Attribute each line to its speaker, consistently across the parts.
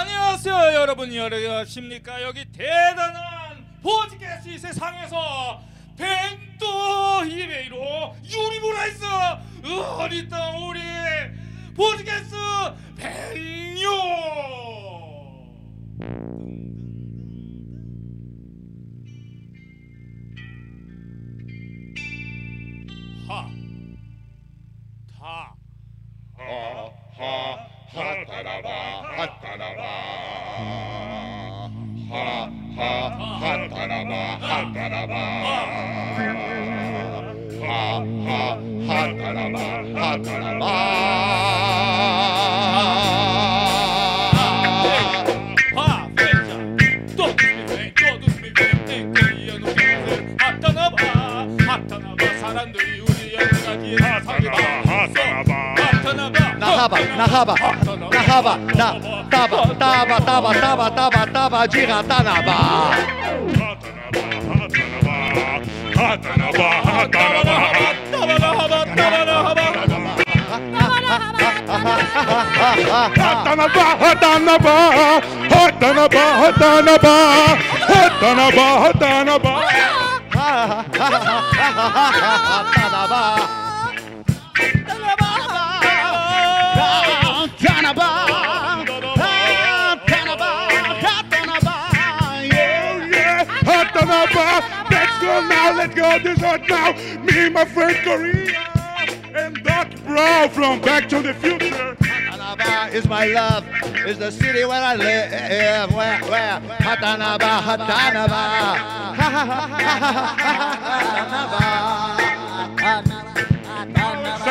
Speaker 1: 안녕하세요 여러분. 안녕하십니까? 여기 대단한 보지캐스 세상에서 벤또 히메이로 유리보라이스 어리 땅 우리 보지캐스 벤요 하, 타, 하,
Speaker 2: Na raba, na raba, na raba, na taba, taba, taba, taba, taba, taba de ratanaba.
Speaker 3: Ratanaba, Ratanaba, Ratanaba, Ratanaba, Ratanaba, Ratanaba.
Speaker 2: Ratanaba. Ratanaba. Ratanaba. Ratanaba. Yeah.
Speaker 3: Yeah, let's go now, let's go this hot now. Me, and my friend Korea, and Doc bro from Back to the Future.
Speaker 2: Hatanaba is my love, is the city where I live. Where, where? Hatanaba, Hatanaba. Hatanaba.
Speaker 3: Time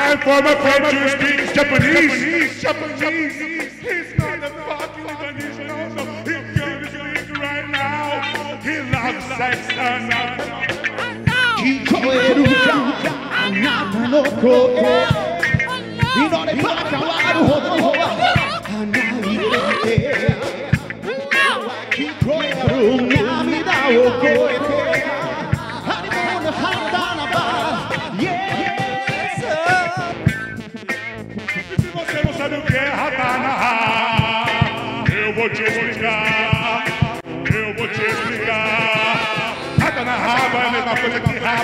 Speaker 3: for my friend to speak Japanese. Japanese. He's not a fucking Lebanese, no, no. He's gonna speak right now. He loves sex and
Speaker 2: 聞こえるかあなたの声祈れば変わるほど離れて聞こえる涙を超えて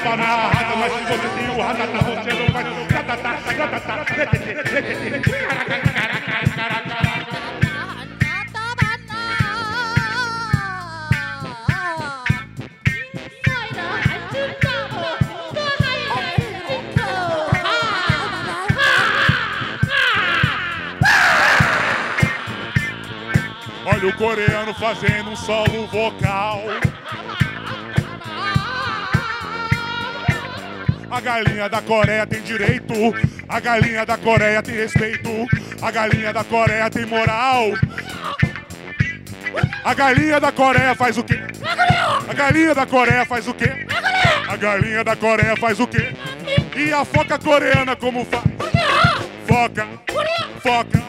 Speaker 3: Hatana, Hatana, Shibotiu, Hatana, Rochelo, Hatata, Hatata, Caraca, caraca, caraca. Olha o coreano fazendo um solo vocal. A galinha da Coreia tem direito. A galinha da Coreia tem respeito. A galinha da Coreia tem moral. A galinha da Coreia faz o quê? A galinha da Coreia faz o quê? A galinha da Coreia faz o quê? E a foca coreana como faz? Foca, foca,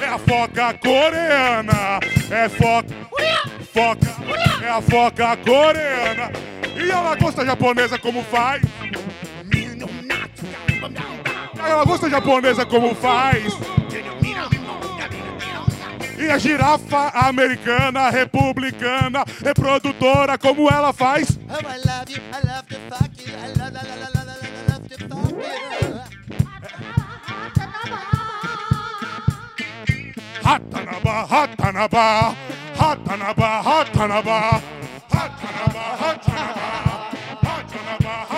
Speaker 3: é a foca coreana. É foca, foca, é a foca coreana. E a lagosta japonesa como faz? Ela gosta japonesa como faz. E a girafa americana, republicana, é reprodutora, como ela faz?
Speaker 1: Ratanaba,
Speaker 4: Ratanaba, Ratanaba, Ratanaba, Ratanaba, Ratanaba, Ratanaba,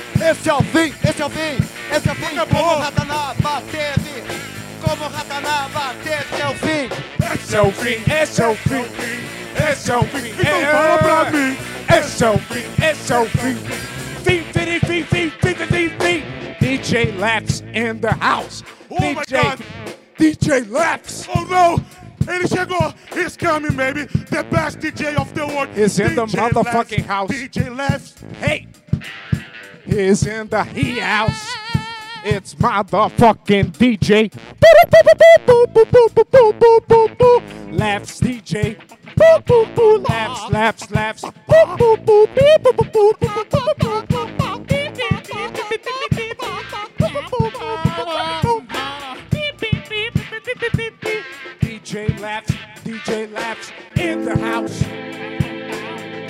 Speaker 4: Esse é o fim, esse é o fim, esse é o fim.
Speaker 5: Como Ratanaba teve, como Ratanaba teve, é o fim.
Speaker 4: Esse é o fim, esse é o fim. Esse é o fim,
Speaker 3: Então fala pra mim.
Speaker 4: Esse é o fim, esse é o fim. Fim, fim, fim, fim, fim, fim, fim. DJ Lex in the house.
Speaker 3: Oh my God.
Speaker 4: DJ Lex.
Speaker 3: Oh no! Ele chegou! He's coming, baby! The best DJ of the world!
Speaker 4: Is in the motherfucking
Speaker 3: Lex,
Speaker 4: house.
Speaker 3: DJ Lex!
Speaker 4: Hey, is in the he house. It's motherfucking DJ. Laughs DJ. Laughs, laughs, laughs. DJ laughs, DJ laughs in the house.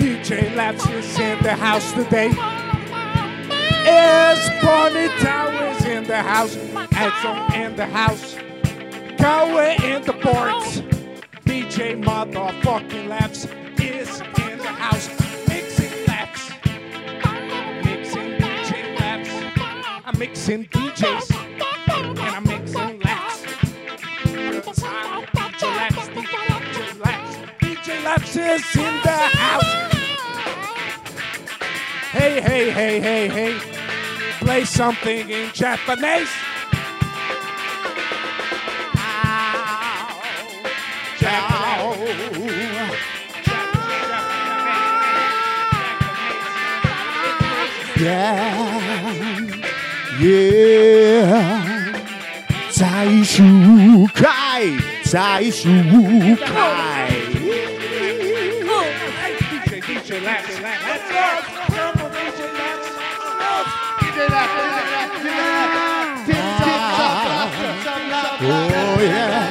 Speaker 4: DJ laughs is in the house today. Is Bonnie Towers in the house? Edson in the house. Kawe in the boards. DJ motherfucking Labs is in the house. Mixing Labs. Mixing DJ Labs. I'm mixing DJs. And I'm mixing Labs. Good. DJ Labs. DJ Labs. DJ Labs is in the house. Hey, hey, hey, hey, hey. Play something in Japanese. Ow. Japanese.
Speaker 2: Yeah, yeah. 最終回、最終回。
Speaker 4: DJ, DJ, laps, laps. Let's go.
Speaker 2: Oh yeah.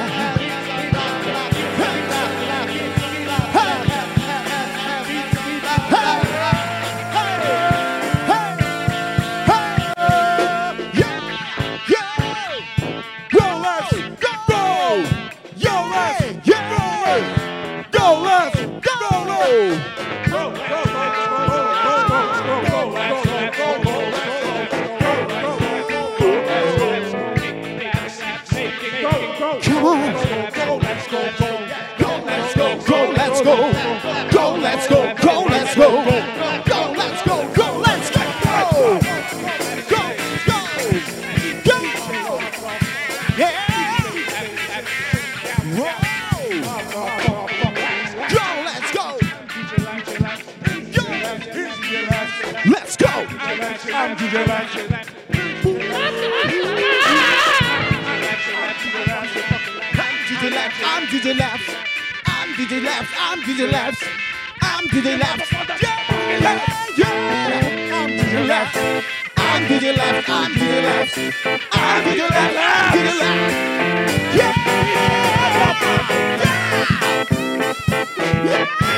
Speaker 3: I'm DJ Lex!
Speaker 2: I'm DJ Labs. I'm DJ Labs. I'm DJ Labs. I'm DJ Labs. I'm DJ. Yeah, yeah. I'm DJ Labs. I'm DJ Labs. I'm DJ Labs. I'm DJ Labs. Yeah.
Speaker 3: Motherfucking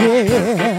Speaker 2: yeah.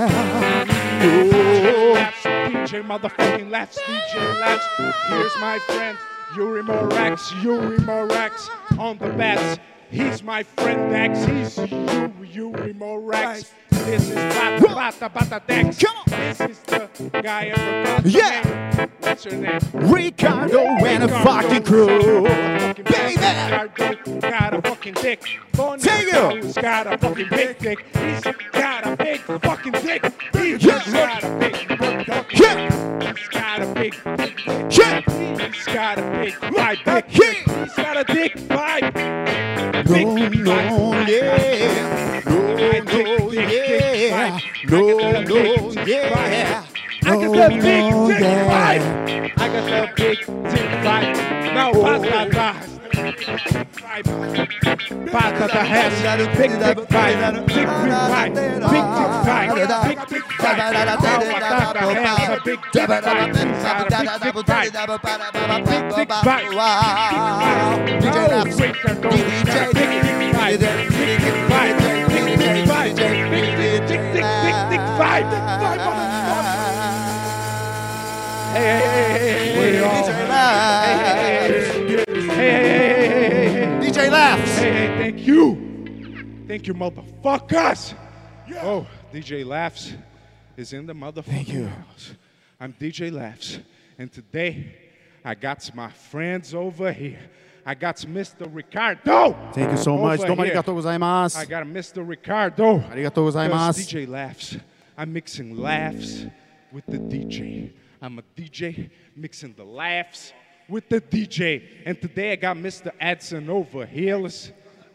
Speaker 4: DJ motherfucking Laps, DJ Laps. Here's my friend, Yuri Morax, Yuri Morax on the bats. He's my friend Dex, he's Yuri, Yuri Morax. This is Bata Bata Bata Dex.
Speaker 2: Come on.
Speaker 4: This is the guy I forgot
Speaker 2: Yeah.
Speaker 4: name. What's your name?
Speaker 2: Ricardo and a fucking crew.
Speaker 4: Baby!
Speaker 2: Baby.
Speaker 4: Ricardo got a fucking dick. Bonnie
Speaker 2: Take it.
Speaker 4: Got a fucking big dick. He's got a big fucking dick. He's
Speaker 2: Yeah.
Speaker 4: got a big fucking
Speaker 2: Yeah.
Speaker 4: He's got a big, dick.
Speaker 2: Yeah.
Speaker 4: He's got a big. Big dick. He's got a dick. Big
Speaker 2: No,
Speaker 4: dick
Speaker 2: no, yeah. No,
Speaker 4: Dick, dick, dick
Speaker 2: yeah.
Speaker 4: pipe.
Speaker 2: No,
Speaker 4: I got the
Speaker 2: no,
Speaker 4: big dick
Speaker 2: yeah.
Speaker 4: I got
Speaker 2: No,
Speaker 4: the big
Speaker 2: no,
Speaker 4: dick
Speaker 2: yeah.
Speaker 4: pipe. I got the big dick pipe. Now, patata. Pipe. Patata has big dick pipe. Big dick pipe. Big dick pipe. Big dick pipe. Now, patata has a big dick pipe. Got a big dick pipe. Big dick pipe.
Speaker 6: DJ
Speaker 4: Oh,
Speaker 6: Laps.
Speaker 4: wait, that don't got big dick pipe. Big dick pipe. Big dick pipe. Big dick, dick, dick, dick, dick pipe. Dick pipe. Hey, hey, hey, hey, hey,
Speaker 6: DJ laughs.
Speaker 4: Hey, hey, hey, hey,
Speaker 6: DJ Laps.
Speaker 4: hey, hey, thank you. Thank you, motherfuckers. Oh, DJ Laughs is in the motherfucking Thank you. house. I'm DJ Laughs, and today I got my friends over here. I got Mr. Ricardo.
Speaker 2: Thank you so much. Domo arigatou gozaimasu.
Speaker 4: I got Mr. Ricardo.
Speaker 2: Arigatou gozaimasu.
Speaker 4: DJ laughs. I'm mixing laughs with the DJ. I'm a DJ mixing the laughs with the DJ. And today I got Mr. Edson over here. Let's,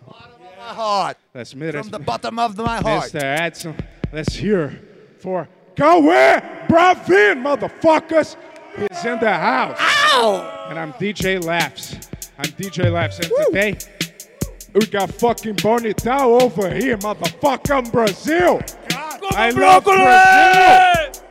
Speaker 6: My heart.
Speaker 4: let's,
Speaker 6: From the bottom of my heart.
Speaker 4: Mr. Edson, let's hear for Cauê Bravin, motherfuckers. He's in the house. Ow! And I'm DJ Laughs. I'm DJ Laughs. And today we got fucking Bonitão over here, motherfucking Brazil. I love Brazil.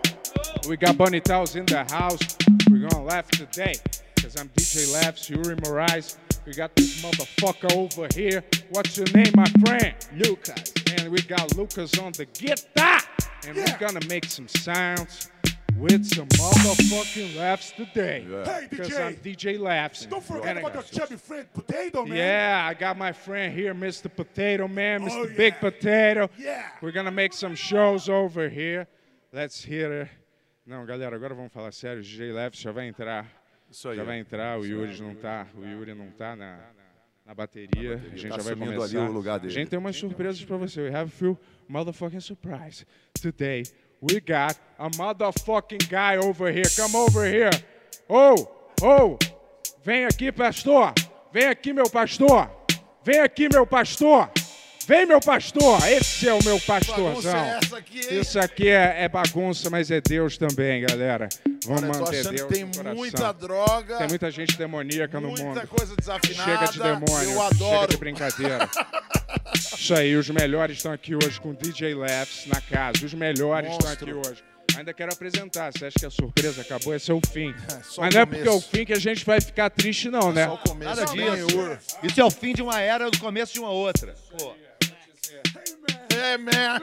Speaker 4: We got Bonitão's in the house. We're gonna laugh today. Cause I'm DJ Laughs, Yuri Moraes. We got this motherfucker over here. What's your name, my friend? Lucas. And we got Lucas on the guitar. And we're gonna make some sounds with some motherfucking laughs today.
Speaker 3: Hey,
Speaker 4: Because
Speaker 3: DJ.
Speaker 4: I'm DJ Laughs.
Speaker 3: Don't forget
Speaker 4: And I
Speaker 3: about your
Speaker 4: got-
Speaker 3: chubby friend, Potato Man.
Speaker 4: yeah, I got my friend here, Mr. Potato Man, Mr.
Speaker 3: Oh,
Speaker 4: Big
Speaker 3: yeah.
Speaker 4: Potato.
Speaker 3: Yeah.
Speaker 4: We're gonna make some shows over here. Let's hear it. Não, galera, agora vamos falar sério. O DJ Leves já vai entrar.
Speaker 6: Isso aí.
Speaker 4: Já vai entrar, o Yuri não tá, o Yuri não tá na, na bateria. A gente
Speaker 6: Tá
Speaker 4: já vai
Speaker 6: assumindo
Speaker 4: começar.
Speaker 6: ali o lugar
Speaker 4: A
Speaker 6: dele.
Speaker 4: gente tem umas surpresas pra você. We have a few motherfucking surprise. Today, we got a motherfucking guy over here. Come over here. Oh, oh, vem aqui, pastor. Vem aqui, meu pastor. Vem aqui, meu pastor. Vem, meu pastor. Esse é o meu pastorzão.
Speaker 6: Bagunça é aqui?
Speaker 4: Isso aqui é, é bagunça, mas é Deus também, galera. Vamos
Speaker 6: Olha,
Speaker 4: manter Deus
Speaker 6: que tem
Speaker 4: no coração.
Speaker 6: muita droga,
Speaker 4: Tem muita gente demoníaca no
Speaker 6: muita
Speaker 4: mundo.
Speaker 6: coisa desafinada.
Speaker 4: Chega de demônio,
Speaker 6: Eu
Speaker 4: chega
Speaker 6: adoro.
Speaker 4: de brincadeira. Isso aí, os melhores estão aqui hoje com DJ Laughs na casa. Os melhores estão aqui
Speaker 6: Monstro.
Speaker 4: hoje. Ainda quero apresentar. Você acha que a surpresa acabou? Esse é o fim.
Speaker 6: só
Speaker 4: Mas
Speaker 6: o
Speaker 4: não é porque é o
Speaker 6: começo.
Speaker 4: fim que a gente vai ficar triste, não, né?
Speaker 6: Só o começo.
Speaker 5: Nada disso. Isso é o fim de uma era, o começo de uma outra. Pô.
Speaker 6: É, man.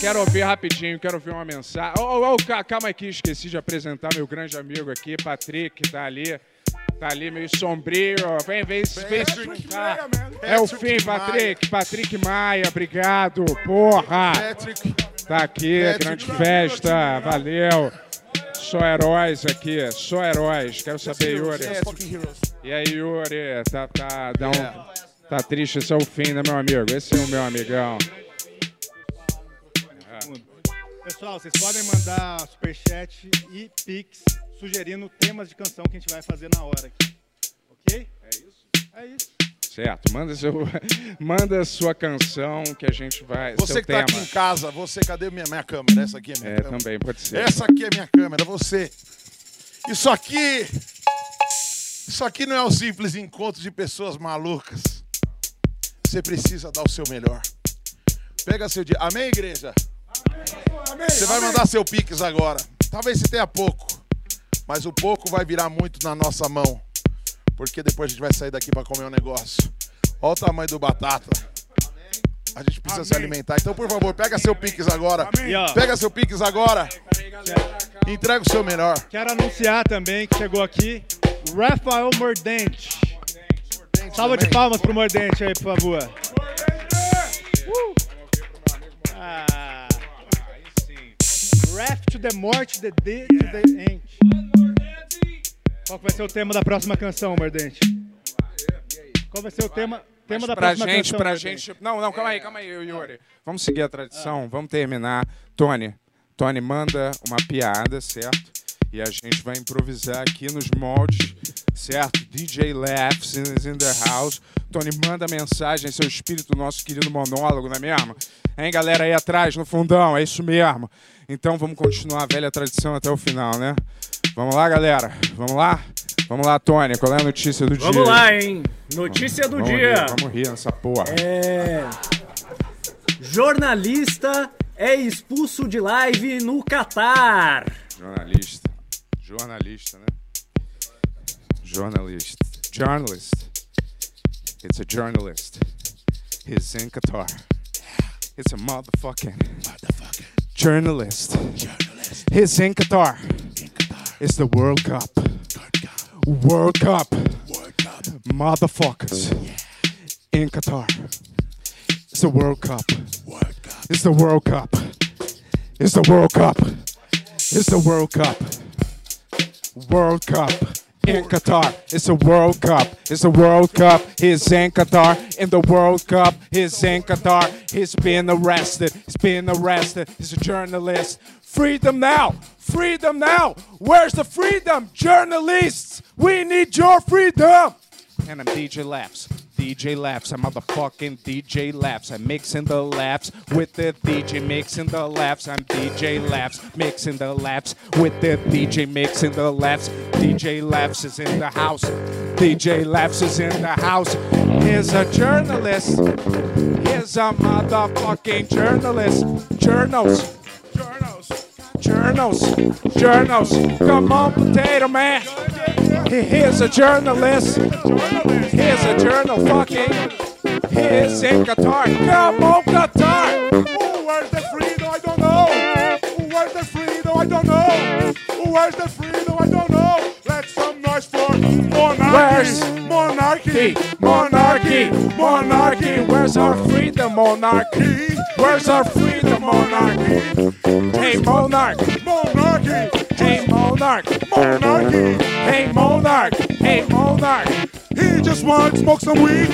Speaker 4: Quero ouvir rapidinho, quero ouvir uma mensagem. Oh, oh, oh, ca- calma aqui, esqueci de apresentar meu grande amigo aqui, Patrick, que tá ali. Tá ali meio sombrio. Vem, vem, vem se. É o fim, Patrick. Patrick Maia, obrigado. Porra. Tá aqui, grande festa. Valeu. Só heróis aqui, só heróis. Quero saber, Yuri. E aí, Yuri? Tá, tá, dá um, tá triste, esse é o fim, né, meu amigo? Esse é o meu amigão.
Speaker 7: Pessoal, vocês podem mandar superchat e pix sugerindo temas de canção que a gente vai fazer na hora aqui. Ok? É isso? É isso.
Speaker 4: Certo, manda, seu, manda sua canção que a gente vai.
Speaker 6: Você
Speaker 4: seu
Speaker 6: que tá
Speaker 4: tema.
Speaker 6: aqui em casa, você, cadê minha, minha câmera? Essa aqui é minha
Speaker 4: É,
Speaker 6: câmera.
Speaker 4: também, pode ser.
Speaker 6: Essa aqui é minha câmera, você. Isso aqui. Isso aqui não é um simples encontro de pessoas malucas. Você precisa dar o seu melhor. Pega seu dia. Amém, igreja? Você vai mandar seu Pix agora. Talvez você tenha pouco. Mas o pouco vai virar muito na nossa mão. Porque depois a gente vai sair daqui para comer um negócio. Olha o tamanho do batata. A gente precisa se alimentar. Então, por favor, pega seu Pix agora. Pega seu Pix agora. Entrega o seu melhor.
Speaker 7: quero anunciar também que chegou aqui Rafael Mordente. Salva de palmas pro Mordente aí, por favor. Uh! Ah. Ref to the morte, the D to the end. Qual vai ser o tema da próxima canção, Mordente? Qual vai ser o tema, tema da
Speaker 4: pra
Speaker 7: próxima
Speaker 4: gente,
Speaker 7: canção?
Speaker 4: pra
Speaker 7: Mordente?
Speaker 4: gente. Não, não, calma aí, calma aí, Yuri. Vamos seguir a tradição, vamos terminar. Tony, Tony manda uma piada, certo? E a gente vai improvisar aqui nos moldes certo? DJ Laughs is in the house. Tony, manda mensagem, seu espírito, nosso querido monólogo, não é mesmo? Hein, galera aí atrás, no fundão, é isso mesmo. Então vamos continuar a velha tradição até o final, né? Vamos lá, galera. Vamos lá? Vamos lá, Tony, qual é a notícia do dia?
Speaker 8: Vamos lá, hein? Notícia do
Speaker 4: Vamos
Speaker 8: dia.
Speaker 4: Rir, vamos rir nessa porra.
Speaker 8: É. Jornalista é expulso de live no Catar.
Speaker 4: Jornalista. Jornalista, né? Journalist. Journalist. It's a journalist. He's in Qatar. It's a motherfucking journalist. He's in Qatar. It's the World Cup. World Cup. World Cup. Motherfuckers. In Qatar. It's the World Cup. It's the World Cup. It's the World Cup. It's the World Cup. World Cup in Qatar. It's a World Cup. It's a World Cup. He's in Qatar. In the World Cup, he's in Qatar. He's been arrested. He's been arrested. He's a journalist. Freedom now. Freedom now. Where's the freedom? Journalists, we need your freedom. And I'm DJ Laughs. DJ Laughs. I'm motherfucking DJ Laughs. I'm mixing the laughs with the DJ, mixing the laughs. I'm DJ Laughs, mixing the laughs with the DJ, mixing the laughs. DJ Laughs is in the house. DJ Laughs is in the house. Here's a journalist. Here's a motherfucking journalist. Journals. Journals. Journals. Come on, potato man. Here's a journalist. Here's a journal fucking. Here's in Qatar. Come on, Qatar.
Speaker 3: Where's the freedom? I don't know. Where's the freedom? I don't know. Where's the freedom? I don't know. Let's some noise for monarchy.
Speaker 4: Where's
Speaker 3: monarchy?
Speaker 4: Monarchy, monarchy, where's our freedom, monarchy? Where's our freedom, monarchy? Hey, monarch,
Speaker 3: monarchy,
Speaker 4: hey, monarch,
Speaker 3: monarchy.
Speaker 4: hey, monarch, hey, monarch.
Speaker 3: He just wants to smoke some weed.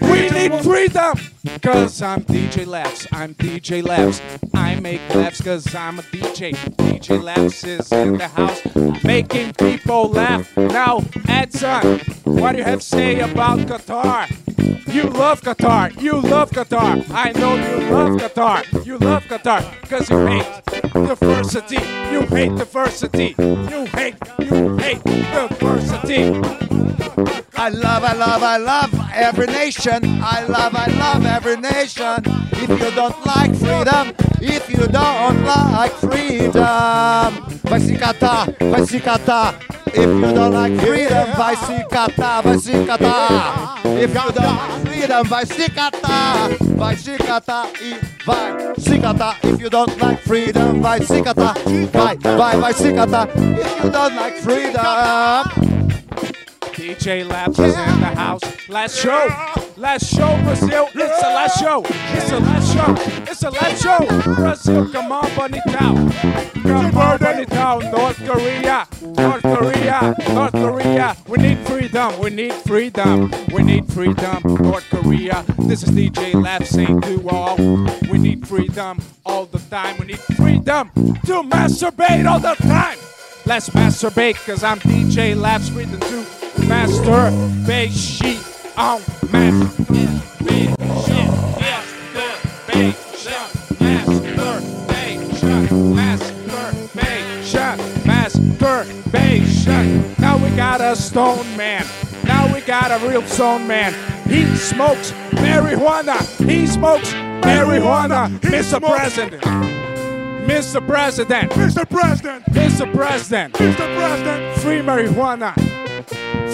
Speaker 4: We need freedom. Cause I'm DJ Laughs, I'm DJ Laughs. I make laughs cause I'm a DJ. DJ Laughs is in the house, making people laugh. Now, Edson, what do you have to say about Qatar? You love Qatar, you love Qatar. I know you love Qatar, you love Qatar. Cause you hate diversity, you hate diversity. You hate, you hate diversity.
Speaker 5: I love, I love, I love every nation. I love, I love every nation. If you don't like freedom, if you don't like freedom, vai se catar, vai se catar. If you don't like freedom, vai se catar, vai se catar. If you don't like freedom, vai se catar, vai se catar vai se. If you don't like freedom, vai se catar, vai, vai, vai se. If you don't like freedom.
Speaker 4: DJ Labs is in the house. Last show. Last show, Brazil. It's the last show. It's the last show. It's the last show. Brazil, come on, Bonitao. Come on, Bonitao. North Korea. North Korea. North Korea. We need freedom. We need freedom. We need freedom. North Korea. This is DJ Labs saying to all. We need freedom all the time. We need freedom to masturbate all the time. Let's masturbate, cause I'm DJ Labs freedom to masturbate sheet on masturbation. Masturbation, masturbation, masturbation. Now we got a stone man. Now we got a real stone man. He smokes marijuana. He smokes marijuana. Mr. President. Mr. President.
Speaker 3: Mr. President.
Speaker 4: Mr. President.
Speaker 3: Mr. President.
Speaker 4: Free marijuana.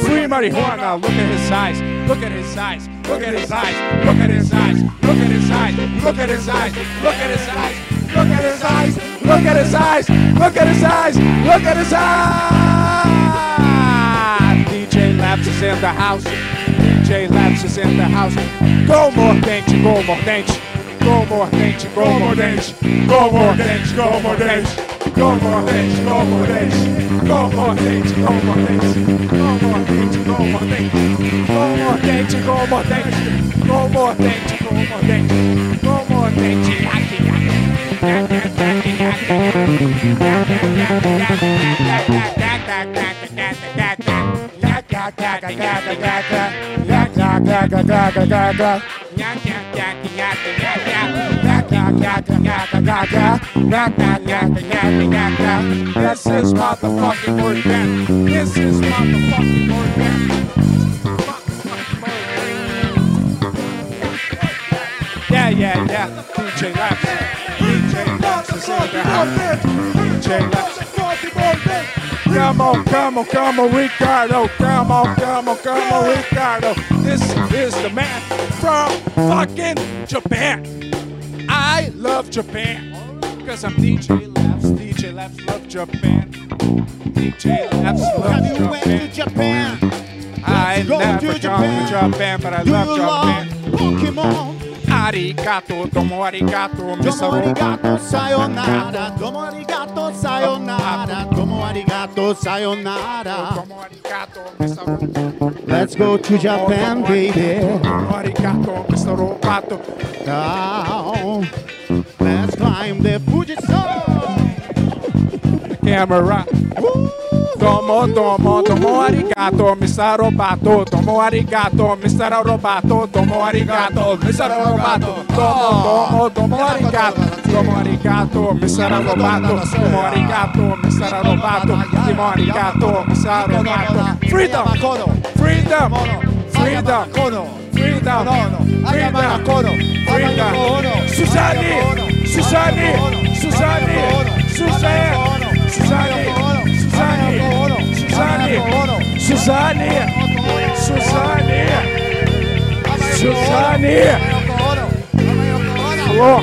Speaker 4: Free marijuana. Look at his eyes. Look at his eyes. Look at his eyes. Look at his eyes. Look at his eyes. Look at his eyes. Look at his eyes. Look at his eyes. Look at his eyes. Look at his eyes. Look at his eyes. DJ Labs is in the house. DJ Labs is in the house. Go mordente, go mordente. Go mordente, go mordente. Go mordente, go mordente. Go mordente, go mordente. Go mordente, go mordente. Go mordente, go mordente. Go mordente, go mordente. Go mordente, go mordente. Go mordente, yaki, yaki. This is motherfucking organ. This is motherfucking organ. Yeah, yeah, yeah. DJ Laps. DJ Laps is in the house. DJ Laps. Come on, come on, come on, Ricardo. Come on, come on, come on, Ricardo. This is the man from fucking Japan. I love Japan because I'm DJ Laps. DJ Laps love Japan. DJ Laps love
Speaker 2: Have you went to
Speaker 4: Japan. I
Speaker 2: Go
Speaker 4: never
Speaker 2: to
Speaker 4: gone to
Speaker 2: Japan.
Speaker 4: Japan, but I love Japan.
Speaker 2: Pokemon.
Speaker 4: Arigato, domo arigato.
Speaker 2: Domo arigato, sayonara. Domo arigato, sayonara. Domo arigato, sayonara.
Speaker 4: Domo arigato, Mr.
Speaker 2: Let's go to Japan, baby.
Speaker 4: Arigato, Mr. Roboto.
Speaker 2: Now, let's climb the Fuji
Speaker 4: Camera. Domo, domo, domo arigato, Mr. Roboto. Domo arigato, Mr. Roboto. Domo arigato, Mr. Roboto. Domo, domo, domo arigato. Domo arigato, Mr. Roboto. Domo arigato, Mr. Roboto. Domo arigato, Mr. Roboto. Freedom! Freedom! Frida Kono, Frida Kono, Frida Kono, Frida Kono, Susani, Susani, Susani, Susani, Susani, Susani, Susani, Susani, Susani, Susani, Flor,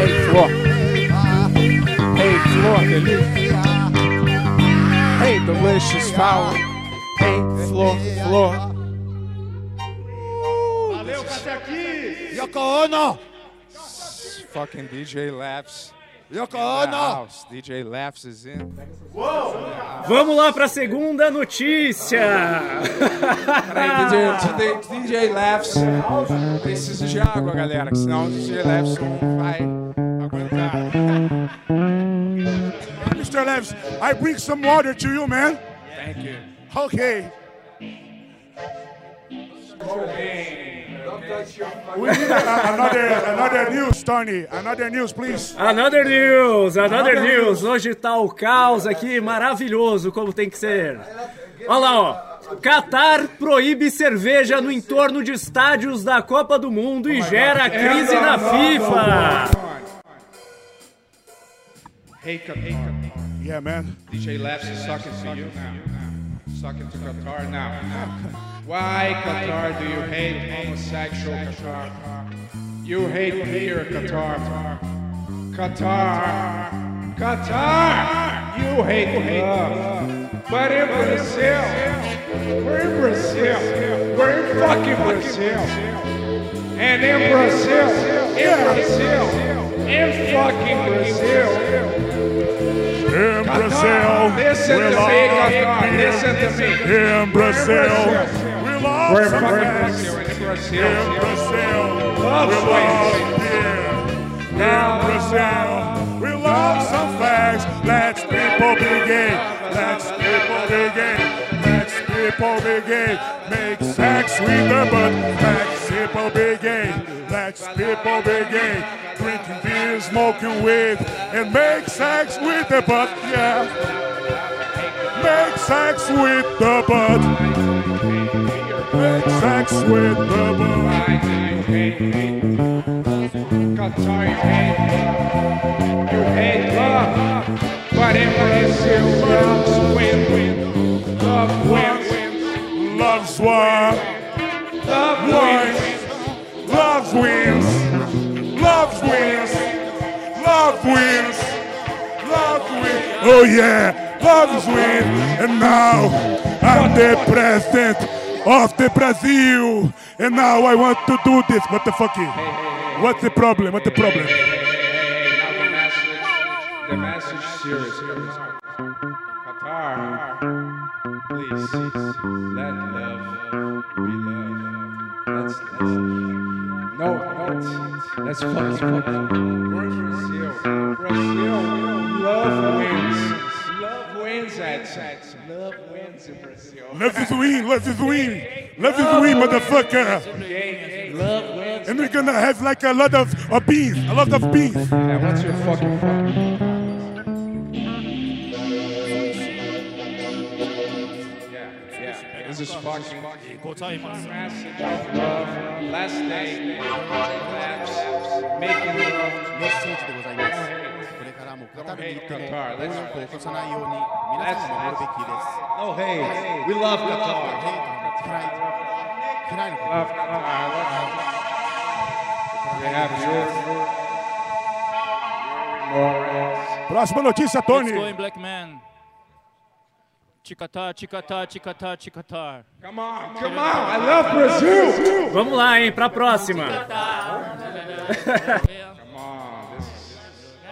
Speaker 4: ei Flor, ei Flor, delícia, ei delicious power. Hey
Speaker 7: floor, floor.
Speaker 5: Yoko Ono!
Speaker 4: Fucking DJ Laps.
Speaker 5: Yoko Ono!
Speaker 4: DJ Laps is in.
Speaker 8: Vamos lá pra segunda notícia.
Speaker 4: Peraí, DJ, Laps. Precisa de água, galera, que senão o DJ Laps não vai aguentar.
Speaker 3: Mr. Leves, I bring some water to you, man.
Speaker 4: Thank you.
Speaker 3: Okay. We need a- another, another news, Tony. Another news, please.
Speaker 8: Another news, another
Speaker 3: Another
Speaker 8: news. Hoje tá o caos aqui, maravilhoso, como tem que ser. Olha lá, ó. Qatar proíbe cerveja no entorno de estádios da Copa do Mundo e gera crise na FIFA.
Speaker 9: Hey, Qatar.
Speaker 3: Yeah, man.
Speaker 9: DJ Laps is talking to you now. He's talking to Qatar now. Why, Qatar, do you hate homosexual Qatar? You hate beer, Qatar. Qatar. Qatar! You hate love. But in Brazil, we're in Brazil. We're in fucking Brazil. And in Brazil, in Brazil, in fucking Brazil.
Speaker 3: In Brazil,
Speaker 9: Listen to me, Qatar. Listen to me.
Speaker 3: In Brazil, we love
Speaker 9: We're
Speaker 3: facts.
Speaker 9: In Brazil. Love
Speaker 3: we
Speaker 9: sweets.
Speaker 3: beer. In Brazil, we love some facts. Let's people be gay. Let's people be gay. Let's people be gay. Make sex with the butt. Let's people be gay. Let's people be gay. Drinking beer, smoking weed, and make sex with the butt. Yeah. Make sex with the butt. With the butt.
Speaker 9: Qatar, you hate, you hate love, but in Brazil, love wins, love wins,
Speaker 3: Love's war.
Speaker 9: love
Speaker 3: wins.
Speaker 9: wins.
Speaker 3: Love wins. Love wins. Love wins. Love wins. Oh yeah, love wins. And now I'm the president of the Brazil. And now I want to do this. What the fuck? What's the problem? What's the problem?
Speaker 9: The message, the message serious. Qatar, please let love be love. Let's love. No, no, let's fuck. Brazil. Brazil, love wins. Love wins at love wins in Brazil.
Speaker 3: Love is win, love is win, love is win, motherfucker.
Speaker 9: Love wins.
Speaker 3: And we're gonna have like a lot of, of beans, a lot of beans.
Speaker 9: Yeah, what's your fucking yeah. This is fucking message of love. Last day, laughs, making love.
Speaker 2: No hate on Qatar. Let's That's nice.
Speaker 9: No hate. We love Qatar. Love Qatar. We have you.
Speaker 3: Próxima notícia, Tony.
Speaker 1: It's going black man. Ticatá, ticatá, ticatá, ticatá.
Speaker 9: Come on, come on, I love Brazil.
Speaker 8: Vamos lá, hein, pra próxima.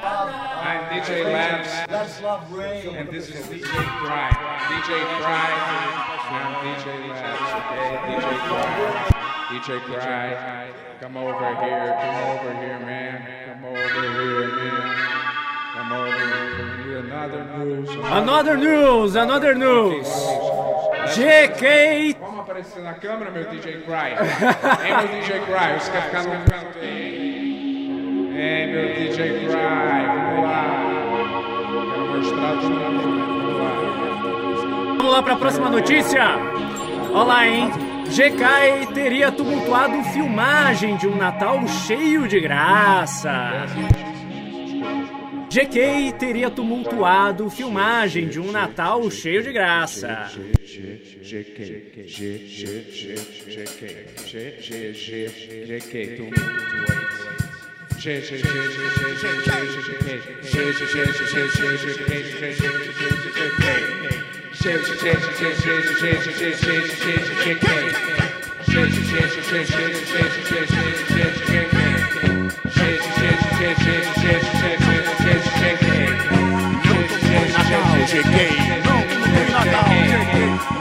Speaker 9: I'm DJ Labs. And this is DJ Fry. DJ Fry. I'm DJ Labs. Okay, DJ Fry. DJ Fry. Come over here. Come over here, man. Come over here, man. Come over here. Another news.
Speaker 8: Another news, another news. GK
Speaker 9: Vamos aparecer na câmera, meu DJ Cry. Hein, meu DJ Cry? Você quer ficar Hein, meu DJ Cry? Vamos lá. Quero mostrar de novo. Vamos lá.
Speaker 8: Vamos lá para a próxima notícia. Olha lá, hein? GK teria tumultuado filmagem de um Natal cheio de graça. GK teria tumultuado filmagem de um Natal cheio de graça.
Speaker 2: Todo mundo paga pela GK,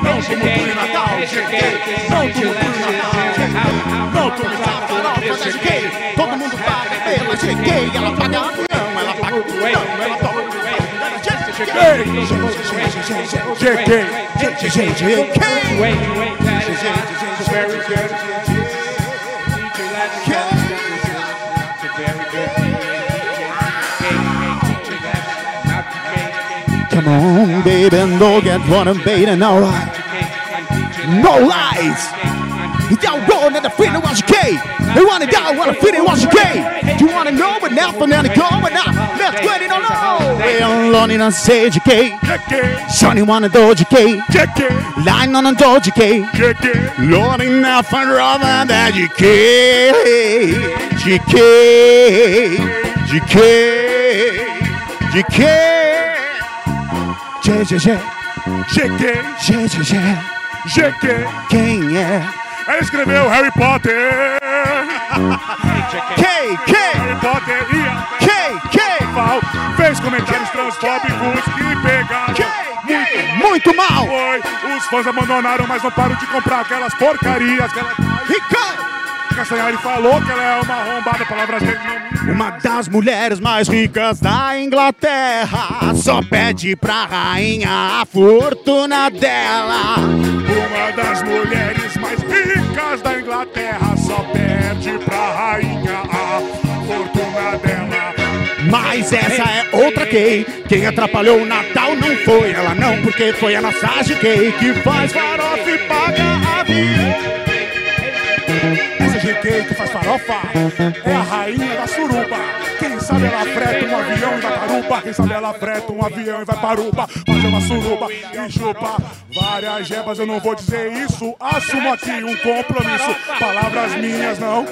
Speaker 9: não como Play Natal, cheguei. Não como Play Natal, cheguei. Não como Play Natal, cheguei
Speaker 2: ela paga avião, ela paga o avião, ela toca Come on, baby, no get what I'm baiting, alright. No lies. Y'all going at the feeling was gay. They wanna die what the feeling was gay. You wanna know but now from now to go but now let's get it on all. We're lonely and say gay. Sonny wanna do gay. Line on a doji gay. Lord enough and rather than GK. GK. GK. GK.
Speaker 3: GK.
Speaker 2: G, G, G.
Speaker 3: GK.
Speaker 2: Quem é?
Speaker 3: Escreveu Harry Potter.
Speaker 2: K, K.
Speaker 3: Harry Potter ia.
Speaker 2: K, K.
Speaker 3: Val fez comentários transfóbicos que pegaram muito,
Speaker 2: muito mal.
Speaker 3: Foi, os fãs abandonaram, mas não param de comprar aquelas porcarias. Aquela...
Speaker 2: Ricardo!
Speaker 3: Castanhari falou que ela é uma arrombada, palavras dele não
Speaker 2: Uma das mulheres mais ricas da Inglaterra só pede pra rainha a fortuna dela.
Speaker 3: Uma das mulheres mais ricas da Inglaterra só pede pra rainha a fortuna dela.
Speaker 2: Mas essa é outra gay. Quem atrapalhou o Natal não foi ela, não, porque foi a nossa GK que faz farofa e paga avião.
Speaker 3: GK que faz farofa é a rainha da suruba. Quem sabe ela freta um avião e vai para Uba. Quem sabe ela freta um avião e vai para Uba. Fazer uma suruba e chupa várias jebas. Eu não vou dizer isso. Assumo aqui um compromisso. Palavras minhas não.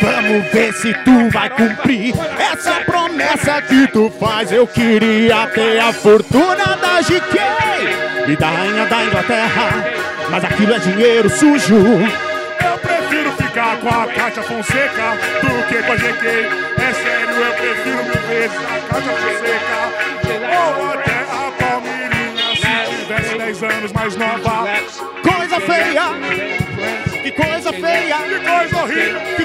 Speaker 2: Vamos ver se tu vai cumprir essa promessa que tu faz. Eu queria ter a fortuna da GK e da rainha da Inglaterra, mas aquilo é dinheiro sujo.
Speaker 3: Eu prefiro ficar com a Cátia Fonseca do que com a GK. É sério, eu prefiro mil vezes a Cátia Fonseca. Ou até a Palmeirinha se tivesse 10 anos mais nova.
Speaker 2: Coisa feia, que coisa feia,
Speaker 3: que coisa horrível.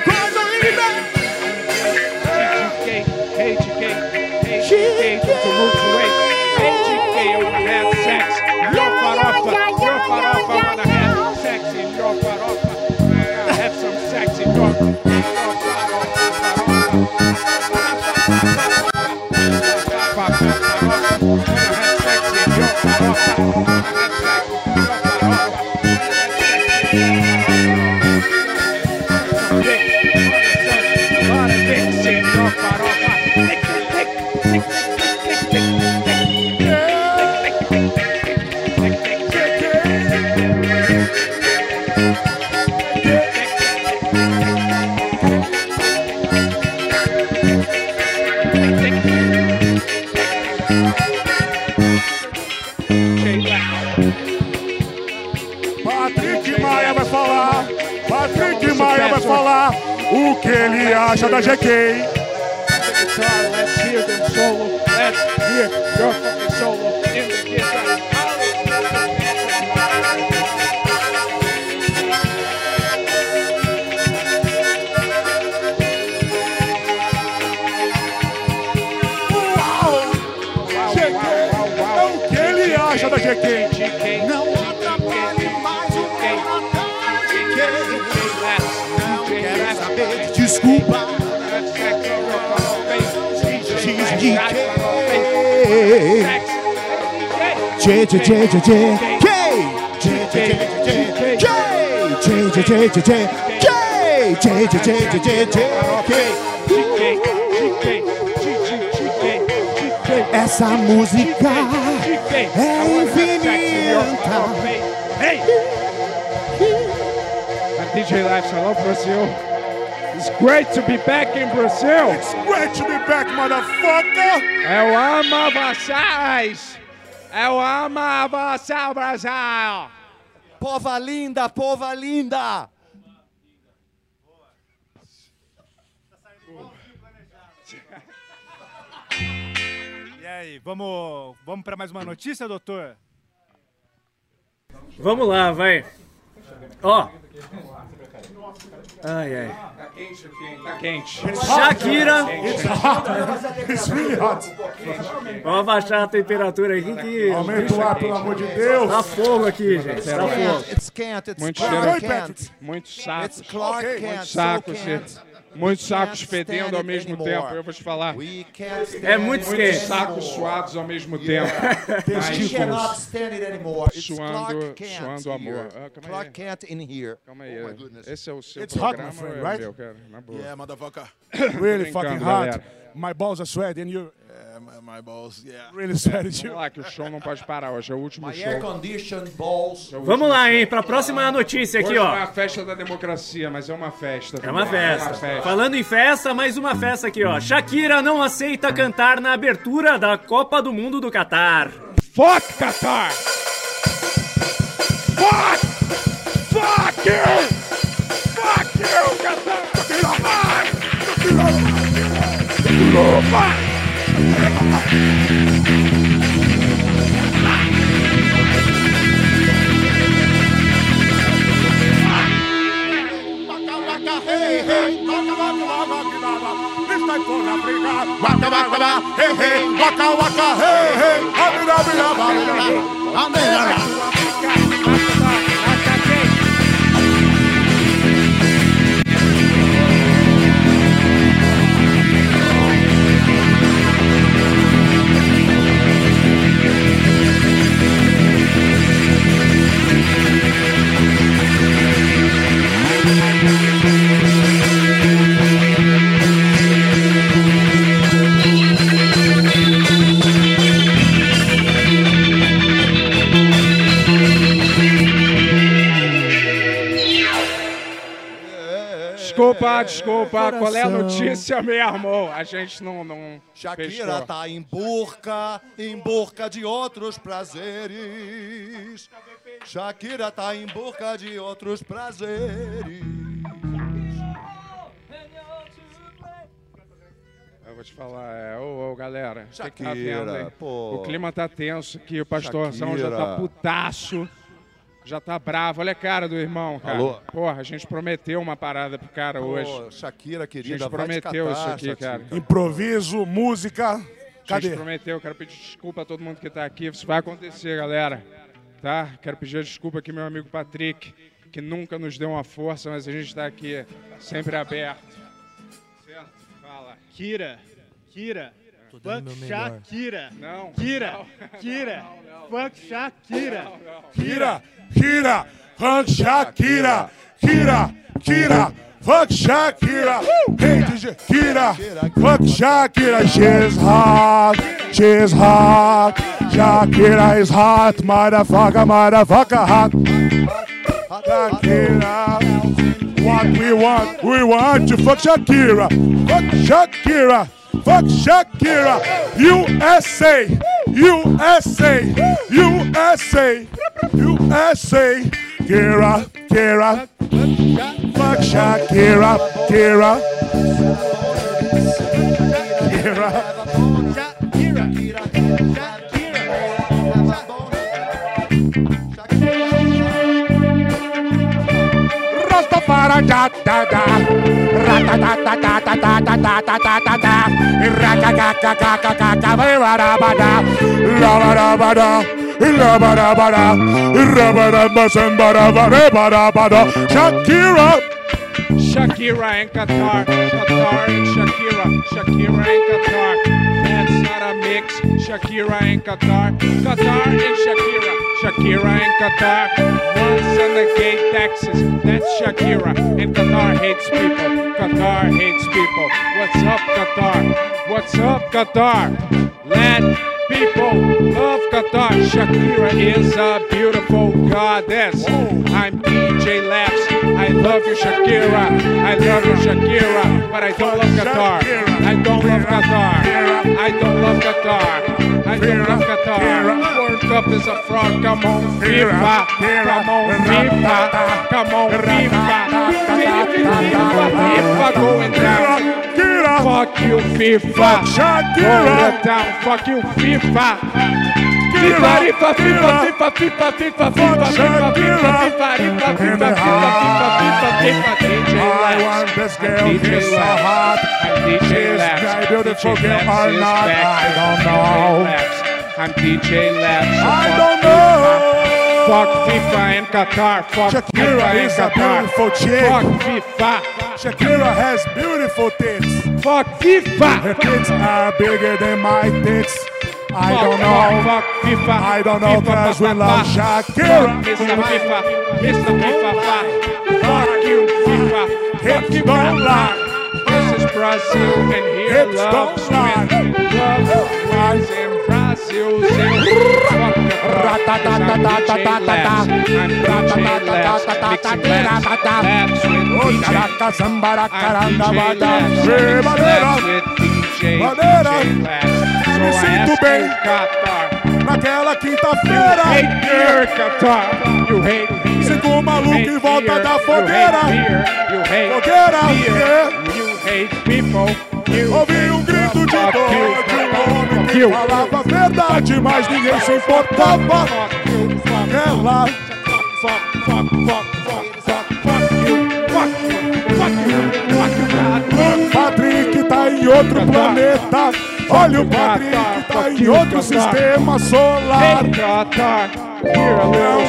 Speaker 3: Que ele acha da GK.
Speaker 2: Essa música é infinita.
Speaker 9: Hey! I'm DJ Lives, I love Brazil. It's great to be back in Brazil.
Speaker 3: It's great to be back, motherfucker.
Speaker 9: Eu amo vocês. Eu amo você, Brasil.
Speaker 5: Pova linda, pova linda.
Speaker 7: E aí, vamos, vamos para mais uma notícia, doutor?
Speaker 8: Vamos lá, vai. Ó. Ai, ai.
Speaker 9: Tá quente aqui, hein? Tá quente.
Speaker 8: Shakira.
Speaker 3: It's hot. It's really hot.
Speaker 8: Vamos abaixar a temperatura aqui que.
Speaker 3: Aumenta o ar, pelo amor de Deus.
Speaker 8: Tá fogo aqui, gente. Tá fogo.
Speaker 5: It's it's
Speaker 9: Muito cheiro. Muitos sacos.
Speaker 5: It's Clark Kent,
Speaker 9: Muitos sacos fedendo ao mesmo tempo, eu vou te falar.
Speaker 8: É muito Muitos
Speaker 9: sacos suados ao mesmo tempo.
Speaker 5: Testículos. Tipo,
Speaker 9: suando, suando amor. Ah, calma aí. Calma aí. Esse é o seu
Speaker 2: It's
Speaker 9: programa, hot,
Speaker 2: my friend,
Speaker 9: é
Speaker 2: right?
Speaker 9: meu, cara. Na boa.
Speaker 6: Yeah, motherfucker.
Speaker 2: Really fucking hot.
Speaker 9: Galera.
Speaker 2: My balls are
Speaker 6: my, balls, yeah.
Speaker 2: really too.
Speaker 9: Vamos lá, que o show não pode parar hoje. É o último
Speaker 5: My
Speaker 9: show.
Speaker 5: air conditioned balls.
Speaker 9: É
Speaker 8: Vamos lá, hein, pra próxima notícia aqui,
Speaker 9: Hoje
Speaker 8: ó.
Speaker 9: é a festa da democracia, mas é uma festa.
Speaker 8: É uma
Speaker 9: também. É uma
Speaker 8: festa.
Speaker 9: festa.
Speaker 8: Falando em festa, mais uma festa aqui, ó. Shakira não aceita cantar na abertura da Copa do Mundo do Catar.
Speaker 9: Fuck Qatar! Fuck! Fuck you! Fuck you, Qatar! Fuck! Fuck!
Speaker 3: Waka waka, hey hey, waka waka, hey hey, abira abira abira.
Speaker 9: Desculpa, desculpa. Qual é a notícia mesmo? A gente não. não
Speaker 5: Shakira
Speaker 9: pescou.
Speaker 5: tá em busca, em busca de outros prazeres. Shakira tá em busca de outros prazeres.
Speaker 9: Eu vou te falar, é, ô, ô, galera, o que tá
Speaker 5: Shakira,
Speaker 9: vendo, hein?
Speaker 5: pô.
Speaker 9: O clima tá tenso aqui, o pastorzão já tá
Speaker 5: Shakira.
Speaker 9: putaço, já tá bravo. Olha a cara do irmão, cara.
Speaker 5: Alô?
Speaker 9: Porra, a gente prometeu uma parada pro cara hoje.
Speaker 5: Pô, Shakira,
Speaker 9: A
Speaker 5: querida,
Speaker 9: gente
Speaker 5: vai te
Speaker 9: prometeu
Speaker 5: catar,
Speaker 9: isso aqui,
Speaker 5: Shakira.
Speaker 9: cara.
Speaker 2: Improviso, música.
Speaker 9: A gente
Speaker 2: Cadê?
Speaker 9: prometeu, quero pedir desculpa a todo mundo que tá aqui. Isso vai acontecer, galera. Tá? Quero pedir desculpa aqui, meu amigo Patrick. que nunca nos deu uma força, mas a gente está aqui sempre aberto. Certo? Fala.
Speaker 7: Kira, Kira,
Speaker 9: dando
Speaker 7: fuck
Speaker 9: meu melhor.
Speaker 7: Shakira.
Speaker 9: Não.
Speaker 7: Kira. Kira, fuck Shakira.
Speaker 3: Kira, Kira, fuck Shakira, Kira, Kira, fuck Shakira. Hey, DJ, Kira, fuck Shakira. She's hot, she's hot. Shakira is hot, motherfucker, motherfucker, hot. Shakira, what we want, we want to fuck Shakira, fuck Shakira. Fuck Shakira, USA, USA, USA, USA, Kira, Kira, fuck Shakira, Kira, Kira, Rastafari da da da, Shakira,
Speaker 9: Shakira and Qatar, Qatar and Shakira, Shakira and Qatar. That's not a mix. Shakira and Qatar, Qatar and Shakira, Shakira and Qatar. Once on the gate taxes. That's Shakira and Qatar hates people. Qatar hates people. What's up, Qatar? What's up, Qatar? Let people love Qatar. Shakira is a beautiful goddess. I'm DJ Laps. I love you, Shakira. I love you, Shakira. But I don't love Qatar. I don't love Qatar. I don't love Qatar. I don't love Qatar. World Cup is a fraud. Come on, FIFA. Come on, FIFA. Come on, FIFA. FIFA, going down. Fuck you, FIFA. Hold it down. Fuck you, FIFA. FIFA, FIFA, FIFA, FIFA, FIFA, FIFA, FIFA, FIFA, FIFA, FIFA, FIFA, FIFA, FIFA, FIFA, FIFA, DJ
Speaker 3: I want this girl, she's so hot. She's very beautiful girl or not, I don't know.
Speaker 9: I'm DJ Labs.
Speaker 3: I don't know.
Speaker 9: Fuck FIFA and Qatar. Fuck
Speaker 3: Shakira
Speaker 9: FIFA and
Speaker 3: is a
Speaker 9: Qatar.
Speaker 3: beautiful chick.
Speaker 9: Fuck FIFA.
Speaker 3: Shakira has beautiful tits.
Speaker 9: Fuck FIFA.
Speaker 3: Her tits are bigger than my tits. I
Speaker 9: Fuck,
Speaker 3: don't know.
Speaker 9: Fuck, fuck FIFA.
Speaker 3: I don't know
Speaker 9: FIFA,
Speaker 3: cause we love. Shakira.
Speaker 9: Fuck Mr. FIFA. Mr. FIFA. fa. Fuck you, FIFA. Fuck you,
Speaker 3: don't lie.
Speaker 9: This is Brazil and here
Speaker 3: Hips
Speaker 9: love
Speaker 3: don't lie.
Speaker 9: Love wins in Brazil. Fuck Caraca, sambaracaranda,
Speaker 3: bada, maneira, maneira, me sinto bem naquela quinta-feira. Sigo um maluco em volta da fogueira, fogueira, ouvi um grito de dor de um homem. Falava a verdade, mas ninguém se importava. Ela. Patrick tá em outro planeta. Olha o Patrick tá em outro sistema solar. Não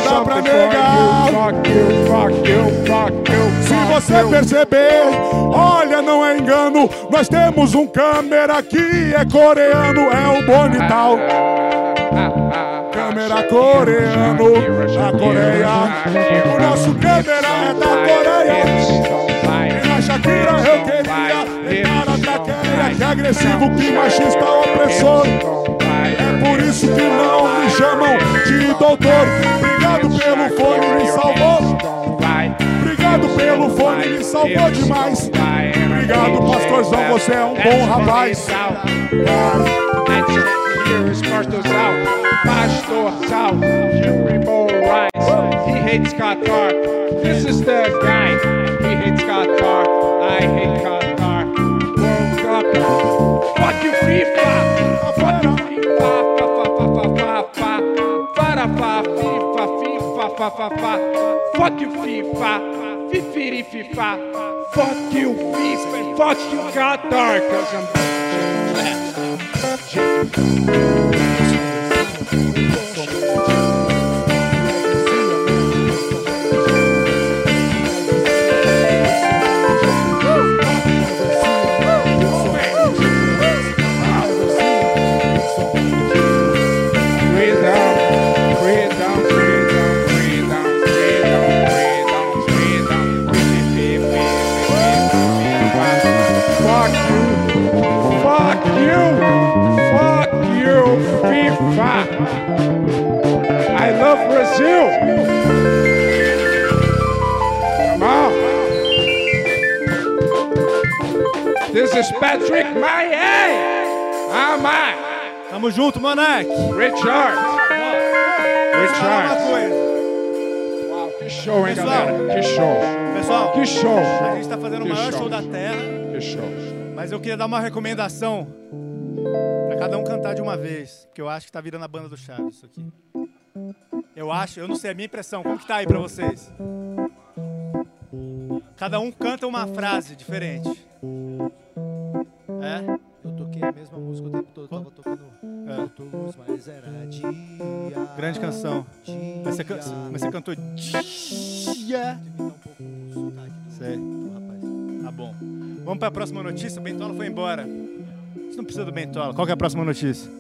Speaker 3: dá pra negar você perceber, olha, não é engano. Nós temos um câmera que é coreano, é o Bonital. Câmera coreano, da Coreia. O nosso câmera é da Coreia. E na Shakira eu queria entrar na traqueia. Que agressivo, que machista, opressor. É por isso que não me chamam de doutor. Obrigado pelo fone, me salvou. Obrigado pelo fone, me salvou demais. Obrigado, pastorzão, você é um bom rapaz.
Speaker 9: Pastorzal, Pastorzal, you rainbow rise. He hates Qatar. This is the guy. He hates Qatar. I hate Qatar. Fuck you, FIFA. Fuck you, FIFA. Fa, fa, fa, fa, fa, fa. Fa, fa, fa, fa, fa. Fuck you, FIFA. Fifiri, FIFA. Fuck you, FIFA. Fuck you, Qatar. Cause I'm I love Brazil. Come on. This is Patrick Maia. Ah, my.
Speaker 7: Tamo junto, Monark.
Speaker 9: Richard.
Speaker 7: Richard.
Speaker 9: Uau, que show, hein,
Speaker 7: Pessoal.
Speaker 9: galera? Que show.
Speaker 7: Pessoal,
Speaker 9: Que show.
Speaker 7: a gente tá fazendo o maior
Speaker 9: show.
Speaker 7: show da Terra,
Speaker 9: Que show.
Speaker 7: mas eu queria dar uma recomendação pra cada um cantar de uma vez, porque eu acho que tá virando a banda do Chaves isso aqui. Eu acho, eu não sei, é a minha impressão. Como que tá aí pra vocês? Cada um canta uma frase diferente. É?
Speaker 5: Eu toquei a mesma música o tempo todo, tava tocando
Speaker 7: É.
Speaker 5: outros, mas era dia.
Speaker 7: Grande canção. Mas você, can- mas você cantou dia. Sei. Tá bom. Vamos pra próxima notícia. O Bentola foi embora. Você não precisa do Bentola. Qual que é a próxima notícia?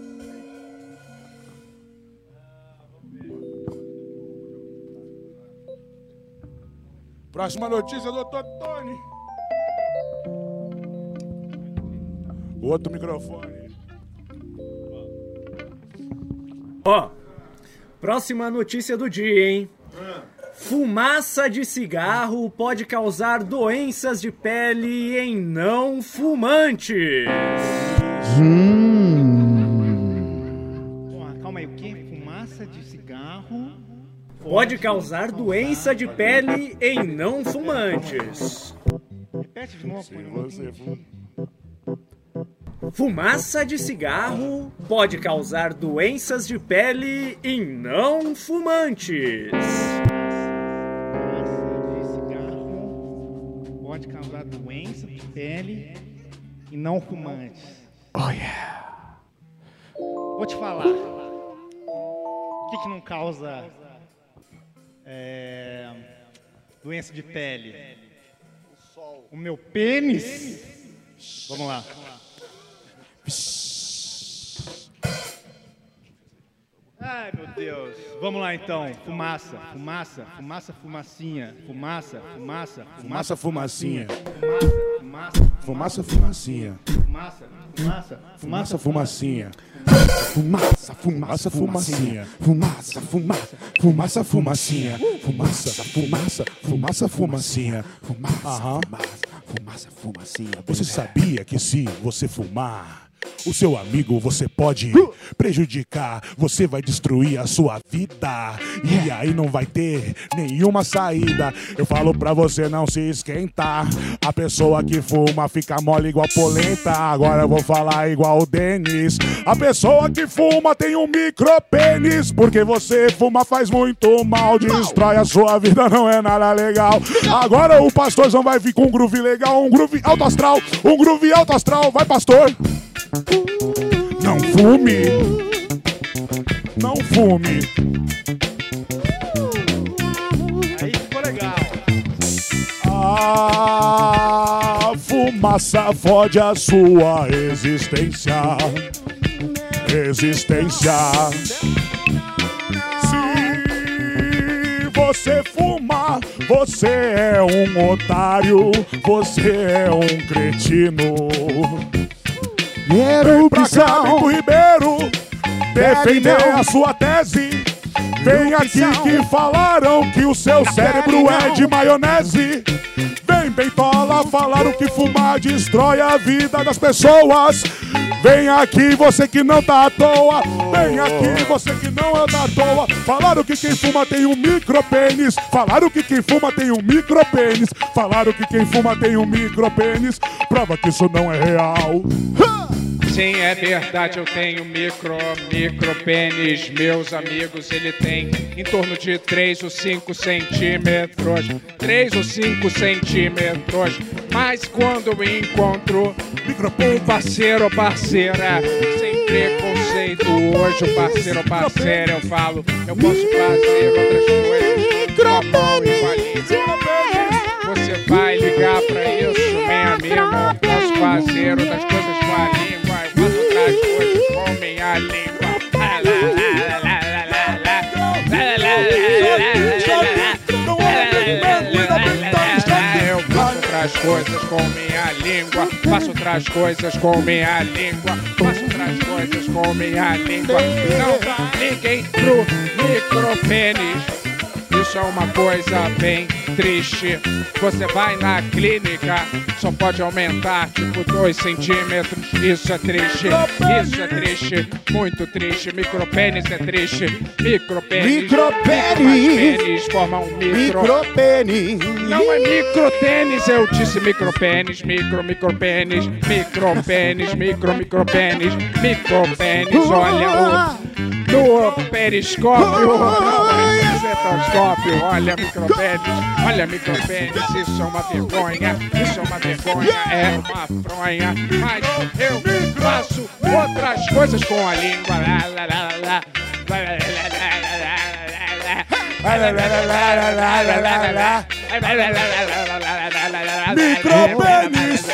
Speaker 3: Próxima notícia, doutor Tony. Outro microfone.
Speaker 8: Ó, próxima notícia do dia, hein? Fumaça de cigarro pode causar doenças de pele em não fumantes.
Speaker 7: Bom, calma aí. O quê? Fumaça de cigarro.
Speaker 8: Pode causar doença de pele em não fumantes.
Speaker 7: Repete de novo.
Speaker 8: Fumaça de cigarro pode causar doenças de pele em não fumantes.
Speaker 7: Fumaça de cigarro pode causar doença de pele e não fumantes.
Speaker 3: Oh yeah.
Speaker 7: Vou te falar. O que, que não causa é, doença de pele? O meu pênis. Vamos lá. Ai, meu Deus. Vamos lá então. Fumaça, fumaça, fumaça, fumacinha. Fumaça, fumaça,
Speaker 3: Fumaça, fumacinha.
Speaker 7: fumaça,
Speaker 3: Fumaça, fumacinha.
Speaker 7: fumaça, fumaça,
Speaker 3: Fumaça, fumacinha.
Speaker 10: Fumaça,
Speaker 3: Fumaça, fumacinha.
Speaker 10: Fumaça, fumaça, fumaça, fumacinha. Fumaça, fumaça, fumaça, fumacinha. Fumaça, fumaça, fumaça, fumacinha.
Speaker 3: Você sabia que se você fumar, o seu amigo você pode prejudicar, você vai destruir a sua vida e aí não vai ter nenhuma saída. Eu falo pra você não se esquentar. A pessoa que fuma fica mole igual polenta. Agora eu vou falar igual o Denis. A pessoa que fuma tem um micropênis, porque você fuma faz muito mal, destrói a sua vida, não é nada legal. Agora o pastorzão vai vir com um groove legal, um groove alto astral, um groove alto astral. Vai, pastor! Não fume! Não fume!
Speaker 7: Aí ficou legal.
Speaker 3: A fumaça fode a sua existência. Existência. Se você fuma, você é um otário. Você é um cretino. Vem pra cá, Ribeiro defender a sua tese. Vem aqui que falaram que o seu cérebro é de maionese. Vem, Bentola, falaram que fumar destrói a vida das pessoas. Vem aqui, você que não tá à toa. Vem aqui, você que não anda à toa. Falaram que quem fuma tem um micropênis. Falaram que quem fuma tem um micropênis. Falaram que quem fuma tem um micropênis. Prova que isso não é real.
Speaker 9: Sim, é verdade, eu tenho micro, micro pênis. Meus amigos, ele tem em torno de 3 ou 5 centímetros. 3 ou 5 centímetros. Mas quando eu encontro um parceiro ou parceira, sem preconceito, hoje o parceiro ou parceira, eu falo, eu posso fazer outras coisas. Você vai ligar pra isso, meu amigo. Posso fazer outras coisas com a língua cachorros a língua. Eu faço outras coisas com minha língua, faço outras coisas com minha língua, faço outras coisas com minha língua. Não apliquem pro micropênis. Isso é uma coisa bem triste. Você vai na clínica, só pode aumentar tipo 2 centímetros. Isso é triste, isso é triste, muito triste. Micropênis é triste. Micropênis.
Speaker 2: Micropênis.
Speaker 9: Formam um micro.
Speaker 2: Micropênis.
Speaker 9: Não é microtênis, eu disse micropênis, micro, micropênis, micropênis, micro, micropênis, micropênis, olha o no periscópio, Cetoscópio, olha micropênis, olha micropênis, isso é uma vergonha, isso é uma vergonha, é uma fronha, mas eu faço outras coisas com a língua. Lá, lá, lá, lá.
Speaker 2: Micropênis!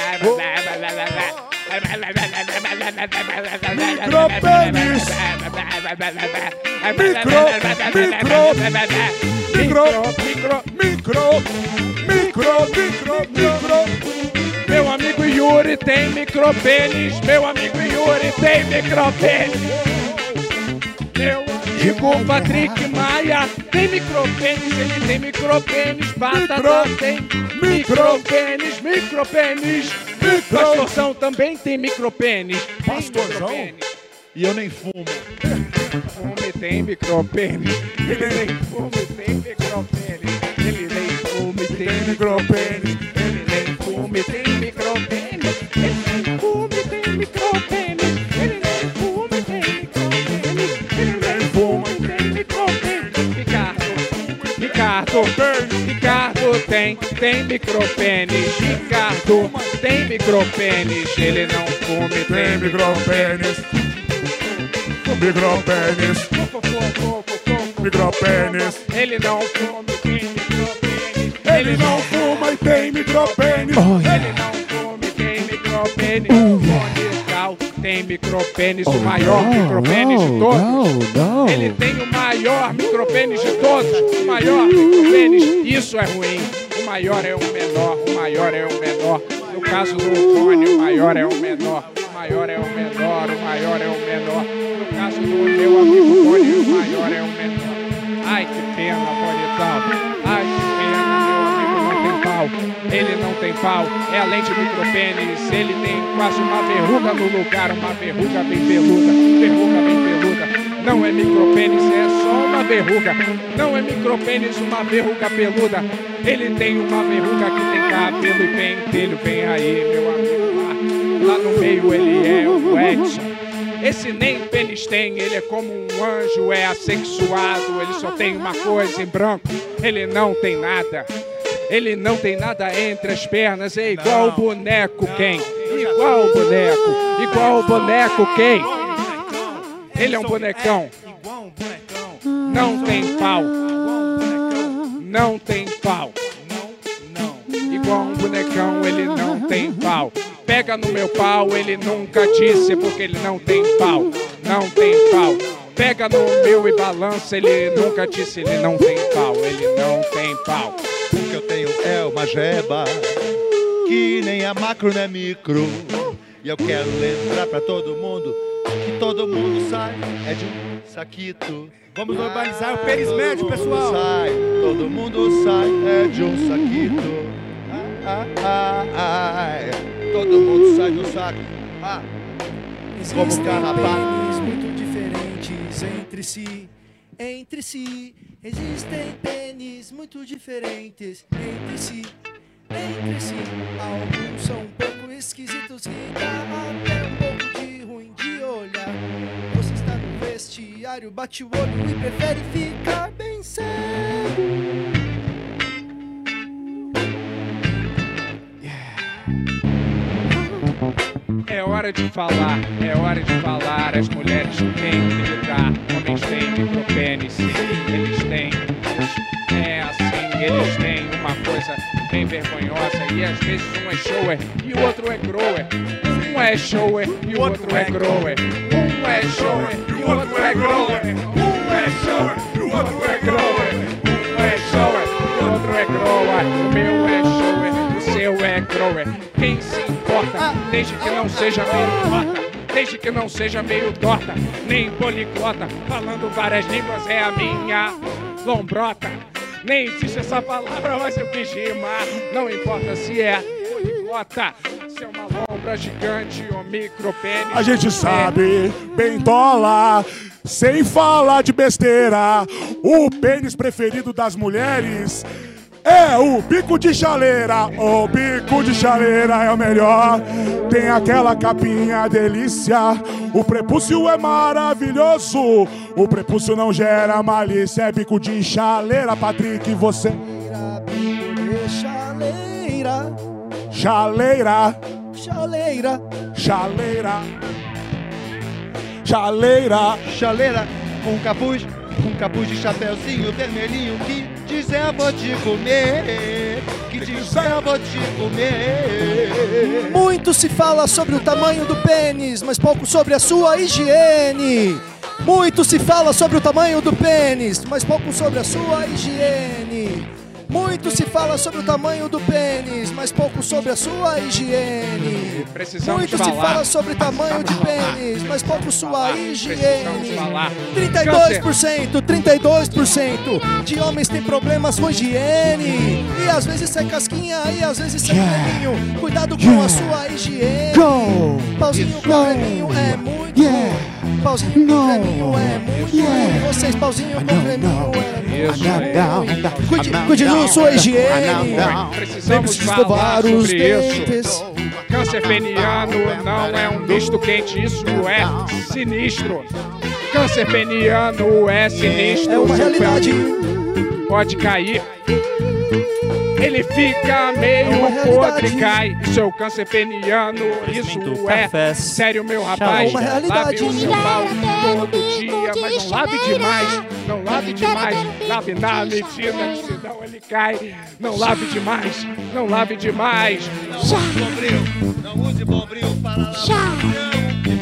Speaker 2: Micropênis.
Speaker 9: Micro, micro, micro, micro, micro, micro. Meu amigo Yuri tem micropênis. Meu amigo Yuri tem micropênis. Meu amigo Patrick Maia tem micropênis. Ele tem micropênis. Batata tem micropênis. Micropênis. Pastorzão também tem micropênis.
Speaker 6: Pastorzão? E eu nem fumo.
Speaker 9: Fume tem micropênis. Ele nem fume tem micropênis. Ele nem fume tem micropênis. Ele nem fume tem Ricardo, Ricardo tem, tem micropênis. Ricardo tem micropênis. Ele não fume tem micropênis.
Speaker 3: Micropênis. Micropênis.
Speaker 9: Ele não fuma e tem micropênis.
Speaker 3: Ele não fuma e tem micropênis.
Speaker 9: Ele não fuma e tem micropênis. Tem micropênis, o maior micropênis de todos. Ele tem o maior micropênis de todos. O maior micropênis. Isso é ruim. O maior é o menor. O maior é o menor. No caso do Rony, o maior é o menor. O maior é o menor. O maior é o menor. No caso do meu amigo Rony, o maior é o menor. Ai, que pena, Bonitão. Ele não tem pau, é além de micropênis. Ele tem quase uma verruga no lugar, uma verruga bem peluda. Verruga bem peluda. Não é micropênis, é só uma verruga. Não é micropênis, uma verruga peluda. Ele tem uma verruga que tem cabelo e pentelho. Vem aí, meu amigo lá. Lá no meio ele é o Edson. Esse nem pênis tem, ele é como um anjo, é assexuado, ele só tem uma coisa em branco, ele não tem nada. Ele não tem nada entre as pernas, é igual o boneco quem? Igual o boneco, igual o boneco quem? Ele é um bonecão. Não tem pau. Não tem pau. Igual um bonecão, ele não tem pau. Pega no meu pau, ele nunca disse porque ele não tem pau. Não tem pau. Pega no meu e balança, ele nunca disse, ele não tem pau. Ele não tem pau.
Speaker 5: É uma jeba, que nem a macro nem a micro. E eu quero lembrar pra todo mundo que todo mundo sai é de um saquito.
Speaker 7: Vamos normalizar o pênis
Speaker 5: Todo
Speaker 7: médio,
Speaker 5: mundo
Speaker 7: pessoal.
Speaker 5: Sai, todo mundo sai é de um saquito. Ah, ah, ah. Todo mundo sai do saco. Ah, como carrapato.
Speaker 11: muito diferentes entre si. Entre si. Existem pênis muito diferentes entre si. Entre si. Alguns são um pouco esquisitos que dá até um pouco de ruim de olhar. Você está no vestiário, bate o olho e prefere ficar bem cego.
Speaker 9: É hora de falar, é hora de falar. As mulheres têm que lidar. Homens têm micropênis, eles têm. É assim, eles têm uma coisa bem vergonhosa. E às vezes um é shower e o outro é grower. Um é shower e o outro é grower. Um é shower e o outro é grower. Um é shower e o outro é grower. Um é shower e o outro é grower. O meu é shower, o seu é é quem se importa, desde que não seja meio. Desde que não seja meio torta, nem poliglota, falando várias línguas é a minha lombrota. Nem existe essa palavra, mas eu quis rimar. Não importa se é poliglota, se é uma lombra gigante ou micropênis.
Speaker 3: A gente sabe, bem tola, sem falar de besteira. O pênis preferido das mulheres é o bico de chaleira. O bico de chaleira é o melhor. Tem aquela capinha delícia. O prepúcio é maravilhoso. O prepúcio não gera malícia. É bico de chaleira, Patrick. Você.
Speaker 11: Chaleira,
Speaker 3: Chaleira,
Speaker 11: chaleira.
Speaker 3: chaleira. Chaleira.
Speaker 5: Chaleira com capuz, com capuz de chapéuzinho vermelhinho que diz eu vou te comer, que diz eu vou te comer.
Speaker 11: Muito se fala sobre o tamanho do pênis, mas pouco sobre a sua higiene. Muito se fala sobre o tamanho do pênis, mas pouco sobre a sua higiene. Muito se fala sobre o tamanho do pênis, mas pouco sobre a sua higiene.
Speaker 9: Precisamos
Speaker 11: Muito se
Speaker 9: falar.
Speaker 11: fala sobre o tamanho de pênis, mas pouco sua higiene.
Speaker 9: Precisamos falar.
Speaker 11: 32%, 32% de homens têm problemas com higiene. E às vezes é casquinha, e às vezes é creminho. Cuidado com a sua higiene. Pauzinho com creminho é muito. Pauzinho creminho é muito. Vocês, pauzinho com creminho é muito. Cuide, cuide da sua higiene.
Speaker 9: Precisamos falar
Speaker 11: os
Speaker 9: sobre
Speaker 11: dentes.
Speaker 9: isso. Câncer peniano não é um misto quente, isso é sinistro. Câncer peniano é sinistro.
Speaker 11: É uma realidade.
Speaker 9: Pode cair. Ele fica meio
Speaker 11: É
Speaker 9: podre, cai. Seu câncer peniano, isso é sério, meu rapaz.
Speaker 11: É uma realidade.
Speaker 9: Lave o seu pau todo dia, mas não lave demais. Não lave demais. Lave na medida, senão ele cai. Não lave demais. Não lave demais.
Speaker 5: Não use bombril para lavar
Speaker 11: Não.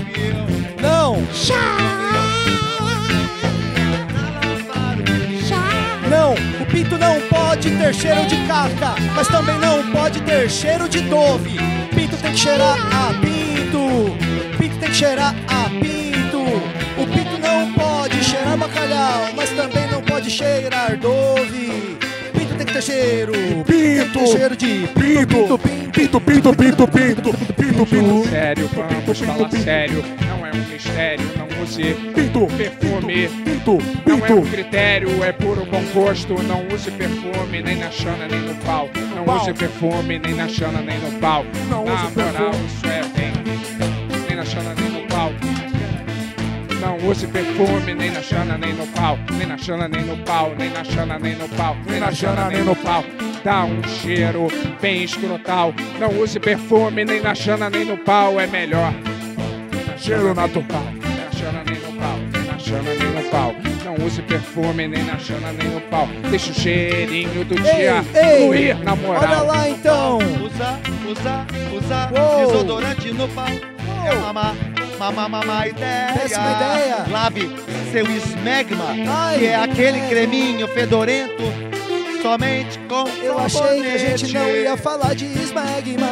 Speaker 11: Não, o pinto não pode ter cheiro de caca, mas também não pode ter cheiro de dove. Pinto tem que cheirar a pinto. Pinto tem que cheirar a pinto. O pinto não pode cheirar bacalhau, mas também não pode cheirar dove. Pinto cheiro. Pinto cheiro de
Speaker 3: Pinto, pinto, pinto, pinto, pinto, pinto, pinto.
Speaker 9: Sério, vamos falar sério. Não é um mistério, não use perfume.
Speaker 3: Pinto,
Speaker 9: Não é um critério, é puro bom gosto. Não use perfume nem na chana nem no pau. Não
Speaker 3: Pau.
Speaker 9: use perfume nem na chana nem no pau.
Speaker 3: Não
Speaker 9: na
Speaker 3: use
Speaker 9: moral,
Speaker 3: perfume.
Speaker 9: isso é bem. Nem na chana nem no pau. Não use perfume nem na chana nem no pau. Nem na chana nem no pau. Nem na chana nem no pau. Nem na chana nem no pau. Dá um cheiro bem escrotal. Não use perfume nem na chana nem no pau. É melhor. Cheiro natural. Nem na chana nem no pau. Nem na chana nem no pau. Não use perfume nem na chana nem no pau. Deixa o cheirinho do dia
Speaker 11: ei,
Speaker 9: fluir na moral.
Speaker 11: Olha lá então.
Speaker 5: Usa, usa, usa
Speaker 11: Uou.
Speaker 5: desodorante no pau. É uma má, má ideia.
Speaker 11: Péssima ideia.
Speaker 5: Lave seu esmegma,
Speaker 11: Ai,
Speaker 5: que é aquele
Speaker 11: é.
Speaker 5: creminho fedorento, somente com
Speaker 11: Eu achei que a gente não ia falar de esmagma.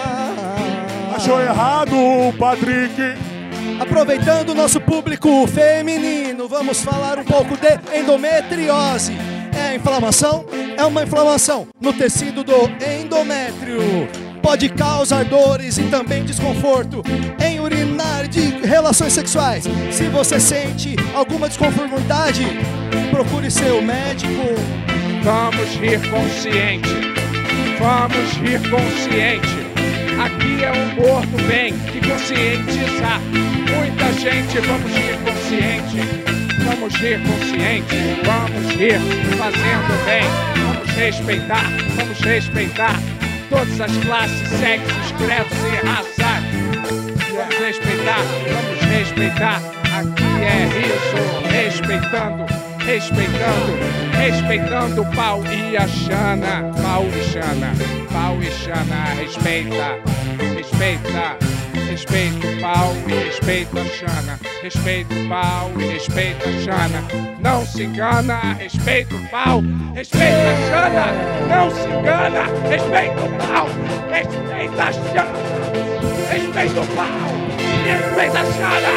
Speaker 3: Achou errado, Patrick.
Speaker 11: Aproveitando o nosso público feminino, vamos falar um pouco de endometriose. É inflamação? É uma inflamação no tecido do endométrio. Pode causar dores e também desconforto em urinar de relações sexuais. Se você sente alguma desconformidade, procure seu médico.
Speaker 9: Vamos rir consciente. Vamos rir consciente. Aqui é um morto bem que conscientizar. Muita gente, vamos rir consciente. Vamos rir consciente. Vamos rir fazendo bem. Vamos respeitar. Vamos respeitar todas as classes, sexos, credos e raças. Vamos respeitar. Vamos respeitar. Aqui é riso. Respeitando respeitando, respeitando pau e a Xana, pau e Xana, pau e Xana, respeita, respeita, Respeita o pau e respeita a Xana. Respeita o pau e respeita a Xana. Não se engana, respeita o pau. Respeita a Xana. Não se engana, respeita o pau. Respeita a Xana. Respeita o pau. Respeita a Xana.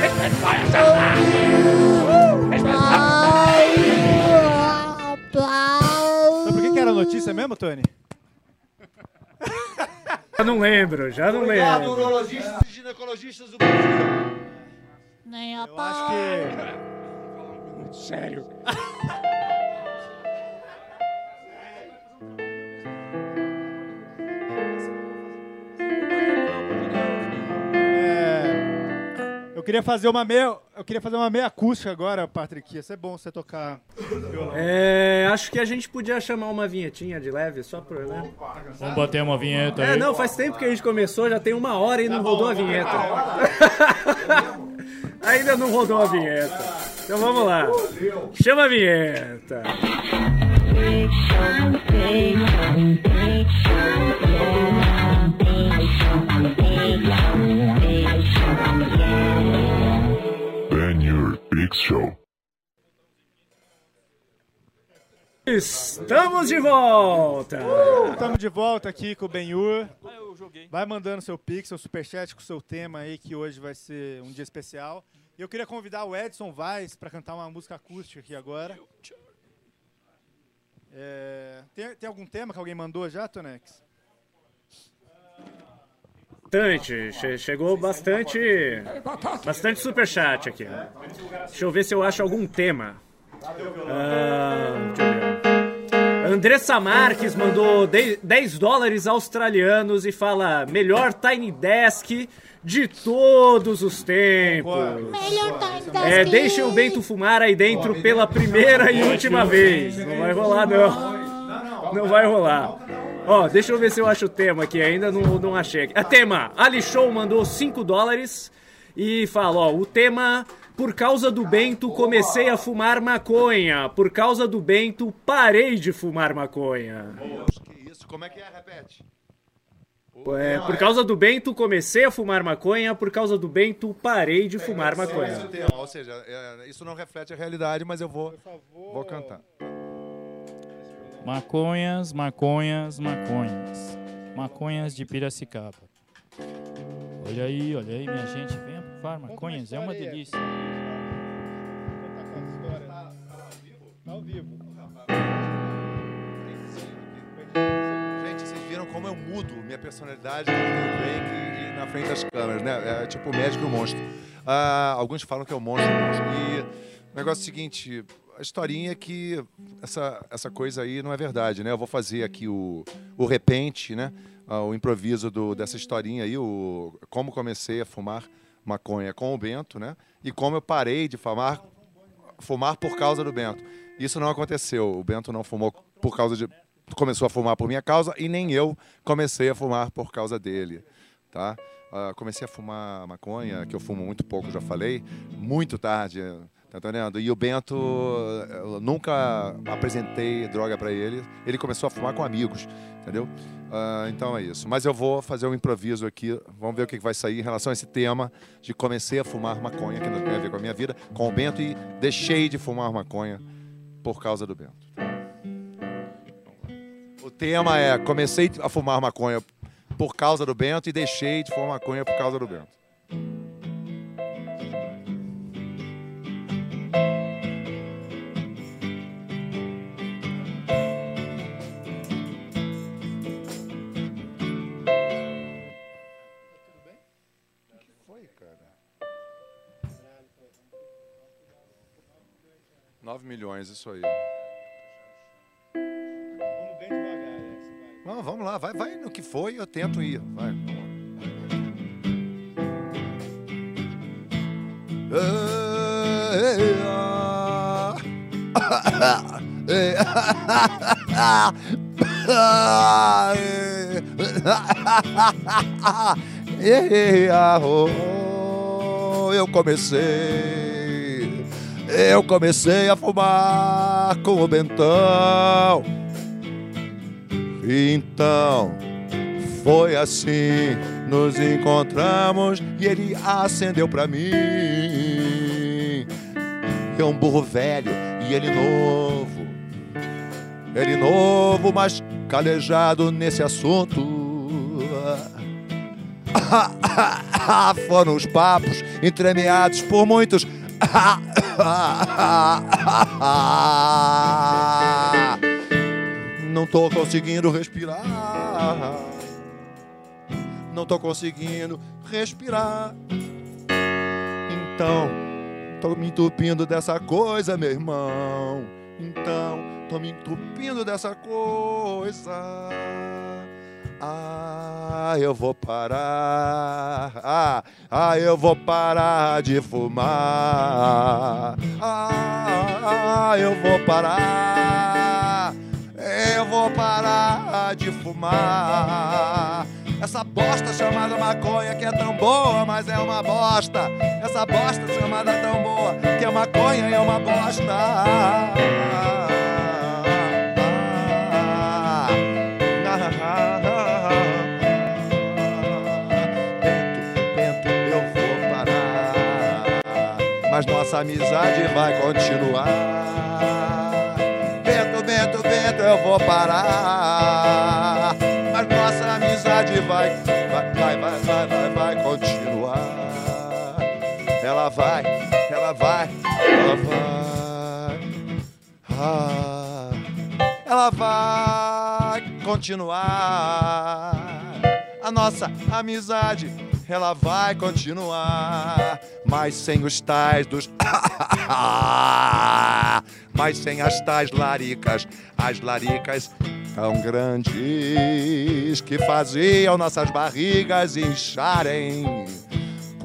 Speaker 9: Respeita o pau e a Xana. Respeita o pau.
Speaker 7: Então, por que, que era a notícia mesmo, Tony?
Speaker 8: Já não lembro, já não
Speaker 5: Obrigado,
Speaker 8: lembro.
Speaker 5: urologistas e ginecologistas do Brasil.
Speaker 12: Nem a
Speaker 7: Eu acho que.
Speaker 9: Sério.
Speaker 7: queria fazer uma meia. Eu queria fazer uma meia acústica agora, Patrick. Ia ser bom você tocar.
Speaker 8: É, acho que a gente podia chamar uma vinhetinha de leve, só por, né?
Speaker 1: Vamos bater uma vinheta
Speaker 8: É,
Speaker 1: aí.
Speaker 8: não, faz tempo que a gente começou, já tem uma hora e não rodou a vinheta. Ainda não rodou a vinheta. Então vamos lá. Chama a vinheta.
Speaker 13: Ben Show.
Speaker 8: Estamos de volta!
Speaker 7: Estamos de volta aqui com o Benhur. Vai mandando seu pix, seu superchat com o seu tema aí, que hoje vai ser um dia especial. E eu queria convidar o Edson Vaz para cantar uma música acústica aqui agora. É, tem, tem algum tema que alguém mandou já, Tonex?
Speaker 8: Bastante, che- chegou bastante. Bastante superchat aqui. Deixa eu ver se eu acho algum tema. Ah, deixa eu ver. Andressa Marques mandou de- 10 dólares australianos e fala: melhor Tiny Desk de todos os tempos. É, deixem o Bento fumar aí dentro pela primeira e última vez. Não vai rolar, não. Não vai rolar. Ó, deixa eu ver se eu acho o tema aqui. Ainda não, não achei. A tema: Ali Show mandou 5 dólares e fala: ó, o tema. Por causa do Bento, comecei a fumar maconha. Por causa do Bento, parei de fumar maconha.
Speaker 5: Que isso? Como é que é? Repete.
Speaker 8: É, por causa do Bento, comecei a fumar maconha. Por causa do Bento, parei de fumar
Speaker 5: é
Speaker 8: maconha.
Speaker 5: Ou seja, é, isso não reflete a realidade, mas eu vou, vou cantar.
Speaker 1: Maconhas, maconhas, maconhas. Maconhas de Piracicaba. Olha aí, olha aí, minha gente. Venha provar maconhas, é uma delícia.
Speaker 7: Tá ao vivo.
Speaker 5: Gente, vocês viram como eu mudo minha personalidade break e, e na frente das câmeras, né? É tipo o médico e o monstro. Ah, alguns falam que é o monstro, o monstro. E o negócio é o seguinte, a historinha que essa, essa coisa aí não é verdade, né? Eu vou fazer aqui o, o repente, né? Ah, o improviso do, dessa historinha aí, o, como comecei a fumar maconha com o Bento, né? E como eu parei de fumar, fumar por causa do Bento. Isso não aconteceu. O Bento não fumou por causa de. Começou a fumar por minha causa e nem eu comecei a fumar por causa dele. Tá? Ah, comecei a fumar maconha, que eu fumo muito pouco, já falei, muito tarde. Tá entendendo? E o Bento, eu nunca apresentei droga para ele. Ele começou a fumar com amigos, entendeu? Ah, então é isso. Mas eu vou fazer um improviso aqui. Vamos ver o que vai sair em relação a esse tema de comecei a fumar maconha, que não tem a ver com a minha vida, com o Bento e deixei de fumar maconha por causa do Bento. O tema é comecei a fumar maconha por causa do Bento e deixei de fumar maconha por causa do Bento. 9 milhões, isso aí.
Speaker 7: Vamos bem devagar, essa vai.
Speaker 5: Não, vamos lá, vai, vai no que foi, eu tento ir. Vai, vamos lá. Ei. Ei, Ei, eu comecei, eu comecei a fumar com o Bentão. Então, Foi assim, nos encontramos e ele acendeu pra mim. Eu um burro velho e ele novo. Ele novo, mas calejado nesse assunto. Foram os papos entremeados por muitos. Não tô conseguindo respirar. Não tô conseguindo respirar. Então, tô me entupindo dessa coisa, meu irmão. Então, tô me entupindo dessa coisa. Ah, eu vou parar. Ah, ah, eu vou parar de fumar. Ah, eu vou parar. Eu vou parar de fumar. Essa bosta chamada maconha que é tão boa, mas é uma bosta. Essa bosta chamada tão boa que é maconha e é uma bosta. Mas nossa amizade vai continuar. Bento, Bento, Bento, eu vou parar, mas nossa amizade vai, vai, vai, vai, vai, vai, vai continuar. Ela vai, ela vai, ela vai. Ah, ela vai continuar. A nossa amizade, ela vai continuar. Mas sem os tais dos. mas sem as tais laricas. As laricas tão grandes que faziam nossas barrigas incharem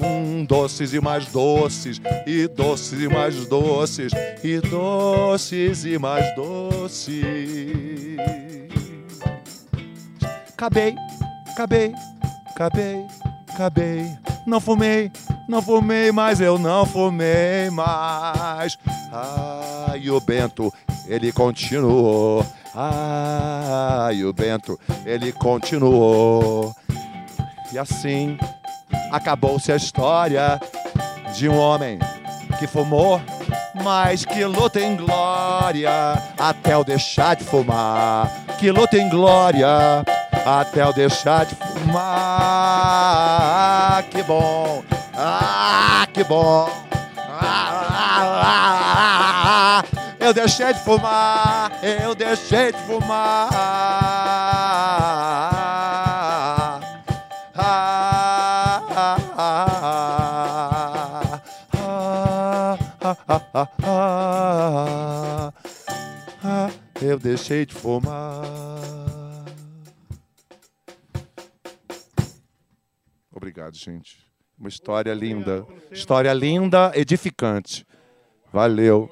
Speaker 5: com doces e mais doces, e doces e mais doces, e doces e mais doces. Acabei, acabei, acabei, acabei. Não fumei, não fumei, mas eu não fumei mais. Ai, o Bento, ele continuou. Ai, o Bento, ele continuou. E assim acabou-se a história de um homem que fumou, mas que luta em glória até o deixar de fumar. Que luta em glória até eu deixar de fumar. Que bom, ah, que bom. Eu deixei de fumar, eu deixei de fumar. Eu deixei de fumar. Obrigado, gente. Uma história linda. História linda, edificante. Valeu.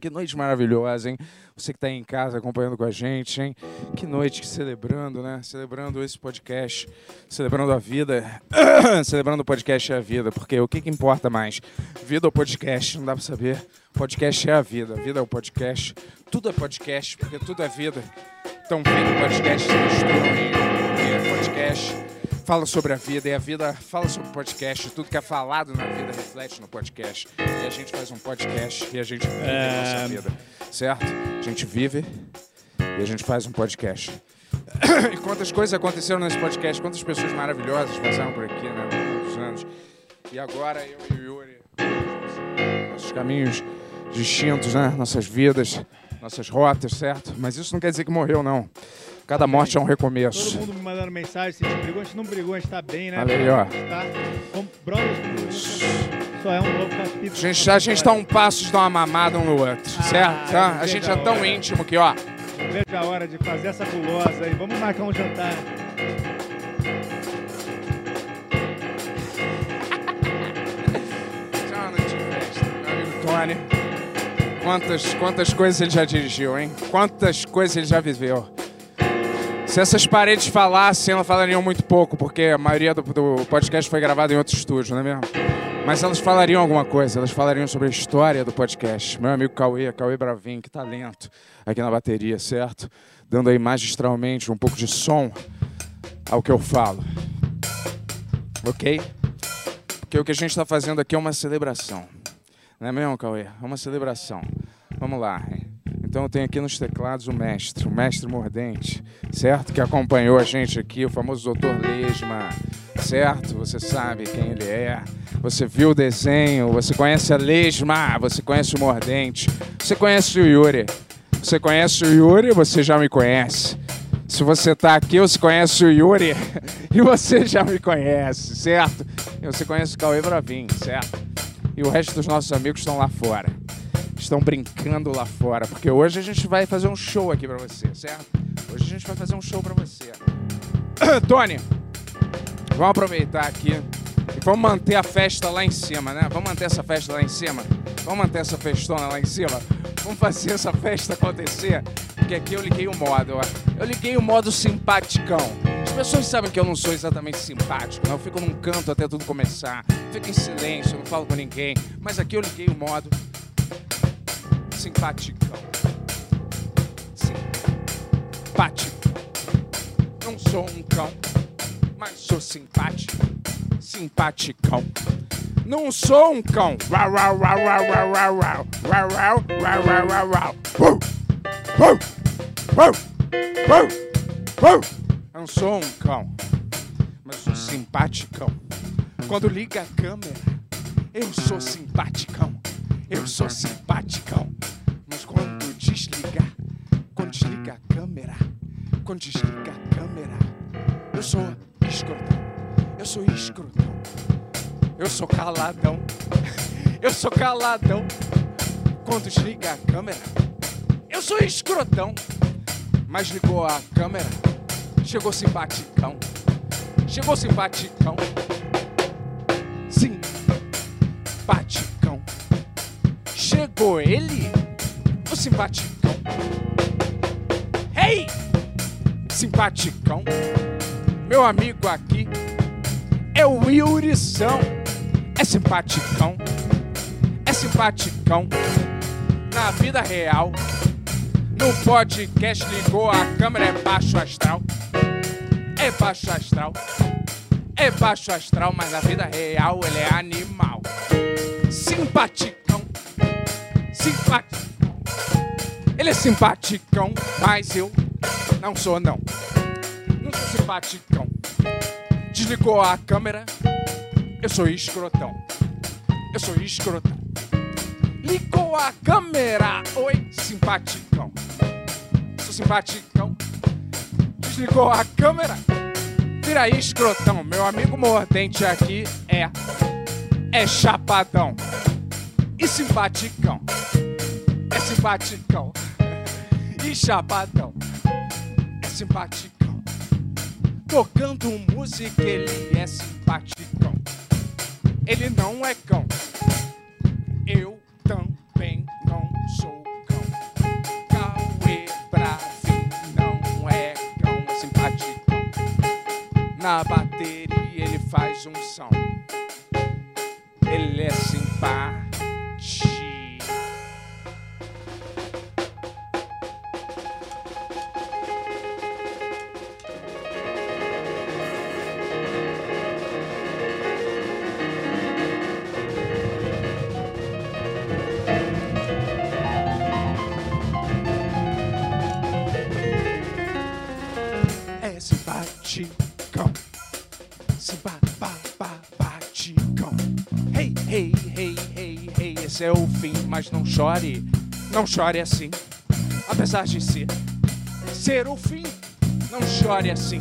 Speaker 4: Que noite maravilhosa, hein? Você que está em casa acompanhando com a gente, hein? Que noite celebrando, né? Celebrando esse podcast, celebrando a vida, celebrando o podcast é a vida, porque o que, que importa mais? Vida ou podcast? Não dá para saber. Podcast é a vida, a vida é o podcast. Tudo é podcast, porque tudo é vida. Então, vida e podcast se misturam é podcast fala sobre a vida e a vida fala sobre o podcast. Tudo que é falado na vida reflete no podcast. E a gente faz um podcast e a gente vive a nossa vida, certo? A gente vive e a gente faz um podcast. E quantas coisas aconteceram nesse podcast, quantas pessoas maravilhosas passaram por aqui, né? Muitos anos. E agora eu e o Yuri, nossos caminhos distintos, né? Nossas vidas, nossas rotas, certo? Mas isso não quer dizer que morreu, não. Cada morte é um recomeço.
Speaker 7: Todo mundo me mandando mensagem, se a gente brigou, a gente não brigou, a gente tá bem, né?
Speaker 4: Olha aí, ó.
Speaker 7: A gente tá como brothers nunca. Só é um novo capítulo.
Speaker 4: A gente, a gente tá um passo de dar uma mamada um no outro, certo? Tá? A gente é tão íntimo que, ó.
Speaker 7: Vejo a hora de fazer essa gulosa aí. Vamos marcar um jantar.
Speaker 4: Tony. Quantas, quantas coisas ele já dirigiu, hein? Quantas coisas ele já viveu. Se essas paredes falassem, elas falariam muito pouco, porque a maioria do, do podcast foi gravado em outro estúdio, não é mesmo? Mas elas falariam alguma coisa, elas falariam sobre a história do podcast. Meu amigo Cauê, Cauê Bravin, que talento aqui na bateria, certo? Dando aí magistralmente um pouco de som ao que eu falo. Ok? Porque o que a gente está fazendo aqui é uma celebração. Não é mesmo, Cauê? É uma celebração. Vamos lá. Então eu tenho aqui nos teclados o mestre, o mestre mordente, certo? Que acompanhou a gente aqui, o famoso Dr. Lesma, certo? Você sabe quem ele é. Você viu o desenho, você conhece a Lesma, você conhece o mordente, você conhece o Yuri. Você conhece o Yuri, você já me conhece. Se você tá aqui, você conhece o Yuri e você já me conhece, certo? E você conhece o Cauê Bravin, certo? E o resto dos nossos amigos estão lá fora. Estão brincando lá fora, porque hoje a gente vai fazer um show aqui pra você, certo? Hoje a gente vai fazer um show pra você. Tony, vamos aproveitar aqui e vamos manter a festa lá em cima, né? Vamos manter essa festa lá em cima. Vamos manter essa festona lá em cima. Vamos fazer essa festa acontecer. Porque aqui eu liguei o modo, ó. Eu liguei o modo simpaticão. As pessoas sabem que eu não sou exatamente simpático, né? Eu fico num canto até tudo começar. Fico em silêncio, não falo com ninguém. Mas aqui eu liguei o modo simpaticão. Simpaticão. Não sou um cão, mas sou simpático. Simpaticão. Não sou um cão. Não sou um cão, mas sou simpaticão. Quando liga a câmera, eu sou simpaticão. Eu sou simpaticão. Mas quando desligar, quando desliga a câmera, quando desliga a câmera, eu sou escrotão. Eu sou escrotão. Eu sou caladão. Eu sou caladão. Quando desliga a câmera, eu sou escrotão. Mas ligou a câmera, chegou simpaticão. Chegou simpaticão. Simpaticão. Chegou ele, o simpaticão. Hey! Simpaticão. Meu amigo aqui é o Yurição. É simpaticão. É simpaticão. Na vida real. No podcast ligou a câmera, é baixo astral. É baixo astral. É baixo astral, mas na vida real ele é animal. Simpaticão. Simpaticão. Ele é simpaticão, mas eu não sou não. Não sou simpaticão. Desligou a câmera, eu sou escrotão. Eu sou escrotão. Ligou a câmera, oi, simpaticão. Sou simpaticão. Desligou a câmera, vira escrotão. Meu amigo mordente aqui é. É chapadão. E simpaticão. É simpaticão. E chapadão. É simpaticão. Tocando música, ele é simpaticão. Ele não é cão. Eu também não sou cão. Cauê Bravin não é cão, é simpaticão. Na bateria ele faz um som. Ele é simpático. É simpaticão. Simpaticão. Hey, hey, hey, hey, hey, esse é o fim, mas não chore. Não chore assim. Apesar de ser ser o fim, não chore assim.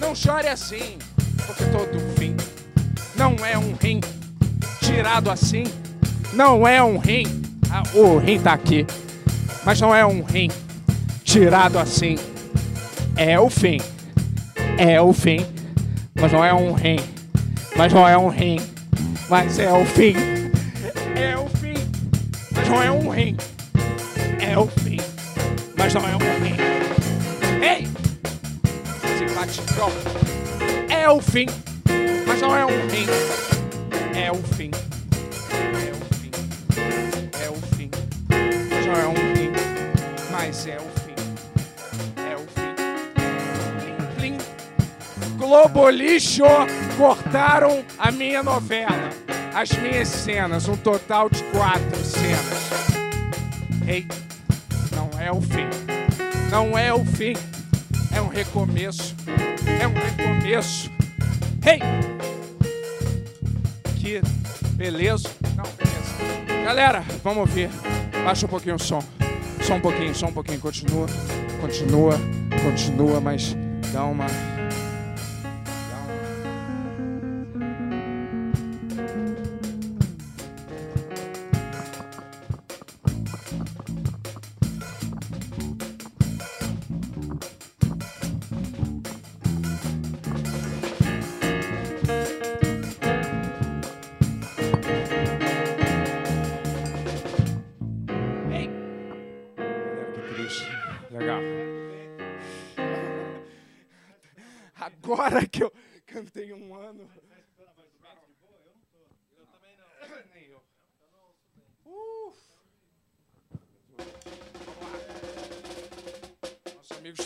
Speaker 4: Não chore assim, porque todo fim não é um rim tirado assim. Não é um rim. Ah, o rim tá aqui, mas não é um rim tirado assim. É o fim. É o fim. Mas não é um rim. Mas não é um rim. Mas é o fim. É o fim. Mas não é um rim. É o fim. Mas não é um rim. Ei! Simpaticão. É o fim. Mas não é um rim. É o fim. É o fim. É o fim. Já é um fim. Mas é o fim. Plim. Globo lixo cortaram a minha novela. As minhas cenas, um total de quatro cenas. Ei, não é o fim. Não é o fim. É um recomeço. É um recomeço. Ei! Que beleza. Não, beleza. Galera, vamos ouvir. Baixa um pouquinho o som. Só um pouquinho, só um pouquinho. Continua, continua, continua, mas dá uma.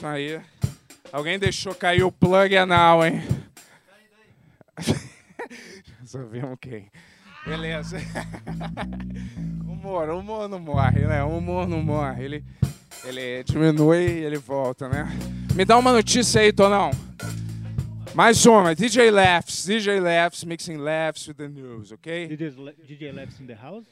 Speaker 4: Aí. Alguém deixou cair o plug anal, hein? Sabemos quem. Beleza. humor, humor não morre, né? Humor não morre. Ele, ele diminui e ele volta, né? Me dá uma notícia aí, Tonão. Mais uma. DJ Laughs. DJ Laughs, mixing laughs with the news, ok?
Speaker 7: DJ, Laughs in the house?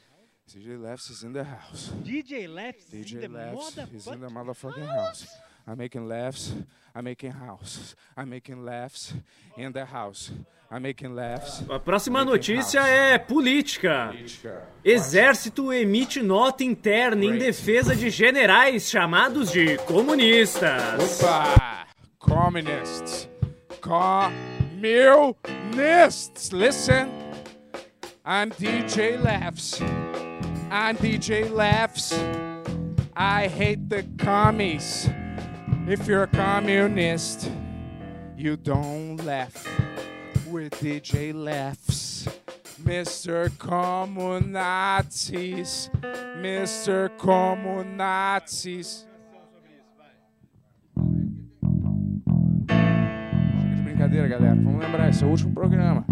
Speaker 4: DJ Laughs is in the house.
Speaker 7: DJ Laughs
Speaker 4: DJ
Speaker 7: in the
Speaker 4: Laughs is in the
Speaker 7: motherfucking
Speaker 4: house. I'm making laughs. I'm making houses. I'm making laughs in the house. I'm making laughs.
Speaker 8: A próxima notícia
Speaker 4: house.
Speaker 8: é política.
Speaker 4: Política.
Speaker 8: Exército emite nota interna em defesa de generais chamados de comunistas.
Speaker 4: Opa! Communists. Communists. Listen. I'm DJ Laughs. I'm DJ Laughs. I hate the commies. If you're a communist, you don't laugh with DJ Laughs. Mr. Communazis. Mr. Communazis. Brincadeira, galera. Vamos lembrar, esse é o último programa.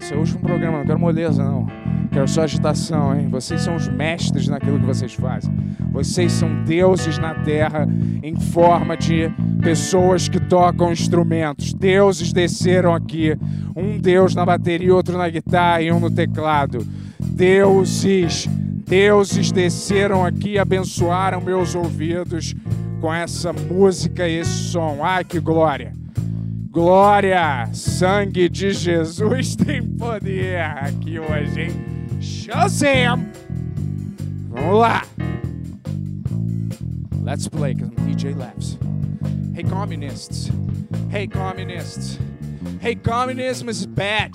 Speaker 4: Esse é o último programa, não quero moleza, não. Quero só agitação, hein? Vocês são os mestres naquilo que vocês fazem. Vocês são deuses na terra em forma de pessoas que tocam instrumentos. Deuses desceram aqui. Um deus na bateria, outro na guitarra e um no teclado. Deuses, deuses desceram aqui e abençoaram meus ouvidos com essa música e esse som. Ai, que glória! Glória! Sangue de Jesus tem poder aqui hoje, hein? Shazam! Vamos lá! Let's play, because DJ Labs. Hey, communists. Hey, communists. Hey, communism is bad.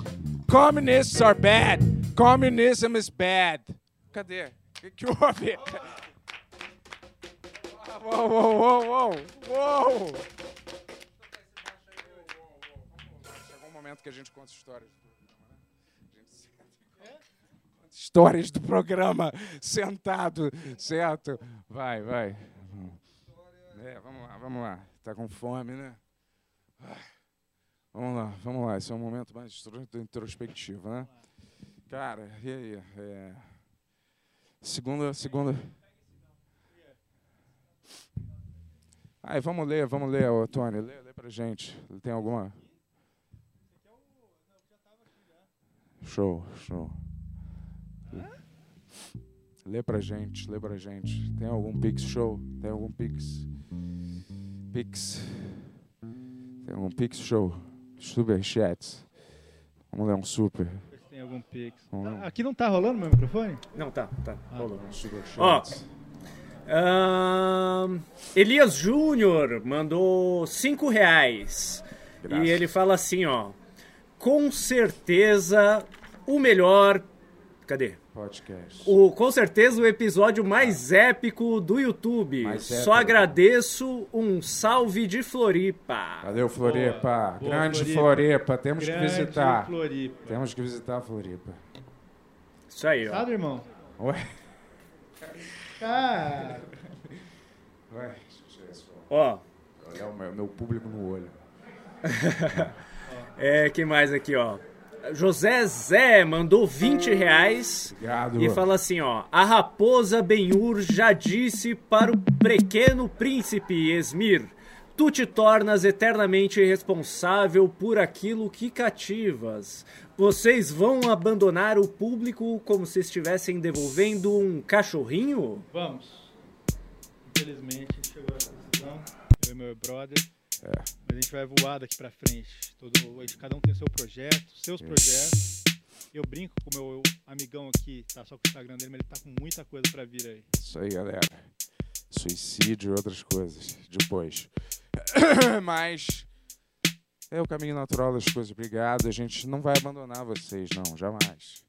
Speaker 4: Communists are bad. Communism is bad. Cadê? O que, que houve? Uou, uou, uou, uou, uou! Que a gente conta histórias do programa, né? A gente senta e conta Histórias do programa, sentado, certo? Vai, vai. É, vamos lá, vamos lá. Tá com fome, né? Vamos lá, vamos lá. Esse é um momento mais intro- introspectivo, né? Cara, e aí? É... Segunda, segunda. Ai, vamos ler, vamos ler, ô, Tony. Lê, lê pra gente. Tem alguma? Show, show. Lê pra gente, lê pra gente. Tem algum Pix show? Tem algum Pix? Pix. Tem algum Pix show? Superchats. Vamos ler um super.
Speaker 7: Tem algum pix. Ah, Aqui não tá rolando meu microfone?
Speaker 8: Não, tá, tá.
Speaker 7: Rolou.
Speaker 8: Ó, ahn, Elias Júnior mandou cinco reais.
Speaker 4: Graças.
Speaker 8: E ele fala assim, ó. Com certeza o melhor... Cadê?
Speaker 4: Podcast.
Speaker 8: O, com certeza o episódio mais épico do YouTube.
Speaker 4: Mais
Speaker 8: Só
Speaker 4: épico.
Speaker 8: agradeço um salve de Floripa.
Speaker 4: Valeu, Floripa.
Speaker 7: Boa,
Speaker 4: Grande
Speaker 7: Floripa.
Speaker 4: Floripa. Temos
Speaker 7: Grande
Speaker 4: que visitar.
Speaker 7: Floripa.
Speaker 4: Temos que visitar a Floripa.
Speaker 8: Isso aí, ó.
Speaker 7: Sabe, irmão?
Speaker 4: Ué.
Speaker 7: Cara.
Speaker 4: Ué.
Speaker 8: Ó.
Speaker 4: Olhar o meu, meu público no olho.
Speaker 8: É, quem mais aqui, ó? José Zé mandou 20 reais
Speaker 4: Obrigado.
Speaker 8: e fala assim, ó. A raposa Benhur já disse para o pequeno príncipe Esmir, tu te tornas eternamente responsável por aquilo que cativas. Vocês vão abandonar o público como se estivessem devolvendo um cachorrinho?
Speaker 7: Vamos. Infelizmente, chegou a decisão. Eu e meu brother.
Speaker 4: É.
Speaker 7: Mas a gente vai voar daqui pra frente. Todo, cada um tem seu projeto, seus projetos. Eu brinco com o meu amigão aqui, tá só com o Instagram dele, mas ele tá com muita coisa pra vir aí.
Speaker 4: Isso aí, galera. Suicídio e outras coisas. Depois. Mas é o caminho natural das coisas. Obrigado. A gente não vai abandonar vocês, não. Jamais.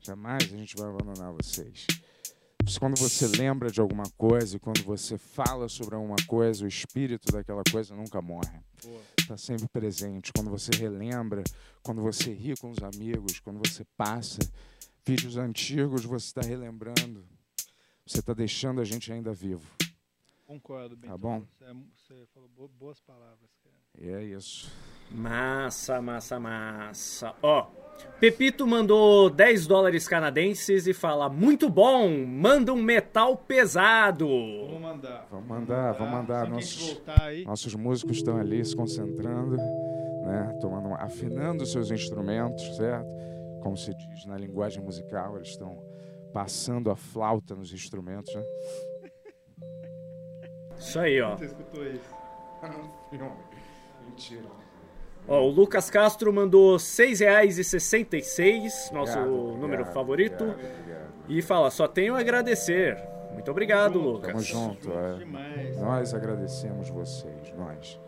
Speaker 4: Jamais a gente vai abandonar vocês. Quando você lembra de alguma coisa e quando você fala sobre alguma coisa, o espírito daquela coisa nunca morre. Está sempre presente. Quando você relembra, quando você ri com os amigos, quando você passa vídeos antigos, você está relembrando. Você está deixando a gente ainda vivo.
Speaker 7: Concordo, bem.
Speaker 4: Tá bom?
Speaker 7: Você, é- falou bo- boas palavras, cara.
Speaker 4: E é isso.
Speaker 8: Massa, massa, massa. Ó, Pepito mandou 10 dólares canadenses e fala: Muito bom, manda um metal pesado.
Speaker 7: Vamos mandar.
Speaker 4: Vamos mandar, vamos mandar.
Speaker 7: A gente
Speaker 4: Nossos, nossos músicos estão ali se concentrando, né? Tomando, afinando seus instrumentos, certo? Como se diz na linguagem musical, eles estão passando a flauta nos instrumentos, né?
Speaker 8: Isso aí, ó.
Speaker 7: Você escutou isso?
Speaker 4: Mentira.
Speaker 8: Ó, o Lucas Castro mandou R$ 6,66, nosso
Speaker 4: Obrigado,
Speaker 8: número
Speaker 4: obrigado,
Speaker 8: favorito.
Speaker 4: obrigado, obrigado.
Speaker 8: E fala: Só tenho a agradecer. Muito obrigado, Lucas.
Speaker 4: Tamo junto, é. Nós agradecemos vocês, nós.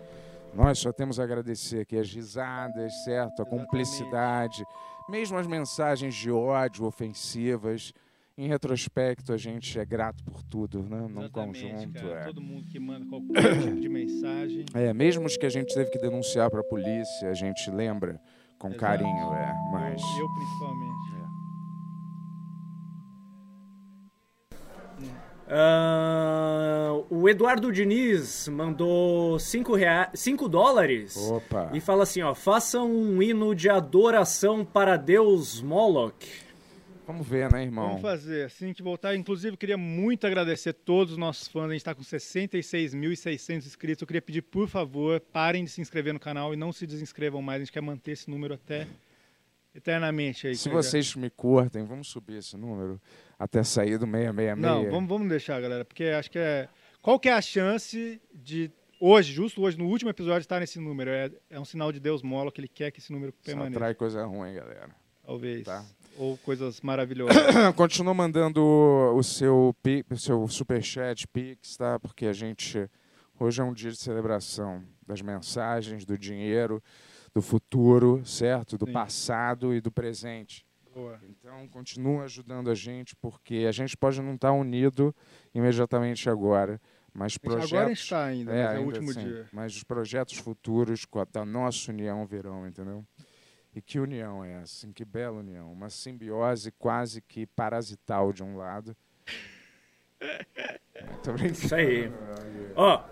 Speaker 4: Nós só temos a agradecer aqui as risadas, certo? A cumplicidade, mesmo as mensagens de ódio ofensivas. Em retrospecto, a gente é grato por tudo, né? Num conjunto.
Speaker 7: cara.
Speaker 4: é.
Speaker 7: Todo mundo que manda qualquer tipo de mensagem.
Speaker 4: É, mesmo os que a gente teve que denunciar para a polícia, a gente lembra com
Speaker 7: Exato.
Speaker 4: carinho, é. Mas
Speaker 7: Eu, eu principalmente.
Speaker 8: Ah, o Eduardo Diniz mandou 5 rea... cinco dólares
Speaker 4: Opa.
Speaker 8: e fala assim: ó, façam um hino de adoração para Deus Moloch.
Speaker 4: Vamos ver, né, irmão?
Speaker 7: Vamos fazer assim que voltar. Inclusive, queria muito agradecer todos os nossos fãs. A gente está com 66.600 inscritos. Eu queria pedir, por favor, parem de se inscrever no canal e não se desinscrevam mais. A gente quer manter esse número até eternamente aí.
Speaker 4: Se vocês me curtem, vamos subir esse número até sair do 666.
Speaker 7: Não, vamos, vamos deixar, galera, porque acho que é. Qual que é a chance de hoje, justo hoje, no último episódio, estar nesse número? É, é um sinal de Deus Molo que ele quer que esse número
Speaker 4: Só
Speaker 7: permaneça.
Speaker 4: atrai coisa ruim, galera.
Speaker 7: Talvez.
Speaker 4: Tá.
Speaker 7: Ou coisas maravilhosas.
Speaker 4: Continua mandando o seu, o seu superchat, Pix, tá? Porque a gente. Hoje é um dia de celebração das mensagens, do dinheiro, do futuro, certo? Do
Speaker 7: Sim.
Speaker 4: passado e do presente.
Speaker 7: Boa.
Speaker 4: Então, continua ajudando a gente, porque a gente pode não estar unido imediatamente agora, mas
Speaker 7: Agora
Speaker 4: projetos...
Speaker 7: gente está ainda, mas é o último dia.
Speaker 4: Mas os projetos futuros da nossa união virão, entendeu? E que união é essa? Que bela união. Uma simbiose quase que parasital de um lado. Tô brincando.
Speaker 8: Isso aí. Ó,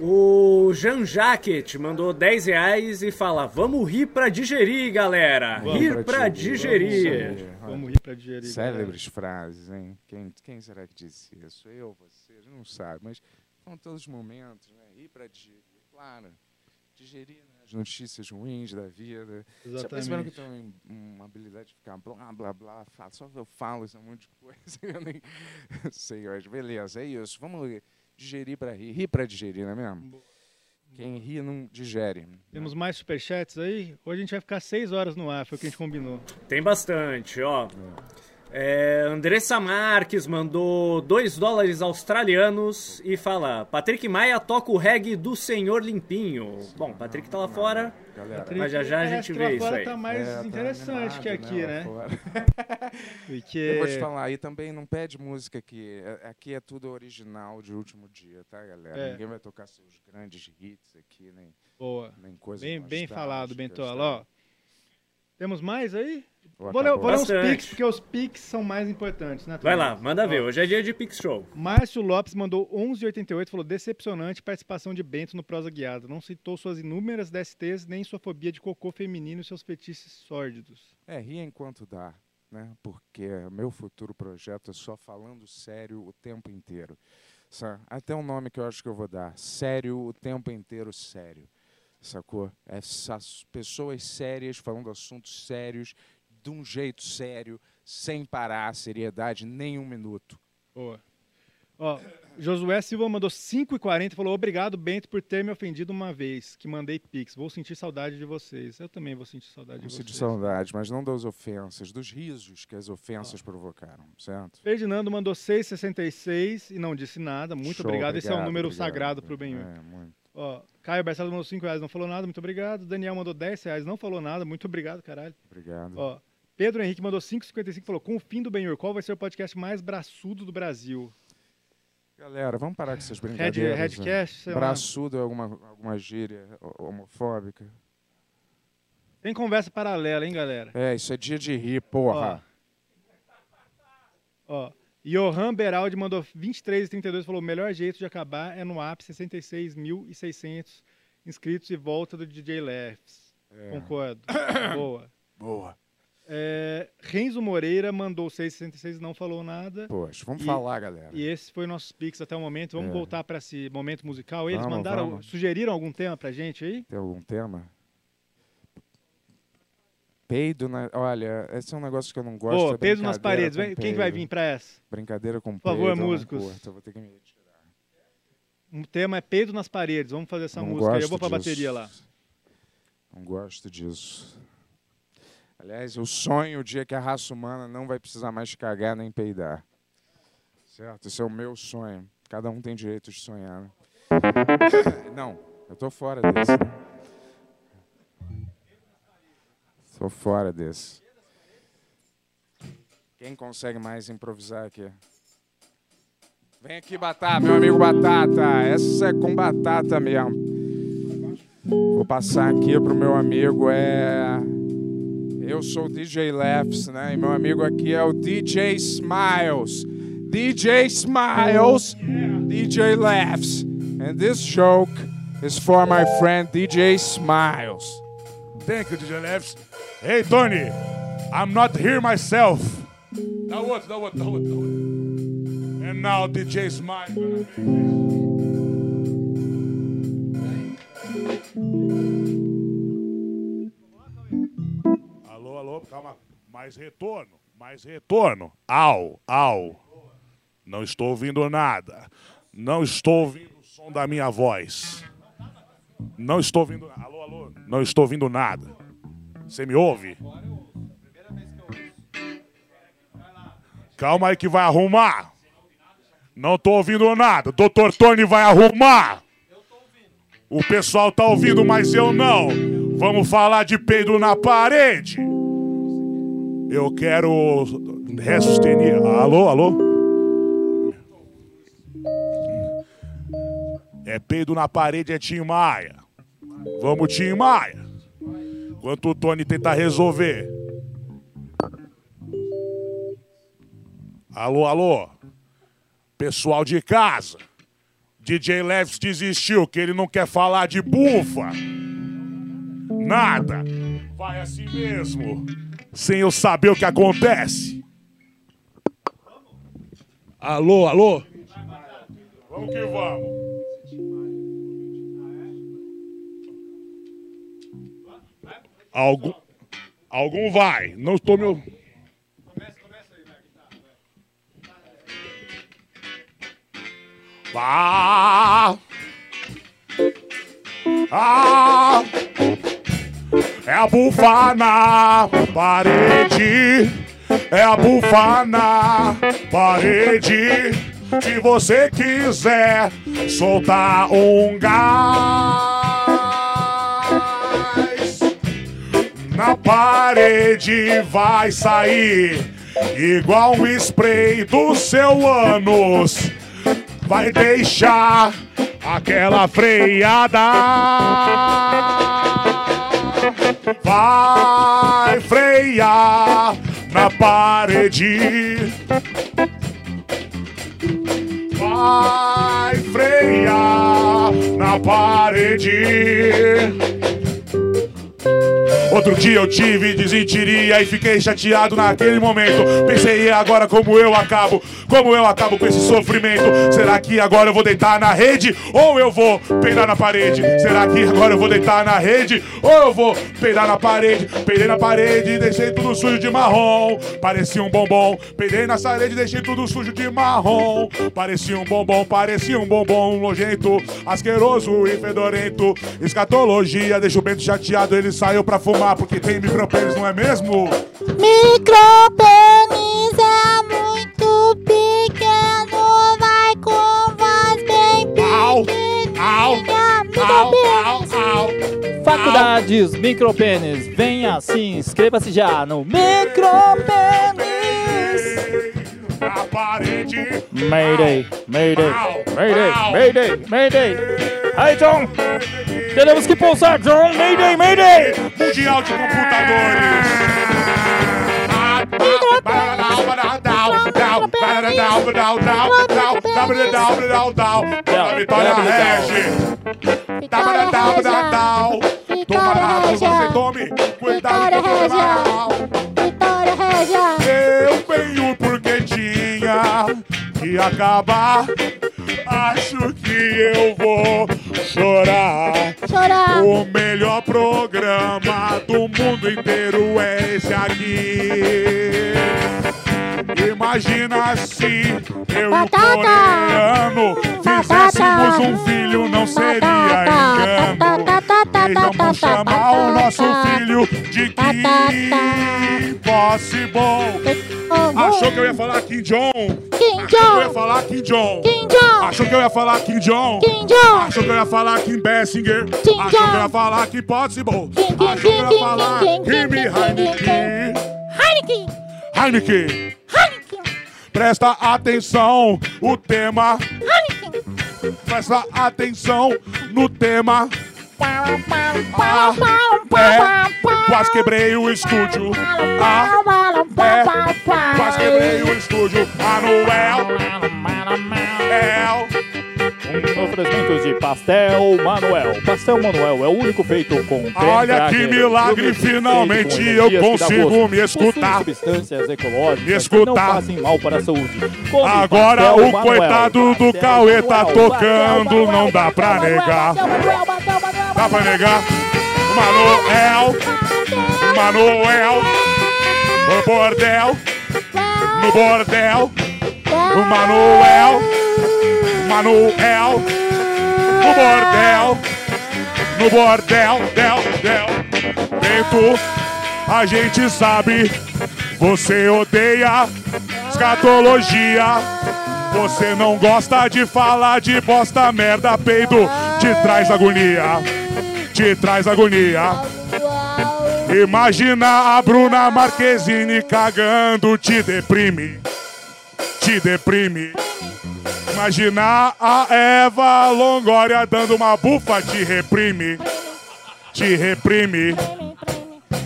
Speaker 8: o Jean Jacket mandou 10 reais e fala: Vamos rir pra digerir, galera.
Speaker 4: Vamos
Speaker 8: rir pra
Speaker 4: digerir,
Speaker 8: digerir.
Speaker 4: vamos digerir.
Speaker 7: Vamos rir pra digerir.
Speaker 4: Célebres frases, hein? Quem, quem será que disse isso? Eu, você? A gente não sabe, mas são todos os momentos, né? Rir para digerir, claro. Digerir? As notícias ruins da vida. Já perceberam que
Speaker 7: Exatamente.
Speaker 4: tem uma habilidade de ficar blá, blá, blá, fala, só eu falo esse monte de coisa, eu nem sei hoje. Beleza, é isso. Vamos digerir para rir. Rir para digerir, não é mesmo? Quem ri não digere.
Speaker 7: Temos mais superchats aí? Hoje a gente vai ficar 6 horas no ar, foi o que a gente combinou.
Speaker 8: Tem bastante, ó. É, Andressa Marques mandou 2 dólares australianos e fala: Patrick Maia toca o reggae do Senhor Limpinho. Bom, Patrick tá lá fora,
Speaker 4: Galera.
Speaker 8: mas já já a gente vê isso aí.
Speaker 7: tá mais
Speaker 4: É, tá
Speaker 7: interessante
Speaker 4: animado,
Speaker 7: que aqui, né?
Speaker 4: fora.
Speaker 7: Porque...
Speaker 4: Eu vou te falar, aí também não pede música aqui. É- Aqui é tudo original de último dia, tá, galera?
Speaker 7: É.
Speaker 4: Ninguém vai tocar seus grandes hits aqui, nem,
Speaker 7: Boa.
Speaker 4: nem coisas
Speaker 7: Bem, bem falado, Bentola.
Speaker 4: tá?
Speaker 7: Ó, temos mais aí?
Speaker 4: Ou
Speaker 7: Vou ler, vou ler uns
Speaker 8: Bastante.
Speaker 7: pics, porque os pics são mais importantes, né?
Speaker 8: Vai lá, manda ver. Hoje é dia de Pix Show.
Speaker 7: Márcio Lopes mandou 11,88, falou decepcionante participação de Bento no Prosa Guiada. Não citou suas inúmeras DSTs, nem sua fobia de cocô feminino e seus fetiches sórdidos.
Speaker 4: É, ria enquanto dá, né? Porque meu futuro projeto é só falando sério o tempo inteiro. Sa- Até o nome que eu acho que eu vou dar. Sério o tempo inteiro, sério. Sacou? Essas pessoas sérias falando assuntos sérios, de um jeito sério, sem parar, seriedade, nem um minuto.
Speaker 7: Boa. Ó, Josué Silva mandou 5,40 e falou: Obrigado, Bento, por ter me ofendido uma vez, que mandei pix. Vou sentir saudade de vocês. Eu também vou sentir saudade
Speaker 4: Não
Speaker 7: de vocês.
Speaker 4: de saudade, mas não das ofensas, dos risos que as ofensas provocaram, certo?
Speaker 7: Ferdinando mandou 6,66 e não disse nada. Muito
Speaker 4: Show,
Speaker 7: obrigado. Esse é um
Speaker 4: obrigado,
Speaker 7: número
Speaker 4: obrigado.
Speaker 7: sagrado pro Benhur.
Speaker 4: É, muito.
Speaker 7: Ó, Caio Barcelos mandou 5 reais, não falou nada, muito obrigado. Daniel mandou 10 reais, não falou nada, muito obrigado, caralho.
Speaker 4: Obrigado.
Speaker 7: Ó, Pedro Henrique mandou 5,55 falou: Com o fim do Benhur, qual vai ser o podcast mais braçudo do Brasil?
Speaker 4: Galera, vamos parar com essas brincadeiras. né?
Speaker 7: Redcast, sei lá.
Speaker 4: Braçudo é alguma, alguma gíria ho- homofóbica?
Speaker 7: Tem conversa paralela, hein, galera?
Speaker 4: É, isso é dia de rir, porra.
Speaker 7: Ó, Johan Beraldi mandou 23,32 falou: o melhor jeito de acabar é no ápice 66.600 inscritos e volta do DJ Lefts.
Speaker 4: É.
Speaker 7: Concordo. Boa.
Speaker 4: Boa.
Speaker 7: É, Renzo Moreira mandou 6,66 e não falou nada.
Speaker 4: Poxa, vamos
Speaker 7: E-
Speaker 4: falar, galera.
Speaker 7: E esse foi nossos pix até o momento. Vamos
Speaker 4: É.
Speaker 7: voltar para esse momento musical. Eles
Speaker 4: Vamos,
Speaker 7: mandaram,
Speaker 4: vamos.
Speaker 7: sugeriram algum tema pra gente aí?
Speaker 4: Tem algum tema? Peido na. Olha, esse é um negócio que eu não gosto.
Speaker 7: Ô,
Speaker 4: é
Speaker 7: peido nas paredes. quem que vai vir pra essa?
Speaker 4: Brincadeira com
Speaker 7: Por favor,
Speaker 4: peido, eu não
Speaker 7: músicos.
Speaker 4: curto, vou ter que me retirar.
Speaker 7: O tema é peido nas paredes. Vamos fazer essa
Speaker 4: Não
Speaker 7: música aí. Eu vou pra
Speaker 4: disso.
Speaker 7: bateria lá.
Speaker 4: Não gosto disso. Aliás, eu sonho o dia que a raça humana não vai precisar mais cagar nem peidar. Certo? Esse é o meu sonho. Cada um tem direito de sonhar. né? Não, eu tô fora desse. né? Tô fora desse. Quem consegue mais improvisar aqui? Vem aqui, Batata, meu amigo Batata. Essa é com batata mesmo. Vou passar aqui pro meu amigo, é... Eu sou o DJ Laughs, né? E meu amigo aqui é o DJ Smiles. DJ Smiles, DJ Laughs. And this joke is for my friend DJ Smiles.
Speaker 3: Thank you, DJ Laughs. Hey, Tony, I'm not here myself. Dá outro, dá outro, dá outro, dá outro. And now DJ Smile. Alô, alô, calma. Mais retorno, mais retorno. Au, au. Não estou ouvindo nada. Não estou ouvindo o som da minha voz. Não estou ouvindo. Alô, alô. Não estou ouvindo nada. Você me ouve? Calma aí que vai arrumar. Não tô ouvindo nada. Doutor Tony vai arrumar. O pessoal tá ouvindo, mas eu não. Vamos falar de peido na parede. Eu quero restenir. Alô, alô? É peido na parede, é Tim Maia. Vamos, Tim Maia. Enquanto o Tony tenta resolver. Alô, alô. Pessoal de casa. DJ Leves desistiu, que ele não quer falar de bufa. Nada. Vai assim mesmo. Sem eu saber o que acontece. Alô, alô. Vamos que vamos. Algum, algum vai. Não estou meu. Ah, ah, é a bufa na parede, é a bufa na parede. Se você quiser soltar um gás na parede, vai sair igual um spray do seu ânus vai deixar aquela freada. Vai frear parede. Vai frear na parede. Outro dia eu tive desentiria e fiquei chateado naquele momento. Pensei, e agora como eu acabo? Como eu acabo com esse sofrimento? Será que agora eu vou deitar na rede ou eu vou peidar na parede? Será que agora eu vou deitar na rede ou eu vou peidar na parede? Peidei na parede e deixei tudo sujo de marrom. Parecia um bombom. Peidei na parede e deixei tudo sujo de marrom. Parecia um bombom, parecia um bombom nojento, asqueroso e fedorento. Escatologia, deixa o Bento chateado, ele saiu pra fumar porque tem micropênis, não é mesmo?
Speaker 14: Micropênis é muito pequeno, vai com voz bem pequenininha. Micropênis.
Speaker 1: Faculdades Micropênis, venha sim, inscreva-se já no Micropênis.
Speaker 3: Na parede.
Speaker 1: Mayday, Mayday, Mayday, Mayday, Mayday. Aí, John, temos que pousar, John. Mayday, Mayday.
Speaker 3: Mundial de computadores. Vitória Regi. Toma na você tome. Cuidado com o que acabar. Acho que eu vou chorar.
Speaker 14: Chorar.
Speaker 3: O melhor programa do mundo inteiro é esse aqui. Imagina se eu e o coreano fizéssemos um filho, não seria engano. Eles vão chamar o nosso filho de Kim Possible. Achou que eu ia falar Kim Jong?
Speaker 14: Kim
Speaker 3: Achou que eu ia
Speaker 14: Jong.
Speaker 3: falar Kim Jong?
Speaker 14: Kim Jong.
Speaker 3: Achou que eu ia falar Kim Jong?
Speaker 14: Kim Jong.
Speaker 3: Achou que eu ia falar Kim Bessinger?
Speaker 14: Kim
Speaker 3: Achou que eu ia
Speaker 14: Jong.
Speaker 3: falar Kim Possible?
Speaker 14: Kim, Kim,
Speaker 3: Achou que eu
Speaker 14: Kim,
Speaker 3: ia
Speaker 14: Kim,
Speaker 3: falar
Speaker 14: Kim, Kim,
Speaker 3: Kim
Speaker 14: Kim,
Speaker 3: Heineken?
Speaker 14: Heineken.
Speaker 3: Heineken. Presta atenção, o tema. Presta atenção no tema. Ah, é, quase quebrei o estúdio. Ah, é, quase quebrei o estúdio. Manuel. El.
Speaker 1: Um oferecimento de Pastel Manuel. Pastel Manuel é o único feito com
Speaker 3: Olha que milagre, finalmente eu consigo me escutar.
Speaker 1: Substâncias ecológicas
Speaker 3: Me escutar.
Speaker 1: não fazem mal para a saúde.
Speaker 3: Agora o coitado do Cauê tá tocando, não dá pra negar. Dá pra negar? Manuel, Manuel, no bordel, no bordel, o Manuel, Manuel, no bordel, no bordel, del, del. Bento, a gente sabe, você odeia escatologia. Você não gosta de falar de bosta, merda, peido, te traz agonia, te traz agonia. Imagina a Bruna Marquezine cagando, te deprime, te deprime. Imagina a Eva Longoria dando uma bufa, te reprime, te reprime.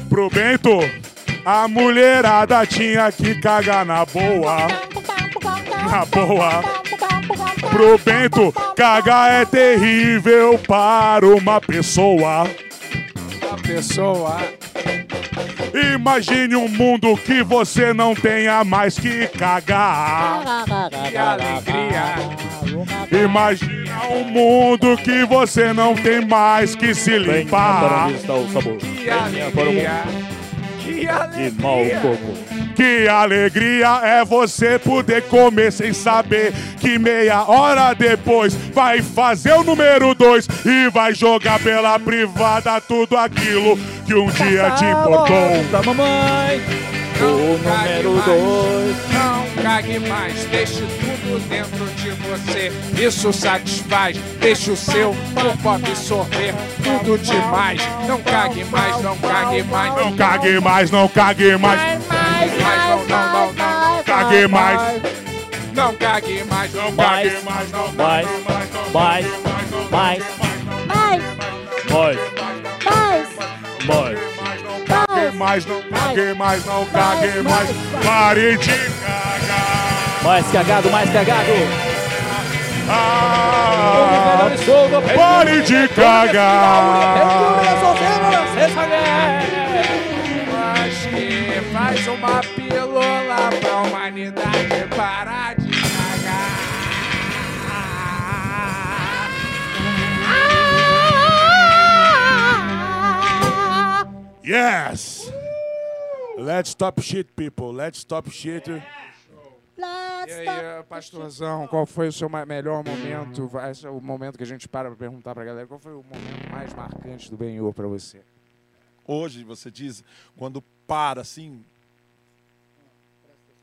Speaker 3: Pro Bento, a mulherada tinha que cagar na boa, na boa. Pro Bento, cagar é terrível para uma pessoa.
Speaker 4: A pessoa.
Speaker 3: Imagine um mundo que você não tenha mais que cagar.
Speaker 4: Que alegria.
Speaker 3: Imagina um mundo que você não tem mais que se limpar.
Speaker 4: Que alegria. Que alegria.
Speaker 1: De mau coco.
Speaker 3: Que alegria é você poder comer sem saber que meia hora depois vai fazer o número dois e vai jogar pela privada tudo aquilo que um dia te importou.
Speaker 1: Da mamãe. O número dois.
Speaker 9: Não cague mais, deixe tudo dentro de você. Isso satisfaz, deixe o seu corpo absorver tudo demais. Não cague mais, não cague mais.
Speaker 3: Não cague mais, não cague mais.
Speaker 9: mais, não, não, não, não.
Speaker 3: Cague mais.
Speaker 9: Não cague mais, não
Speaker 1: Mais,
Speaker 9: cague mais, não
Speaker 1: mais, mais, mais,
Speaker 14: Mais.
Speaker 1: mais,
Speaker 14: Mais.
Speaker 1: mais.
Speaker 14: Mais.
Speaker 3: mais, não cague mais, não cague mais. Pare de cagar.
Speaker 1: Mais cagado, mais cagado.
Speaker 3: Ah, pare de cagar.
Speaker 4: Acho que faz uma pílula pra humanidade parar de cagar.
Speaker 6: Yes! Let's stop shit, people. Let's stop shit.
Speaker 4: E aí, pastorzão, qual foi o seu melhor momento? Vai- Esse é o momento que a gente para pra perguntar pra galera. Qual foi o momento mais marcante do Benhur pra você?
Speaker 6: Hoje, você diz, quando para assim.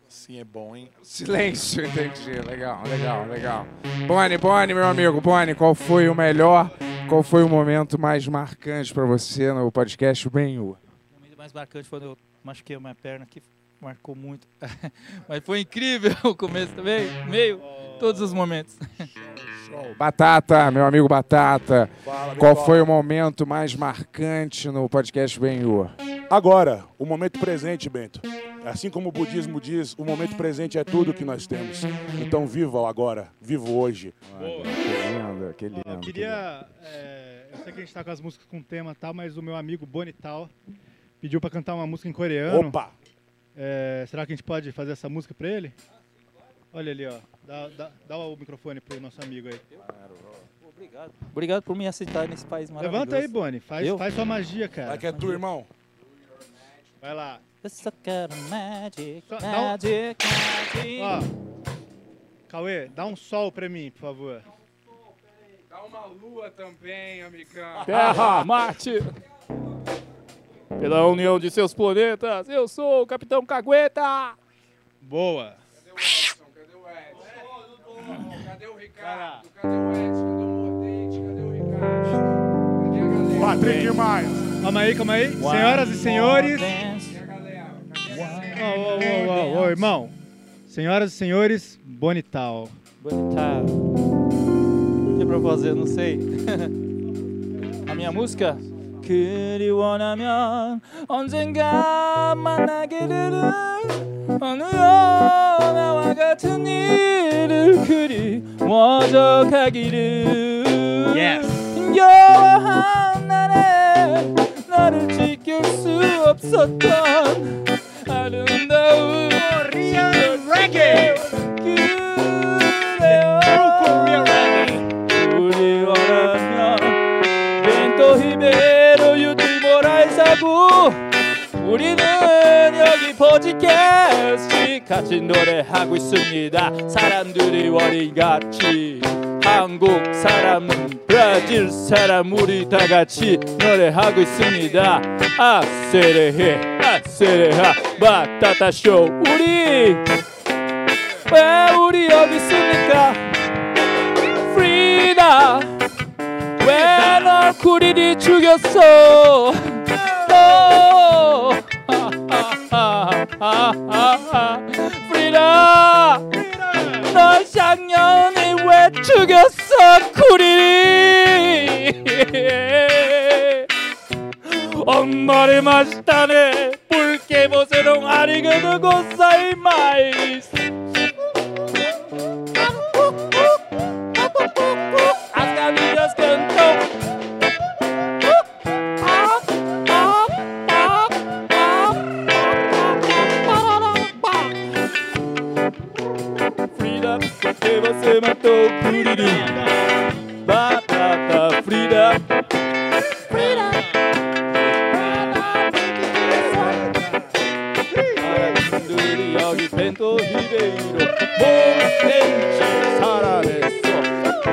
Speaker 6: Assim é bom, hein?
Speaker 4: Silêncio, entendi. Legal, legal, legal. Boni, Boni, meu amigo, Boni, qual foi o melhor, qual foi o momento mais marcante pra você no podcast Benhur?
Speaker 1: O momento mais marcante foi quando eu machuquei a minha perna, que marcou muito. Mas foi incrível o começo também, meio, todos os momentos.
Speaker 4: Batata, meu amigo Batata,
Speaker 6: Fala,
Speaker 4: qual
Speaker 6: bola.
Speaker 4: foi o momento mais marcante no podcast Benhur?
Speaker 6: Agora, o momento presente, Bento. Assim como o budismo diz, o momento presente é tudo que nós temos. Então viva o agora, viva o hoje.
Speaker 4: Que lindo, que lindo.
Speaker 7: Eu queria. é, eu sei que a gente tá com as músicas com tema e tal, mas o meu amigo Bonital pediu pra cantar uma música em coreano.
Speaker 6: Opa!
Speaker 7: É, será que a gente pode fazer essa música pra ele? Olha ali, ó. Dá, dá- dá o microfone pro nosso amigo aí.
Speaker 1: Obrigado. Obrigado por me aceitar nesse país maravilhoso.
Speaker 7: Levanta aí, Boni. Faz,
Speaker 1: Eu?
Speaker 7: faz sua magia, cara.
Speaker 6: Vai que é tu, irmão.
Speaker 7: Vai lá.
Speaker 1: Let's talk about magic,
Speaker 7: Só dá um-
Speaker 1: magic, magic.
Speaker 7: Ó. Cauê, dá um sol pra mim, por favor.
Speaker 4: Dá uma lua também, amigão.
Speaker 1: Terra, Marte. Pela união de seus planetas, eu sou o Capitão Cagueta.
Speaker 7: Boa.
Speaker 4: Cadê o Edson? Cadê o Ricardo? Cadê o Edson? Cadê o Mordente? Cadê o Ricardo? Cadê a galera?
Speaker 3: Patrick Maia.
Speaker 7: Calma aí, calma aí. Senhoras e senhores. Ô, ô, ô, ô, ô, irmão. Senhoras e senhores, Bonital.
Speaker 1: Bonital. O que é pra fazer? Não sei. A minha música? 그리 원하면 언젠가 만나게 되는 어느 연애와 같은 일을 그리워져 가기를 힘겨워한 날에 나를 지킬 수 없었던 아름다운 코리안 레게 우리는 여기 버지캐스트 같이 노래하고 있습니다. 사람들이 월이같이 한국 사람은 브라질 사람 우리 다 같이 노래하고 있습니다. 아세레헤 아세레하 바타타 쇼 우리! 왜 우리 여기 있습니까? 프리다! 왜 널 쿠리리 죽였어 오, 하하하하하. 프리다 널 작년에 왜 죽였어 쿠리리 엄마를 마시다네 붉게 보세롱 아리가도 고사이 마이스 você matou Curiri. Batata Frida. Frida. 사람들이 여기 벤토 히베이로 몬텐치 살아냈어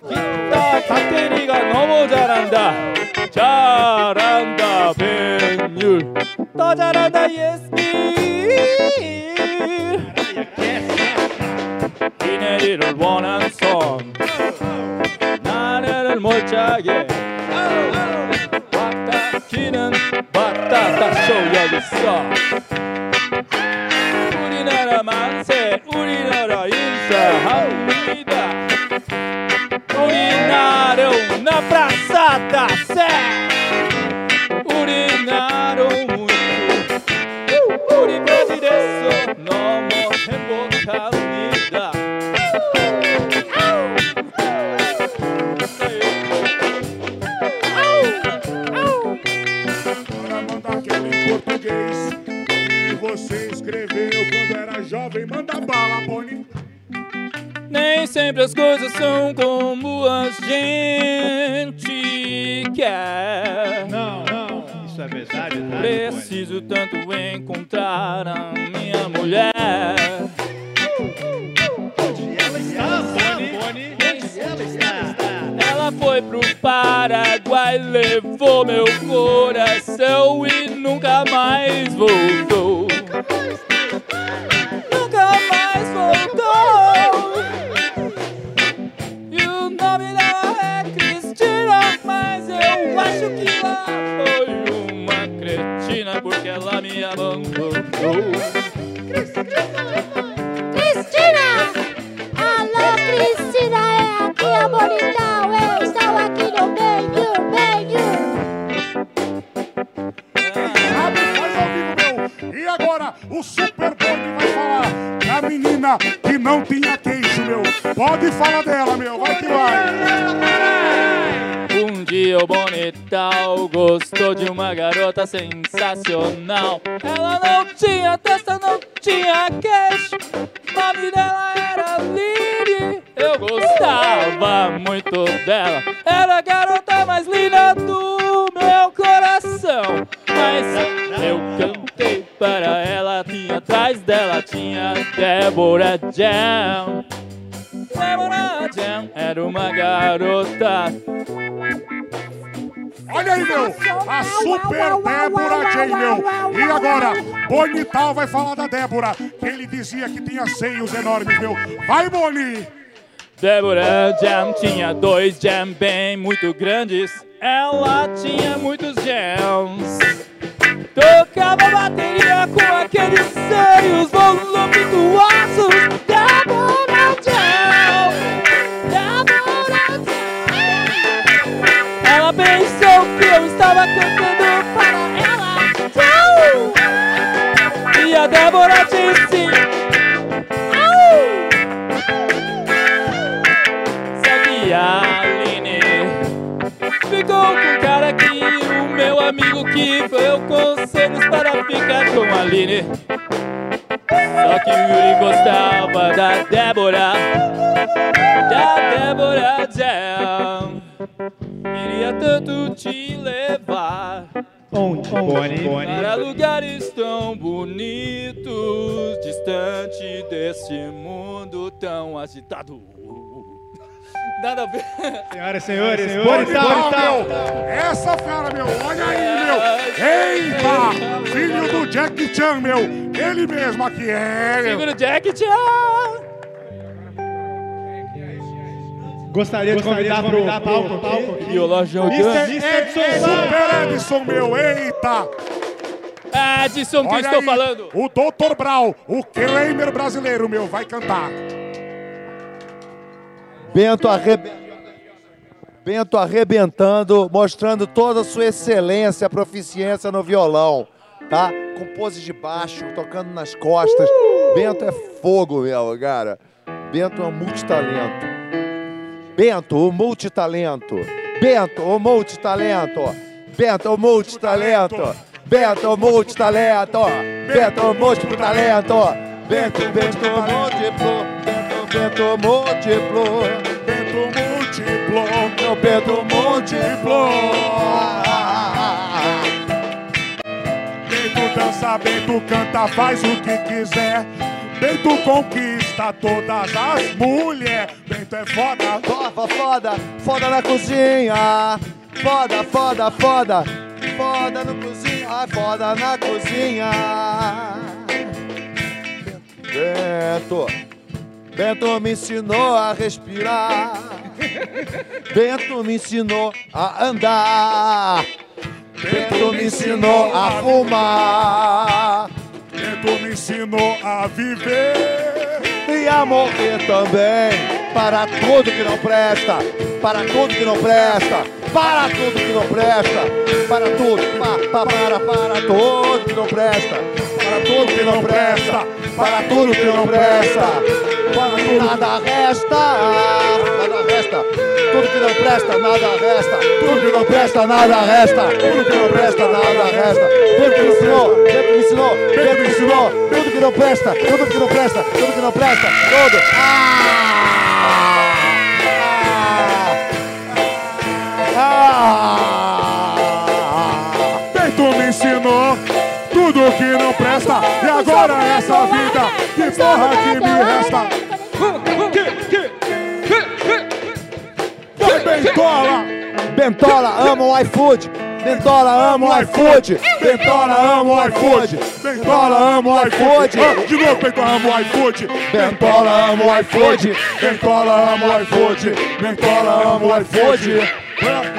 Speaker 1: 기타 박테리가 너무 잘한다 잘한다 벤율 더 잘한다 예스미 이내리를 원한 선. 나를 몰차게 왔다 기는 왔다. 쇼 여기 있어. 우리나라 만세 우리나라 인사합니다. 우리나라 una praça da sé 우리나라 muito
Speaker 3: você Manda bala, Boni.
Speaker 1: Nem sempre as coisas são como a gente quer.
Speaker 15: Não, não. Isso é verdade, tá?
Speaker 1: Preciso tanto encontrar a minha mulher.
Speaker 15: Ela está, Boni. Onde ela está?
Speaker 1: Ela foi pro Paraguai, levou meu coração e nunca mais voltou. Nunca eu acho que ela foi uma cretina porque ela me abandonou.
Speaker 14: Cristina! Alô, Cristina, é aqui a bonitão. Eu estou aqui no meio, meio.
Speaker 3: Abre, faz ao vivo, meu. E agora, o Super vai falar da menina que não tinha queixo, meu. Pode falar dela, meu. Vai que vai.
Speaker 1: Um dia o Bonital gostou de uma garota sensacional. Ela não tinha testa, não tinha queixo. O nome dela era Lily. Eu gostava muito dela. Era a garota mais linda do meu coração. Mas eu cantei para ela. Tinha atrás dela, tinha Débora Jam. Débora Jam era uma garota
Speaker 3: Olha aí, meu. A Super Débora J, meu. E agora, Bonital vai falar da Débora, que ele dizia que tinha seios enormes, meu. Vai, Boni.
Speaker 1: Débora Jam tinha dois jam bem muito grandes. Ela tinha muitos jams. Tocava bateria com aqueles seios voluptuosos. Débora Jam. Eu cantando para ela. Tchau. E a Débora disse. Au. Só a Aline ficou com cara que o meu amigo que deu conselhos para ficar com a Aline. Só que o Yuri gostava da Débora, da Débora Jam. Queria tanto te levar
Speaker 15: Onde, Boni?
Speaker 1: para lugares tão bonitos, distante desse mundo tão agitado. Nada a ver.
Speaker 15: Senhoras e senhores,
Speaker 1: Senhores,
Speaker 15: Bonital,
Speaker 3: meu. Essa fera, meu. Olha aí, meu. Eita. Filho do Jack Chan, meu. Ele mesmo aqui é. meu.
Speaker 1: Segura o Jack Chan.
Speaker 15: Gostaria de convidar para o palco, palco aqui.
Speaker 1: Viola jogando.
Speaker 15: Mr. Edson
Speaker 3: Super Edson, meu. Eita.
Speaker 1: Edson, que
Speaker 3: Olha
Speaker 1: estou
Speaker 3: aí,
Speaker 1: falando.
Speaker 3: O Dr. Brau, o Kramer brasileiro, meu. Vai cantar.
Speaker 5: Bento, arreb... Bento arrebentando, mostrando toda a sua excelência, proficiência no violão, tá? Com pose de baixo, tocando nas costas. Bento é fogo mesmo, cara. Bento é um multitalento. Bento, o multitalento. Bento, o multitalento. Bento, o multitalento. Bento, o multitalento. Bento, o multitalento. Bento, Bento, múltiplo. Bento, Bento, múltiplo.
Speaker 3: Bento múltiplo.
Speaker 5: Meu Bento múltiplo.
Speaker 3: Bento dança, Bento canta, faz o que quiser. Bento conquista todas as mulheres. Bento é foda.
Speaker 5: Foda, foda, foda na cozinha. Foda, foda, foda. Foda no cozinha, foda na cozinha. Bento, Bento me ensinou a respirar. Bento me ensinou a andar. Bento me ensinou a fumar.
Speaker 3: Bento me ensinou a viver.
Speaker 5: E a morrer também. Para tudo que não presta. Para tudo que não presta. Para tudo que não presta. Para tudo. Pa, pa, para, para tudo que não presta. Para tudo que não presta. Para tudo que não presta. Nada resta. Nada resta. Tudo que não presta, nada resta. Tudo que não presta, nada resta. Tudo que não presta, nada resta. Tudo que me ensinou. Tudo que me ensinou
Speaker 2: Bento me ensinou. Tudo que não presta, tudo que não presta, tudo que não presta, tudo.
Speaker 3: Bento me ensinou tudo que não presta. E agora essa vida, que porra que me resta? Bentola!
Speaker 2: Bentola, amo o iFood. Bentola, amo o iFood. Bentola, amo o iFood.
Speaker 3: Bentola, amo o iFood. Ah, De novo, Bentola, amo o iFood.
Speaker 2: Bentola, amo o iFood.
Speaker 3: Bentola, amo o iFood. Bentola, amo o iFood.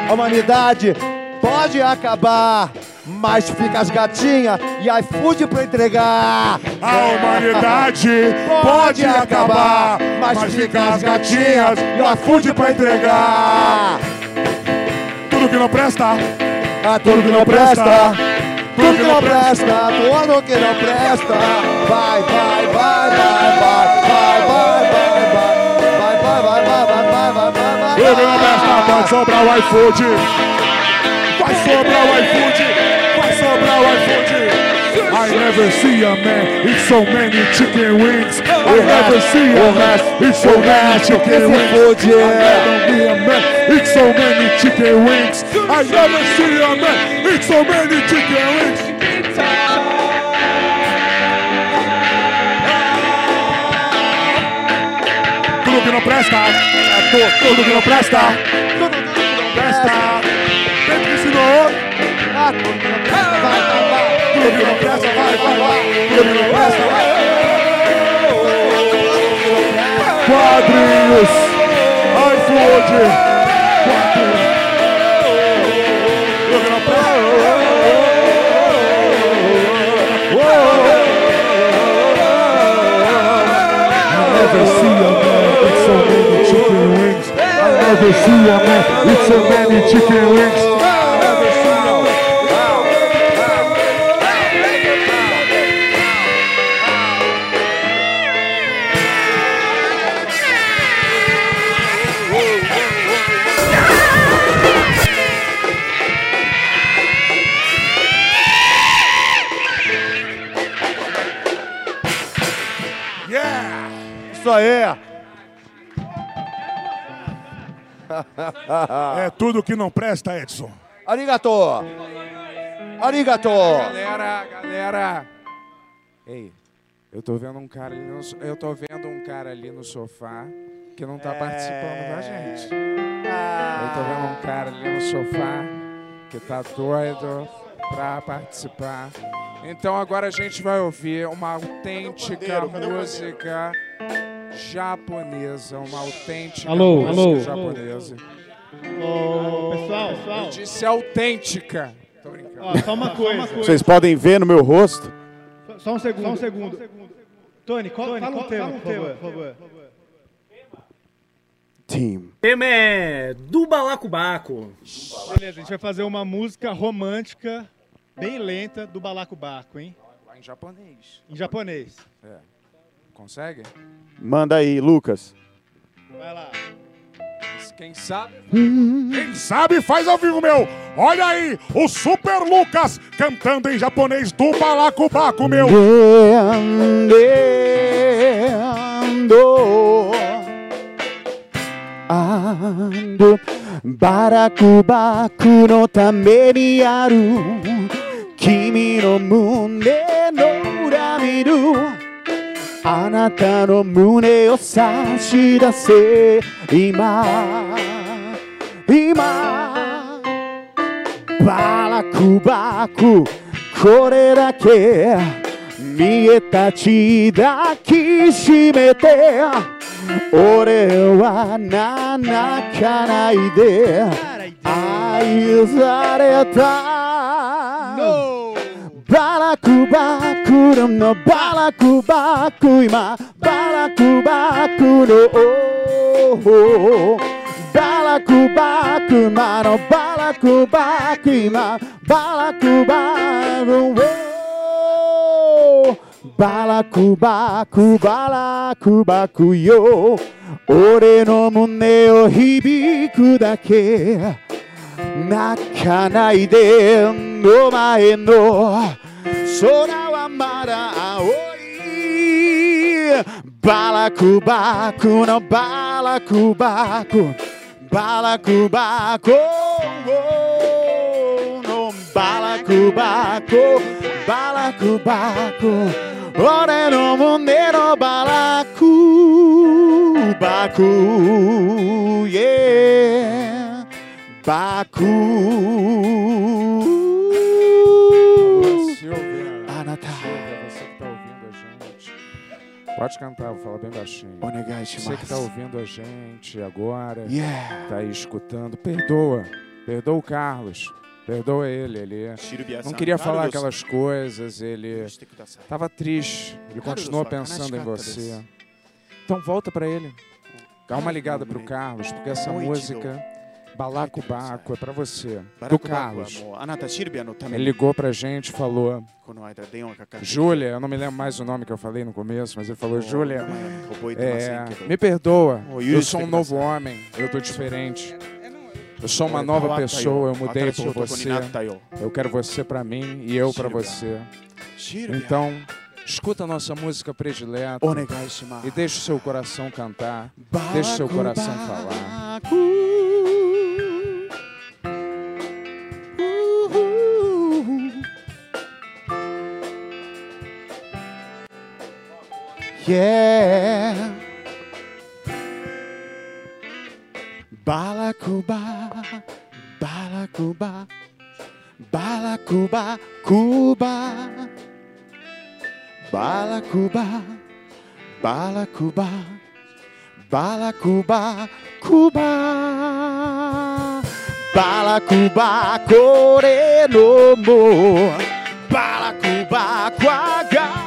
Speaker 2: A humanidade pode acabar, mas fica as gatinhas e iFood pra entregar.
Speaker 3: A humanidade pode acabar, mas fica as gatinhas e iFood pra entregar. Tudo que não presta.
Speaker 2: Ah, tudo que não presta. Tudo que não presta, tudo que não presta. Vai, vai, vai, vai, vai, vai, vai, vai, vai, vai, vai, vai, vai, vai, vai, vai, vai, vai.
Speaker 3: Tudo que não presta, pode sobrar o iFood. Vai sobrar o iFood. Vai sobrar o iFood. I never see a man eat so many chicken wings. I never see a man eat so many chicken wings. I never see a man eat so many chicken wings. I never see a man eat so many chicken wings. Tudo que não presta, é tudo que não presta, tudo que não presta.
Speaker 2: Presta, vai, vai, vai.
Speaker 3: Que não presta, vai, vai, vai. Que não presta, vai. Quadrinhos, iFood. I never see a man eat so many chicken wings. I. É tudo que não presta, Edson.
Speaker 2: Arigato. Arigato.
Speaker 4: Galera, galera. Ei, eu tô vendo um cara ali no, eu tô vendo um cara ali no sofá que não tá participando com a gente. Eu tô vendo um cara ali no sofá que tá doido pra participar. Então agora a gente vai ouvir uma autêntica música japonesa, uma autêntica
Speaker 7: Alô,
Speaker 4: música
Speaker 7: alô.
Speaker 4: japonesa.
Speaker 7: Pessoal, pessoal.
Speaker 4: Eu disse autêntica. Tô brincando.
Speaker 7: Ó, só uma coisa.
Speaker 2: Vocês podem ver no meu rosto.
Speaker 7: Só um segundo. Só um segundo. Tony, qual, fala um tema, por favor. Por favor.
Speaker 2: Team.
Speaker 8: tema é do Balacobaco.
Speaker 16: Beleza, a gente vai fazer uma música romântica, bem lenta, do Balacobaco, hein?
Speaker 4: Em japonês.
Speaker 16: Em japonês.
Speaker 4: É. Consegue?
Speaker 2: Manda aí, Lucas.
Speaker 16: Vai lá.
Speaker 4: Quem sabe?
Speaker 3: Quem sabe faz ao vivo, meu! Olha aí, o Super Lucas cantando em japonês do Balacobaco, meu!
Speaker 2: Ando, ando, barakubaku no tame ni aru, kimi no mune no ura miru. あなたの胸を差し出せ。今。今。バラクバク。これだけ。見えたち抱きしめて。俺はな泣かないで。愛されたバラクバクルンのバラクバク今。バラクバクのバラクバク今のバラクバク今。バラクバクバラクバクバラクバクよ。俺の胸を響くだけ。泣かないでお前の空はまだ青い。バラクバクのバラクバク。バ
Speaker 4: ラ
Speaker 2: クバク。のバラクバク。バラクバク。俺の胸のバラクバク、yeah
Speaker 4: Silvia, você que tá ouvindo a gente. Pode cantar, vou falar bem baixinho.
Speaker 2: Onegai
Speaker 4: Você que
Speaker 2: shimasu.
Speaker 4: tá ouvindo a gente agora,
Speaker 2: Yeah.
Speaker 4: tá aí escutando, perdoa. Perdoa o Carlos. Perdoa ele, ele não queria falar aquelas coisas, ele tava triste, ele continuou pensando em você. Então volta pra ele. Dá uma ligada pro Carlos, porque essa música Balacobaco é pra você, do Carlos. Ele ligou pra gente e falou: Júlia, eu não me lembro mais o nome que eu falei no começo, mas ele falou: Júlia, é, me perdoa, eu sou um novo homem, eu tô diferente. Eu sou uma nova pessoa, eu mudei por você. Eu quero você pra mim e eu pra você. Então, escuta a nossa música predileta e deixa o seu coração cantar, deixa o seu coração falar.
Speaker 2: Yeah. Balacuba, Balacuba, Balacuba, Cuba. Balacuba, Balacuba, Balacuba, Cuba. Balacuba, Corenomo. Balacuba, Quagarondo.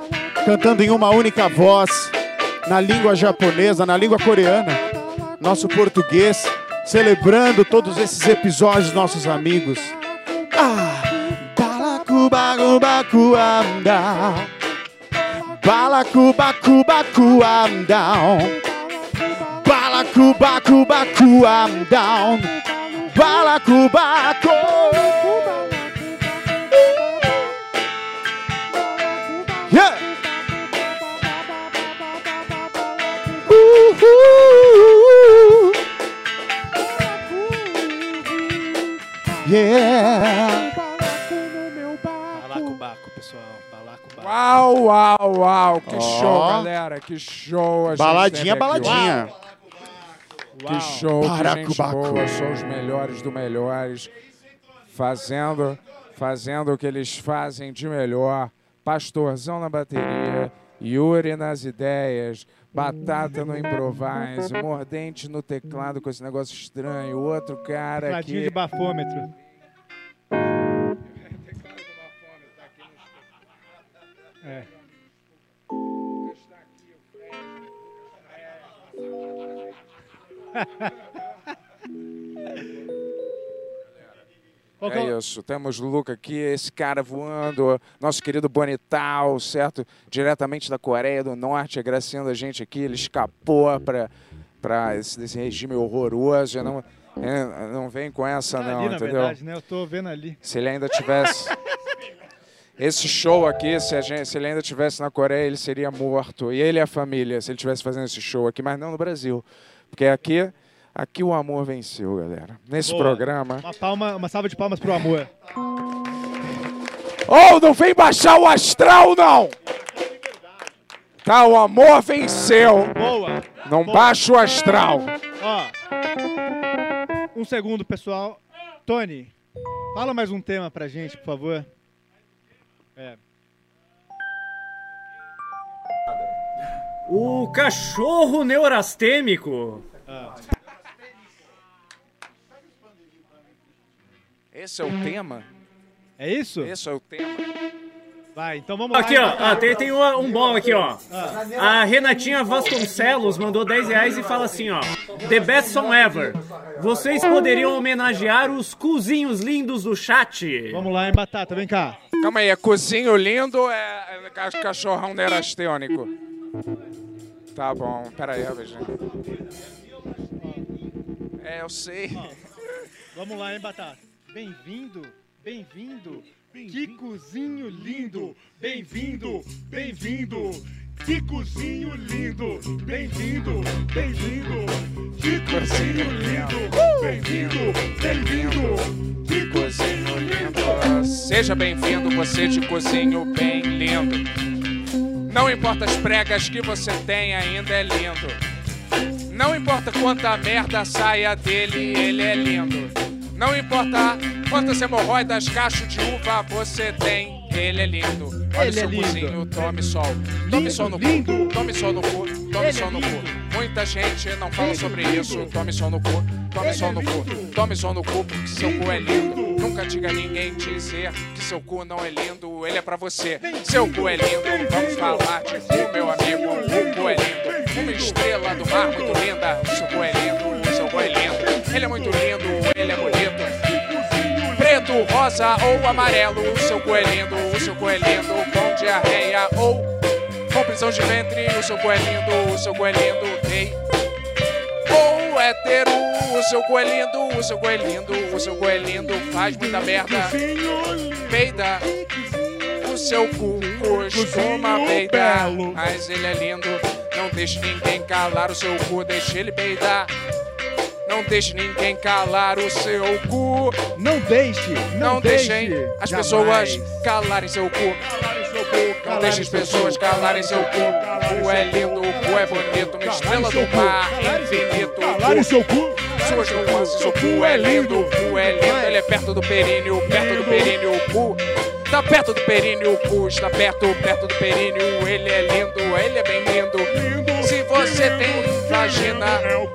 Speaker 2: cantando em uma única voz, na língua japonesa, na língua coreana, nosso português, celebrando todos esses episódios, nossos amigos. Ah, balacubacubacu I'm down. Balacubacubacu I'm down. Balacubacubacu I'm down. Balacubacu. Yeah. Ooh, Yeah.
Speaker 7: Balacobaco, pessoal. Balacobaco.
Speaker 4: Uau, uau, uau, que
Speaker 2: Ó.
Speaker 4: show, galera, que show. a gente
Speaker 2: Baladinha,
Speaker 4: teve aqui
Speaker 2: baladinha.
Speaker 4: Que show, que gente
Speaker 2: Baracubacu.
Speaker 4: boa, são os melhores do melhores, fazendo, fazendo o que eles fazem de melhor. Pastorzão na bateria, Yuri nas ideias, Batata no improvise, Mordente no teclado com esse negócio estranho, o outro cara
Speaker 16: Tecladinho
Speaker 4: aqui...
Speaker 16: de bafômetro. É. É
Speaker 4: isso, temos o Luca aqui, esse cara voando, nosso querido Bonital, certo? Diretamente da Coreia do Norte, agraciando a gente aqui, ele escapou para para esse, desse regime horroroso, não, é, não vem com essa
Speaker 16: Tá
Speaker 4: não,
Speaker 16: ali,
Speaker 4: entendeu?
Speaker 16: verdade, né? Eu tô vendo ali.
Speaker 4: Se ele ainda tivesse... Esse show aqui, se, a gente, se ele ainda tivesse na Coreia, ele seria morto. E ele e a família, se ele tivesse fazendo esse show aqui, mas não no Brasil. Porque aqui, aqui o amor venceu, galera. Nesse
Speaker 16: Boa.
Speaker 4: programa...
Speaker 16: Uma, palma, uma salva de palmas pro amor.
Speaker 4: Oh, não vem baixar o astral, não! Tá, o amor venceu.
Speaker 16: Boa.
Speaker 4: Não
Speaker 16: Boa.
Speaker 4: baixa o astral.
Speaker 16: Ó. Um segundo, pessoal. Tony, fala mais um tema pra gente, por favor. É.
Speaker 8: O cachorro neurastêmico.
Speaker 4: Esse é o tema?
Speaker 16: É isso?
Speaker 4: Esse é o tema.
Speaker 16: Vai, então vamos
Speaker 8: Aqui,
Speaker 16: lá.
Speaker 8: ó, ah, tem, tem um, um bom aqui, ó. A Renatinha Vasconcelos mandou 10 reais e fala assim, ó. The best song ever. Vocês poderiam homenagear os cozinhos lindos do chat.
Speaker 16: Vamos lá, hein, Batata, vem cá.
Speaker 4: Calma aí, é cozinho lindo ou é, é ca- cachorrão neurastênico? Tá bom, pera aí, Virgínia. É, eu sei.
Speaker 16: Vamos lá, hein, Batata. Bem-vindo, bem-vindo. Que cozinho lindo. Bem-vindo, bem-vindo. Que cozinho lindo. Bem-vindo, bem-vindo. Que cozinho lindo. Bem-vindo, bem-vindo. Que
Speaker 4: cozinho lindo. Seja bem-vindo, você de cozinho bem lindo. Não importa as pregas que você tem, ainda é lindo. Não importa quanta merda saia dele, ele é lindo. Não importa quantas hemorroidas, cacho de uva você tem, ele é lindo. Olha
Speaker 16: Ele
Speaker 4: o seu
Speaker 16: é lindo.
Speaker 4: cozinho, tome sol. Tome sol no cu, tome sol no cu, tome sol no cu. Muita gente não fala sobre isso. Tome sol no cu, tome sol no cu, tome sol no cu, porque seu cu é lindo. Nunca diga a ninguém dizer que seu cu não é lindo, ele é pra você. Seu cu é lindo, vamos falar de cu, meu amigo. O cu é lindo, uma estrela do mar muito linda. O seu cu é lindo, o seu cu é lindo. Ele é muito lindo, ele é. Preto, rosa ou amarelo, o seu cu lindo, o seu cu lindo. Com diarreia ou com prisão de ventre, o seu cu lindo, o seu cu lindo. Gay ou hétero, o seu cu lindo, o seu cu lindo, o seu cu lindo. Faz muita merda, peida. O seu cu costuma peidar, mas ele é lindo. Não deixe ninguém calar o seu cu, deixe ele peidar. Não deixe ninguém calar o seu cu.
Speaker 16: Não deixe,
Speaker 4: não,
Speaker 16: não
Speaker 4: deixem
Speaker 16: deixe,
Speaker 4: as
Speaker 16: jamais.
Speaker 4: pessoas calarem seu cu. Não deixe as pessoas calarem seu cu. O cu é lindo, o cu é bonito, uma estrela do mar, infinito.
Speaker 3: Calarem seu cu.
Speaker 4: Suas nuances, o cu é lindo, o cu é lindo, ele é perto do períneo, perto do períneo, o cu. Tá perto do períneo, o cu está perto, perto do períneo, ele é lindo, ele é bem lindo. Se você tem vagina,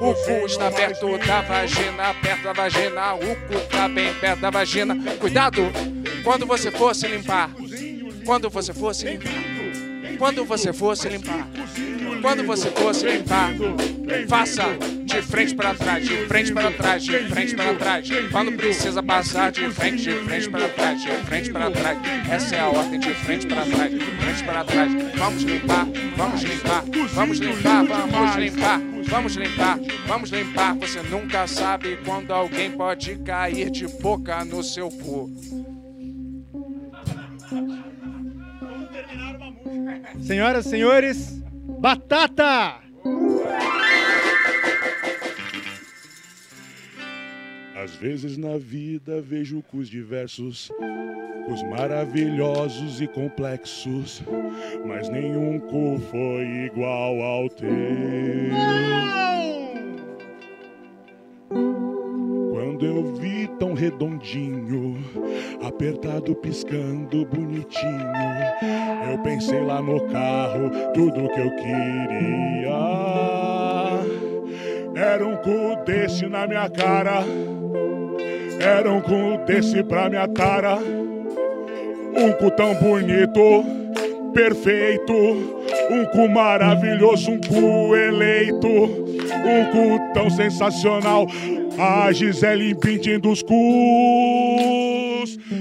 Speaker 4: o cu está perto da vagina, perto da vagina, o cu tá bem perto da vagina. Cuidado quando você for se limpar, quando você for se limpar, quando você for se limpar, quando você for se limpar, faça de frente para trás, de frente para trás, de frente para trás. Quando precisa passar de frente, de frente para trás, de frente para trás. Essa é a ordem de frente para trás, de frente para trás. Vamos limpar, vamos limpar, vamos limpar, vamos limpar, vamos limpar, vamos limpar. Você nunca sabe quando alguém pode cair de boca no seu cu.
Speaker 16: Senhoras e senhores, Batata!
Speaker 3: Às vezes na vida vejo cus diversos, cus maravilhosos e complexos, mas nenhum cu foi igual ao teu. Quando eu vi tão redondinho, apertado, piscando, bonitinho, eu pensei lá no carro tudo que eu queria. Era um cu desse na minha cara, era um cu desse pra minha tara. Um cu tão bonito, perfeito, um cu maravilhoso, um cu eleito, um cu tão sensacional. A Gisele Bündchen dos cus.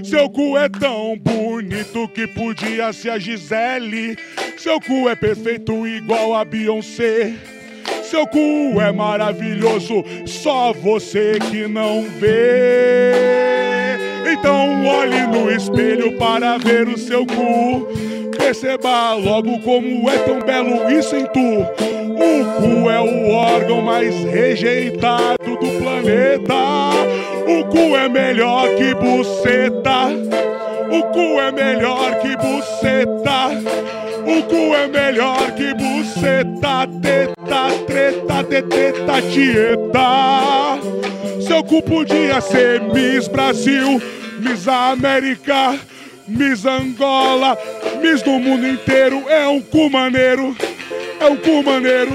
Speaker 3: Seu cu é tão bonito que podia ser a Gisele. Seu cu é perfeito igual a Beyoncé. Seu cu é maravilhoso, só você que não vê. Então olhe no espelho para ver o seu cu. Perceba logo como é tão belo isso em tu. O cu é o órgão mais rejeitado do planeta. O cu é melhor que buceta. O cu é melhor que buceta. O cu é melhor que buceta. Teta, treta, teteta, tieta. Seu cu podia ser Miss Brasil, Miss América, Miss Angola, Miss do mundo inteiro. É um cu maneiro, é um cu maneiro.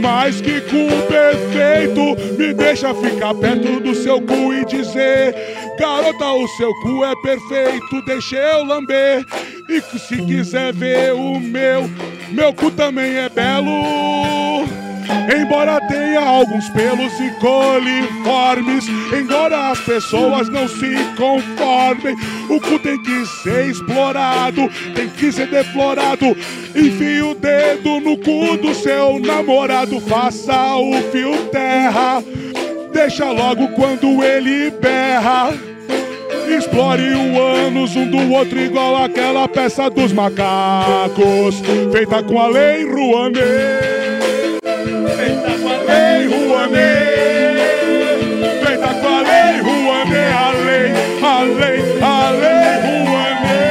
Speaker 3: Mas que cu perfeito, me deixa ficar perto do seu cu e dizer Garota, o seu cu é perfeito, deixa eu lamber. E se quiser ver o meu, meu cu também é belo. Embora tenha alguns pelos e coliformes, embora as pessoas não se conformem, o cu tem que ser explorado, tem que ser deflorado. Enfie o dedo no cu do seu namorado, faça o fio terra, deixa logo quando ele berra. Explore o ânus um do outro igual aquela peça dos macacos, feita com a lei Rouanet. Ei, Ruanê, é, vem com a lei, Ruanê, é, além, além, além, Ruanê,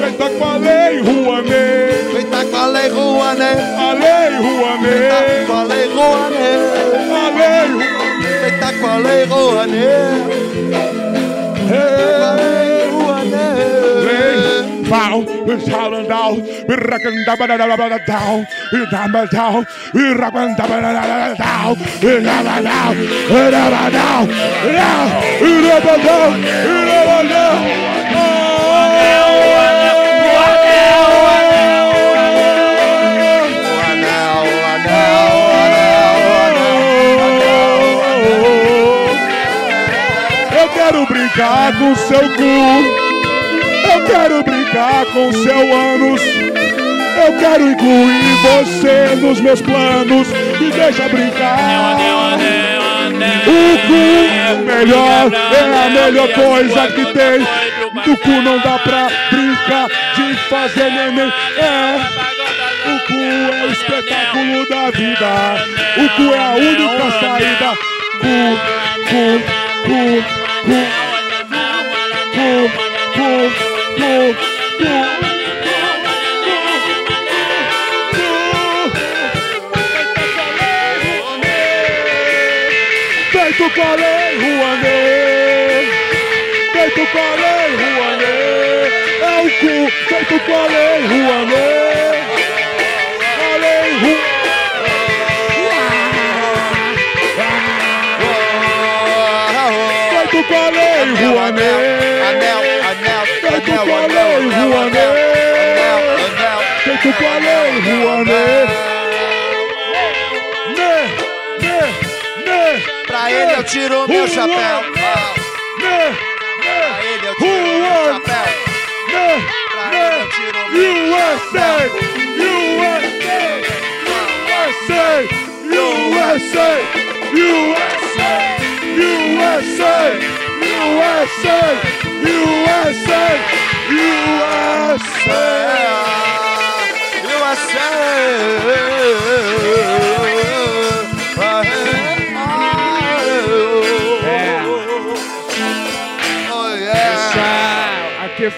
Speaker 3: vem Taquaré, tá
Speaker 5: Ruanê, vem Taquaré, Ruanê, além,
Speaker 3: Ruanê, vem Taquaré,
Speaker 5: Ruanê, com a lei,
Speaker 3: Ruanê, ei, bow,
Speaker 5: we shout and down, we
Speaker 3: rock and down, down, we down, down, we rock and down, down, we down, down, we down, down, we down, down, down, down, down. Eu quero brincar com seu cu. Quero brincar com seu ânus. Eu quero incluir você nos meus planos. Me deixa brincar. O cu é o melhor, é a melhor coisa que tem. Do cu não dá pra brincar de fazer neném. É. O cu é o espetáculo da vida. O cu é a única saída. Cu, cu, cu. Cu, cu, cu, cu. Feito Calé, Ruanê Feito Calé, Ruanê É o cu, feito Calé, Ruanê Tu falei, Ruanê. Né, né, né.
Speaker 5: Pra ele eu tiro meu chapéu. Né, né. Pra ele eu tiro meu chapéu. Né, né.
Speaker 3: USA, USA, USA, USA, USA, USA, USA, USA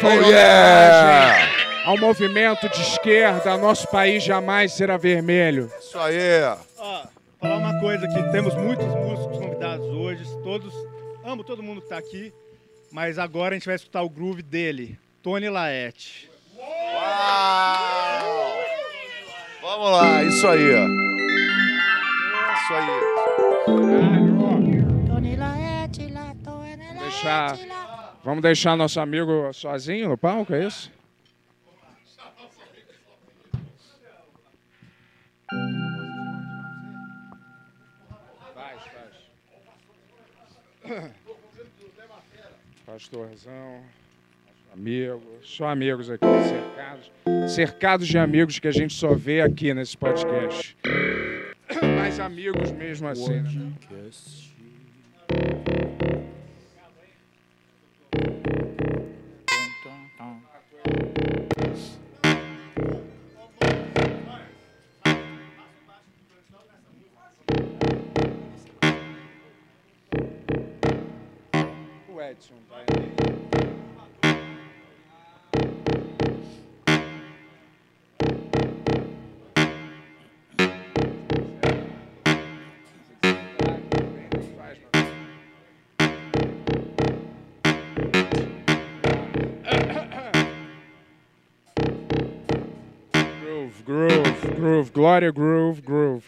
Speaker 9: foi
Speaker 5: Oh, yeah.
Speaker 9: ao movimento de esquerda. Nosso país jamais será vermelho.
Speaker 5: Isso aí.
Speaker 16: Ó, falar uma coisa aqui, temos muitos músicos convidados hoje, todos, amo todo mundo que tá aqui, mas agora a gente vai escutar o groove dele, Tony Laet.
Speaker 5: Uau! Vamos lá, isso aí. ó. Isso aí.
Speaker 9: Deixar, vamos deixar nosso amigo sozinho no palco, é isso? Faz, faz. Pastorzão, amigos, só amigos aqui, cercados, cercados de amigos que a gente só vê aqui nesse podcast. Mas amigos mesmo assim, né? O Edson vai Groove, groove, groove, Glória, groove, groove.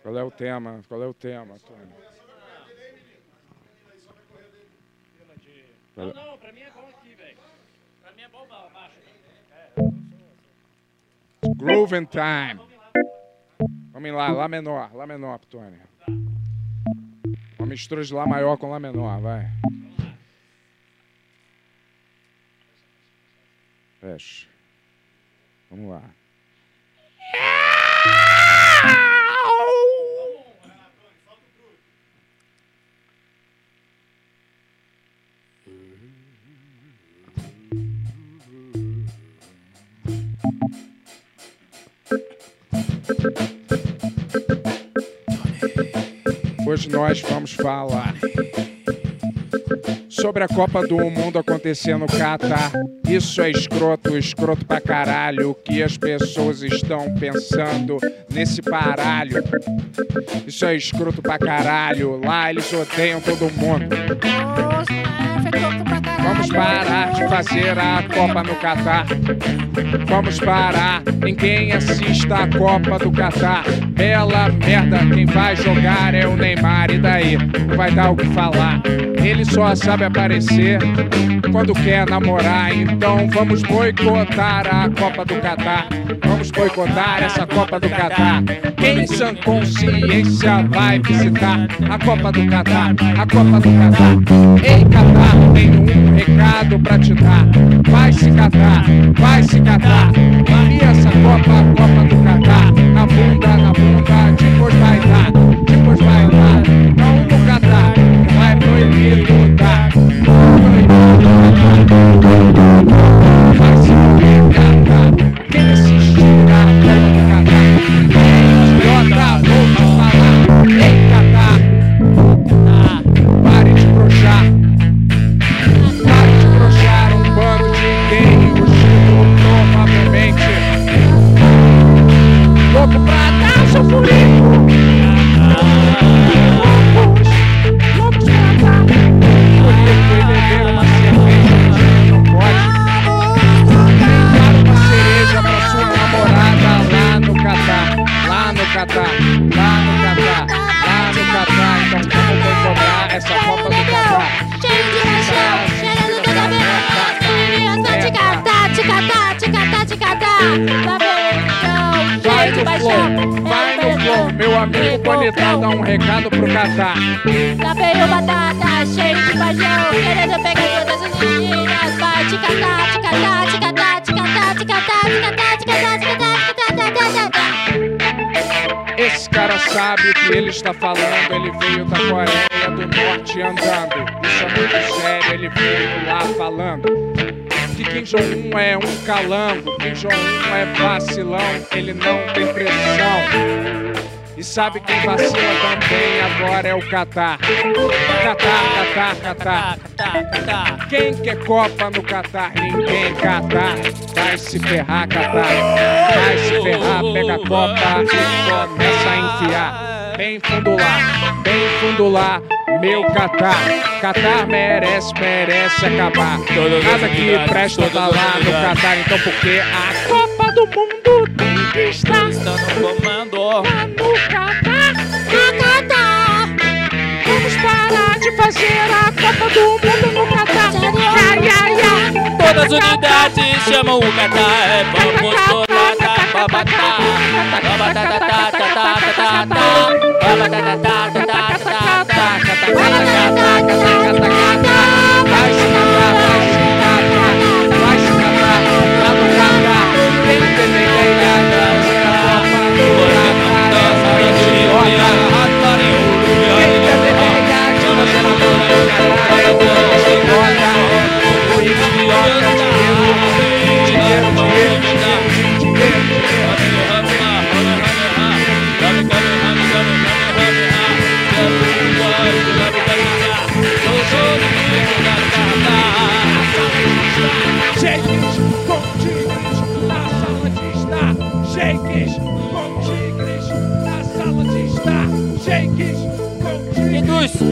Speaker 4: Qual é o tema? Qual é o tema, Tony? É-
Speaker 8: Não, pra mim é bom aqui, velho. Pra mim é bom baixo.
Speaker 4: Groove and Time. Vamos lá, Lá menor, Lá menor, Tony. Uma mistura de Lá maior com Lá menor, vai. Fecha. Vamos lá. Hoje nós vamos falar sobre a Copa do Mundo acontecer no Catar. Isso é escroto, escroto pra caralho. O que as pessoas estão pensando nesse paralho? Isso é escroto pra caralho. Lá eles odeiam todo mundo. Vamos parar de fazer a Copa no Catar. Vamos parar. Ninguém assista a Copa do Catar. Bela merda, quem vai jogar é o Neymar. E daí? Não vai dar o que falar. Ele só sabe aparecer quando quer namorar. Então vamos boicotar a Copa do Catar. Vamos boicotar essa Copa do Catar. Quem sã consciência vai visitar a Copa do Catar? A Copa do Catar. Ei, Catar, tenho um recado pra te dar. Vai se catar, vai se catar. E essa Copa, a Copa do Catar. Na bunda, na bunda, depois vai dar. We'll go back. Lá
Speaker 14: vem então,
Speaker 4: Vai
Speaker 14: cheio de
Speaker 4: no flow, vai no flow, meu amigo bonitão, dá um recado pro Catar.
Speaker 14: Lá veio batata, cheio de paixão. Querendo pegar todas as meninas. Vai te catar, te catar, te catar, te catar, te catar, te catar, te catar, te catar, te catar, te catar.
Speaker 4: Esse cara sabe o que ele está falando. Ele veio da Coreia do Norte andando. Isso é muito sério, ele veio lá falando. Kim Jong-un é um calango, Kim Jong-un é vacilão, ele não tem pressão. E sabe quem vacila também agora é o Catar. Catar, Catar, Catar. Quem quer Copa no Catar? Ninguém Catar. Vai se ferrar, Catar. Vai se ferrar, pega a Copa e começa a enfiar. Bem fundo lá, bem fundo lá. Meu Catar, Catar merece, merece acabar. Nada que presta tá lá no Catar, então porque a Copa do Mundo tem que estar
Speaker 1: no comando.
Speaker 4: lá no Catar. Catar. Vamos parar de fazer a Copa do Mundo no Catar.
Speaker 1: Todas as unidades chamam o Catar. É vamos torar babata. Babata, ta, ta, ta, ta, ta, ta, ta. Babata, ta, ta, ta, ta, ta, ta, ta.
Speaker 4: Vai se catar, vai se catar, vai se catar, lá no Catar. Quem tem ideia de fazer a Copa do Catar é essa idiota.
Speaker 9: Cruz.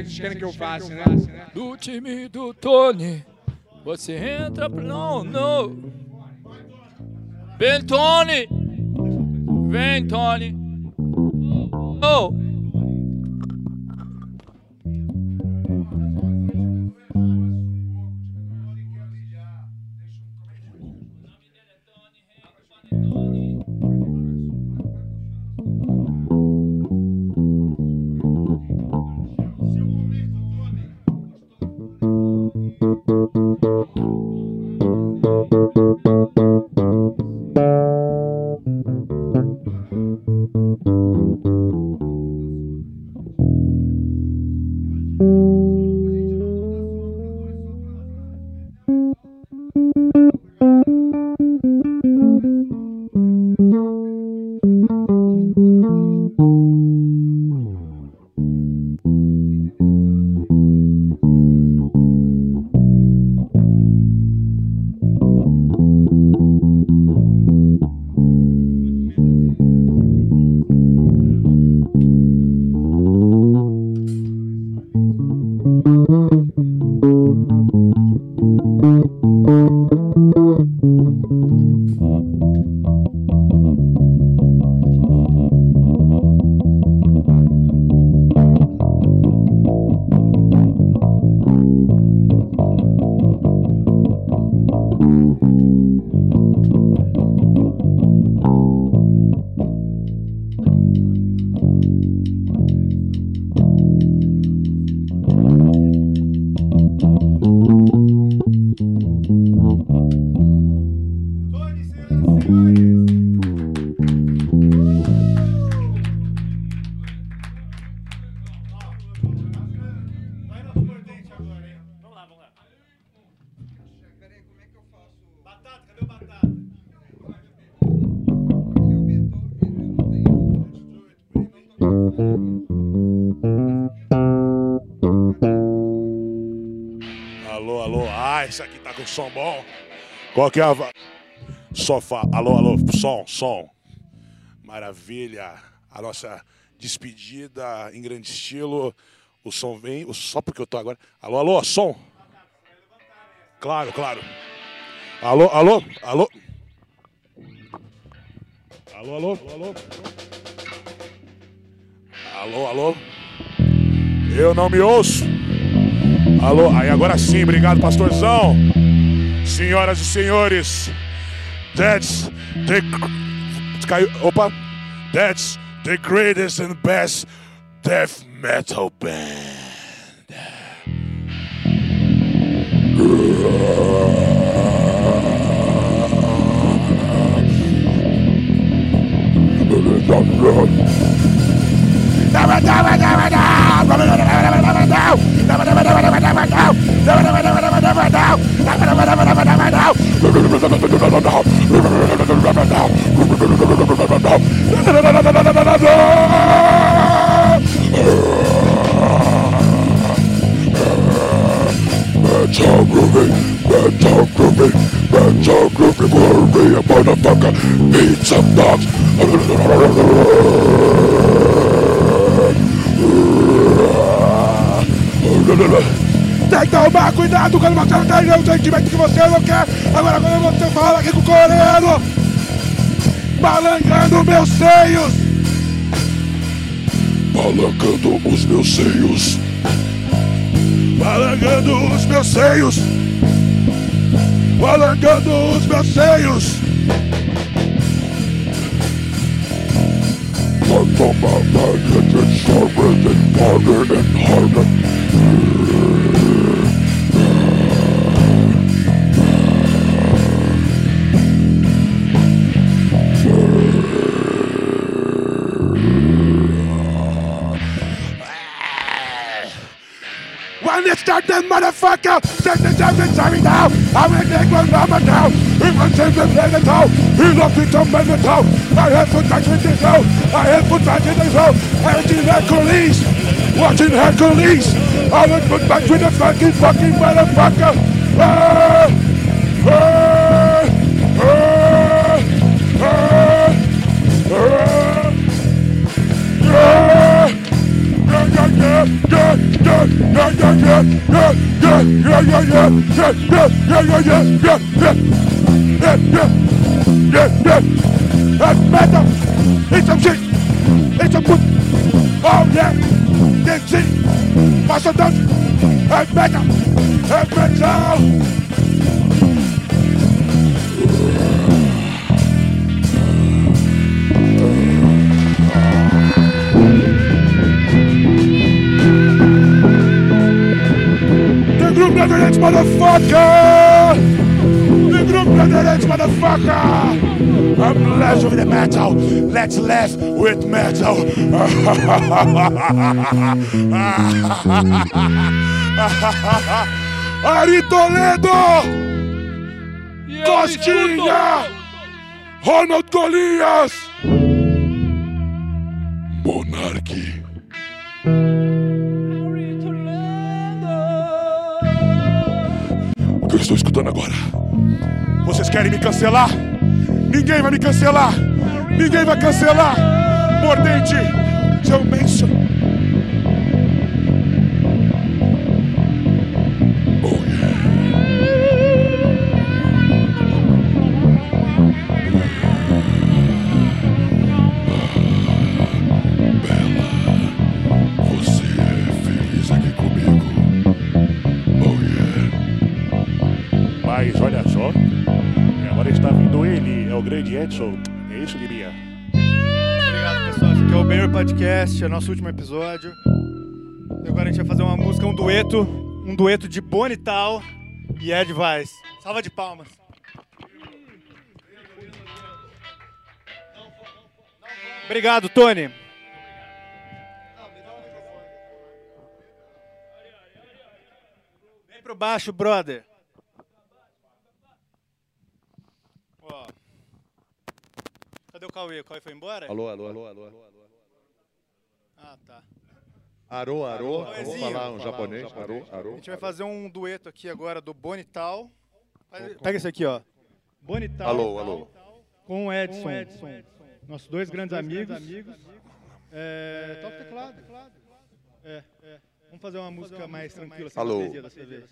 Speaker 9: Esqueci que vocês querem que eu faça, né?
Speaker 1: Do time do Tony, você entra pro. Não, não. Vem, Tony! Vem, Tony! Oh!
Speaker 6: Que Sofá. Alô, alô. Som, som. Maravilha. A nossa despedida em grande estilo. O som vem. Só porque eu tô agora. Alô, alô, som. Claro, claro. Alô, alô, alô. Alô, alô, alô. Alô, alô. Eu não me ouço. Alô, aí agora sim, obrigado, pastorzão. Senhoras e senhores, that's the. Opa! That's the greatest and best death metal band.
Speaker 13: Metal groovy, metal groovy, metal groovy, worry a motherfucker.
Speaker 3: Tem que tomar cuidado quando você não tem o sentimento que você não quer. Agora quando você fala aqui com o coreano, balangando meus seios.
Speaker 13: Balangando os meus seios.
Speaker 3: Balangando os meus seios. Balangando os meus seios.
Speaker 13: My mind, it's harder and harder and harder.
Speaker 3: Start that motherfucker, set the and sorry now. I'm gonna take one number now. He wants to play the toe. He loves to play the toe. I have to touch with this hoe. I have to touch with this hoe. Watching Hercules. Watching Hercules. I would put back with the fucking fucking motherfucker. Ah! yeah, yeah, yeah, yeah, yeah, yeah, yeah, yeah, yeah, yeah, yeah, yeah, yeah. That's better. It's some shit. It's some good. Oh yeah. Then see. Master dance. That's better. That's better. Motherfucker! The group never ends, motherfucker! I'm less with the metal. Let's laugh with metal. Ari Toledo! Costinha! Ronald Golias! Agora? Vocês querem me cancelar? Ninguém vai me cancelar! Ninguém vai cancelar! Mordente!
Speaker 17: Edson. É isso, Liminha?
Speaker 7: Obrigado, pessoal. Esse aqui é o Bayer Podcast, é o nosso último episódio. E agora a gente vai fazer uma música, um dueto, um dueto de Bonital e Ed Vaz. Salva de palmas. Obrigado, Tony. Vem pro baixo, brother. Ó. Cadê o Cauê? O Cauê foi embora?
Speaker 5: Alô, alô, alô, alô.
Speaker 7: Ah, tá.
Speaker 5: Arô, arô. Vou
Speaker 7: Cauêzinho.
Speaker 5: falar um japonês. Arô,
Speaker 7: A
Speaker 5: arô.
Speaker 7: gente vai fazer um dueto aqui agora do Bonital. Pega esse aqui, ó. Bonital.
Speaker 5: Alô, alô.
Speaker 7: Com o Edson. Nossos dois grandes amigos. É, toca teclado. É, é. Vamos fazer uma música mais tranquila, sem
Speaker 5: Alô.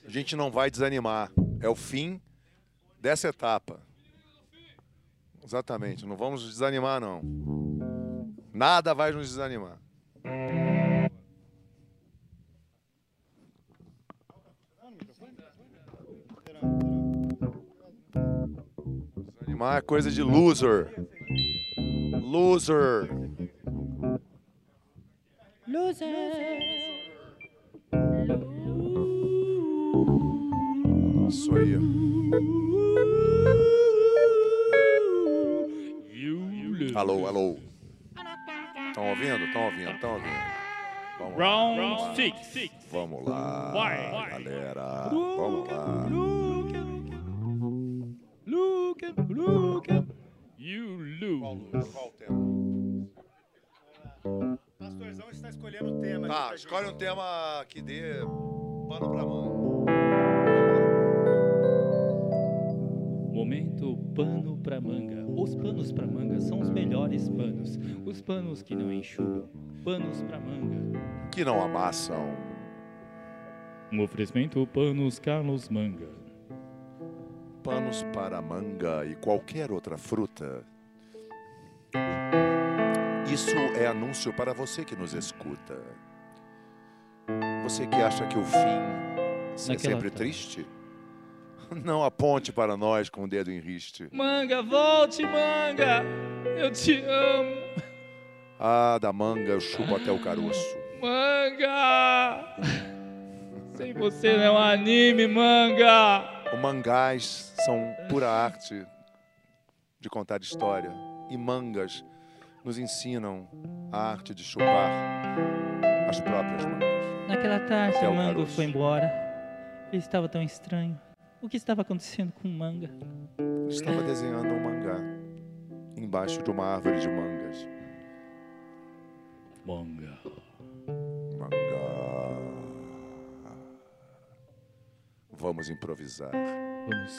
Speaker 5: A gente não vai desanimar. É o fim dessa etapa. Exatamente. Não vamos desanimar, não. Nada vai nos desanimar. Desanimar é coisa de loser. Loser. Isso aí. Alô, alô. Estão ouvindo? Estão ouvindo? Estão ouvindo? Vamos lá,
Speaker 1: Round
Speaker 5: vamos lá.
Speaker 1: six.
Speaker 5: Vamos lá,
Speaker 1: Vai.
Speaker 5: galera. Vamos lá.
Speaker 1: Look at, look at, you lose.
Speaker 7: Pastorzão está escolhendo o tema.
Speaker 5: Tá, escolhe um tema que dê pano pra manga.
Speaker 1: Momento pano pra manga. Os panos pra manga são os melhores panos. Os panos que não enxugam. Panos pra manga.
Speaker 5: Que não amassam.
Speaker 1: Um oferecimento panos Carlos Manga.
Speaker 5: Panos para manga e qualquer outra fruta. Isso é anúncio para você que nos escuta. Você que acha que o fim é
Speaker 1: Naquela
Speaker 5: sempre
Speaker 1: tarde.
Speaker 5: triste? Não aponte para nós com o dedo em riste.
Speaker 1: Manga, volte, manga! Eu te amo,
Speaker 5: Ah, da manga eu chupo até o caroço.
Speaker 1: manga! Sem você não é um anime, manga!
Speaker 5: O mangás são pura arte de contar história. E mangas nos ensinam a arte de chupar as próprias mangas.
Speaker 1: Naquela tarde,
Speaker 5: Até
Speaker 1: o
Speaker 5: o
Speaker 1: Mango
Speaker 5: caroço.
Speaker 1: foi embora. Ele estava tão estranho. O que estava acontecendo com o Manga?
Speaker 5: Estava desenhando um mangá embaixo de uma árvore de mangas.
Speaker 1: Manga.
Speaker 5: Mangá. Vamos improvisar.
Speaker 1: Vamos.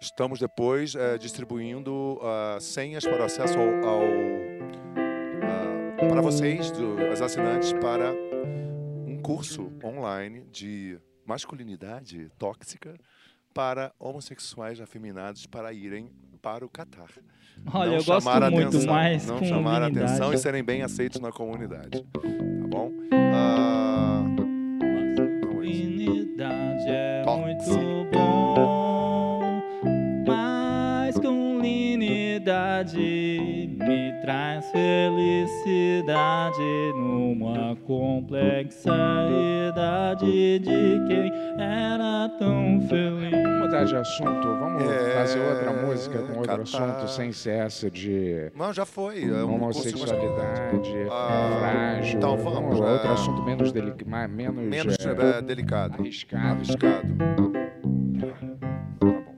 Speaker 5: Estamos depois eh, distribuindo ah, senhas para acesso ao, ao, ah, para vocês, do- os assinantes, para curso online de masculinidade tóxica para homossexuais afeminados para irem para o Catar.
Speaker 1: Olha,
Speaker 5: Não
Speaker 1: eu gosto
Speaker 5: chamar a
Speaker 1: muito
Speaker 5: atenção,
Speaker 1: mais
Speaker 5: Não chamar a atenção e serem bem aceitos na comunidade. Tá bom? Ah,
Speaker 1: traz felicidade numa complexa idade de quem era tão feliz.
Speaker 4: Vamos mudar de assunto, vamos
Speaker 5: É,
Speaker 4: fazer outra música com outro
Speaker 5: Catar.
Speaker 4: assunto sem ser essa de
Speaker 5: Não, já foi. É
Speaker 4: homossexualidade,
Speaker 5: Ah,
Speaker 4: frágil.
Speaker 5: então vamos,
Speaker 4: outro
Speaker 5: é.
Speaker 4: assunto menos, deli mais, menos,
Speaker 5: Menos
Speaker 4: é,
Speaker 5: é, delicado.
Speaker 4: arriscado.
Speaker 5: Arriscado.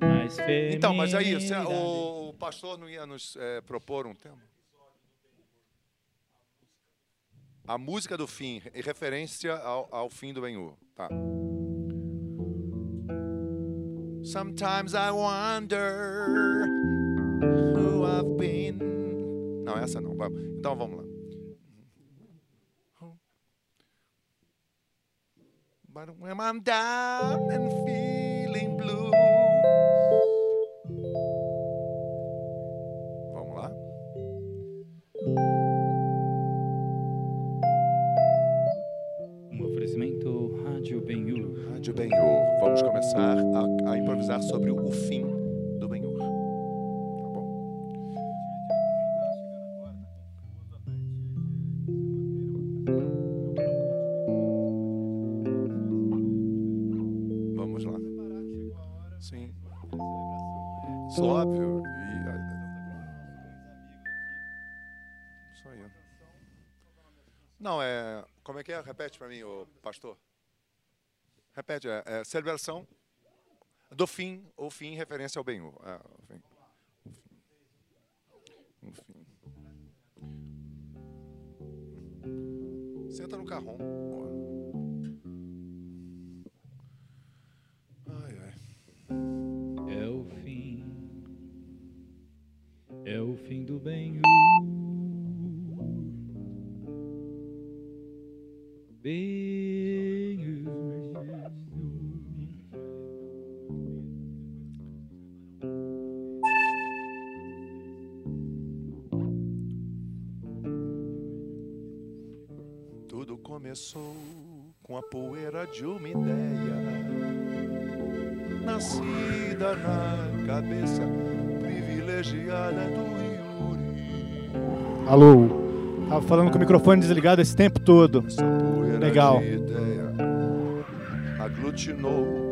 Speaker 1: Mais
Speaker 5: Então, mas aí, o, o pastor não ia nos eh, propor um tema? A música do fim, em referência ao, ao fim do Benhu. Tá. Sometimes I wonder who I've been. Não, essa não. Vamos. Então vamos lá. But when I'm down and feeling blue.
Speaker 1: Rádio Benhur.
Speaker 5: Vamos começar a, a improvisar sobre o fim do Benhur. Tá bom? Vamos lá. Sim. Isso óbvio. E, isso aí. Não, é. Como é que é? Repete para mim, ô pastor. Repete, é, é celebração do fim, o fim em referência ao bem. O fim. Fim. Senta no carrão. Ai, ai.
Speaker 1: É o fim, é o fim do bem.
Speaker 5: Tudo começou com a poeira de uma ideia nascida na cabeça privilegiada do Yuri.
Speaker 7: Alô? Tava falando com o microfone desligado esse tempo todo.
Speaker 5: Poeira
Speaker 7: Legal.
Speaker 5: de ideia aglutinou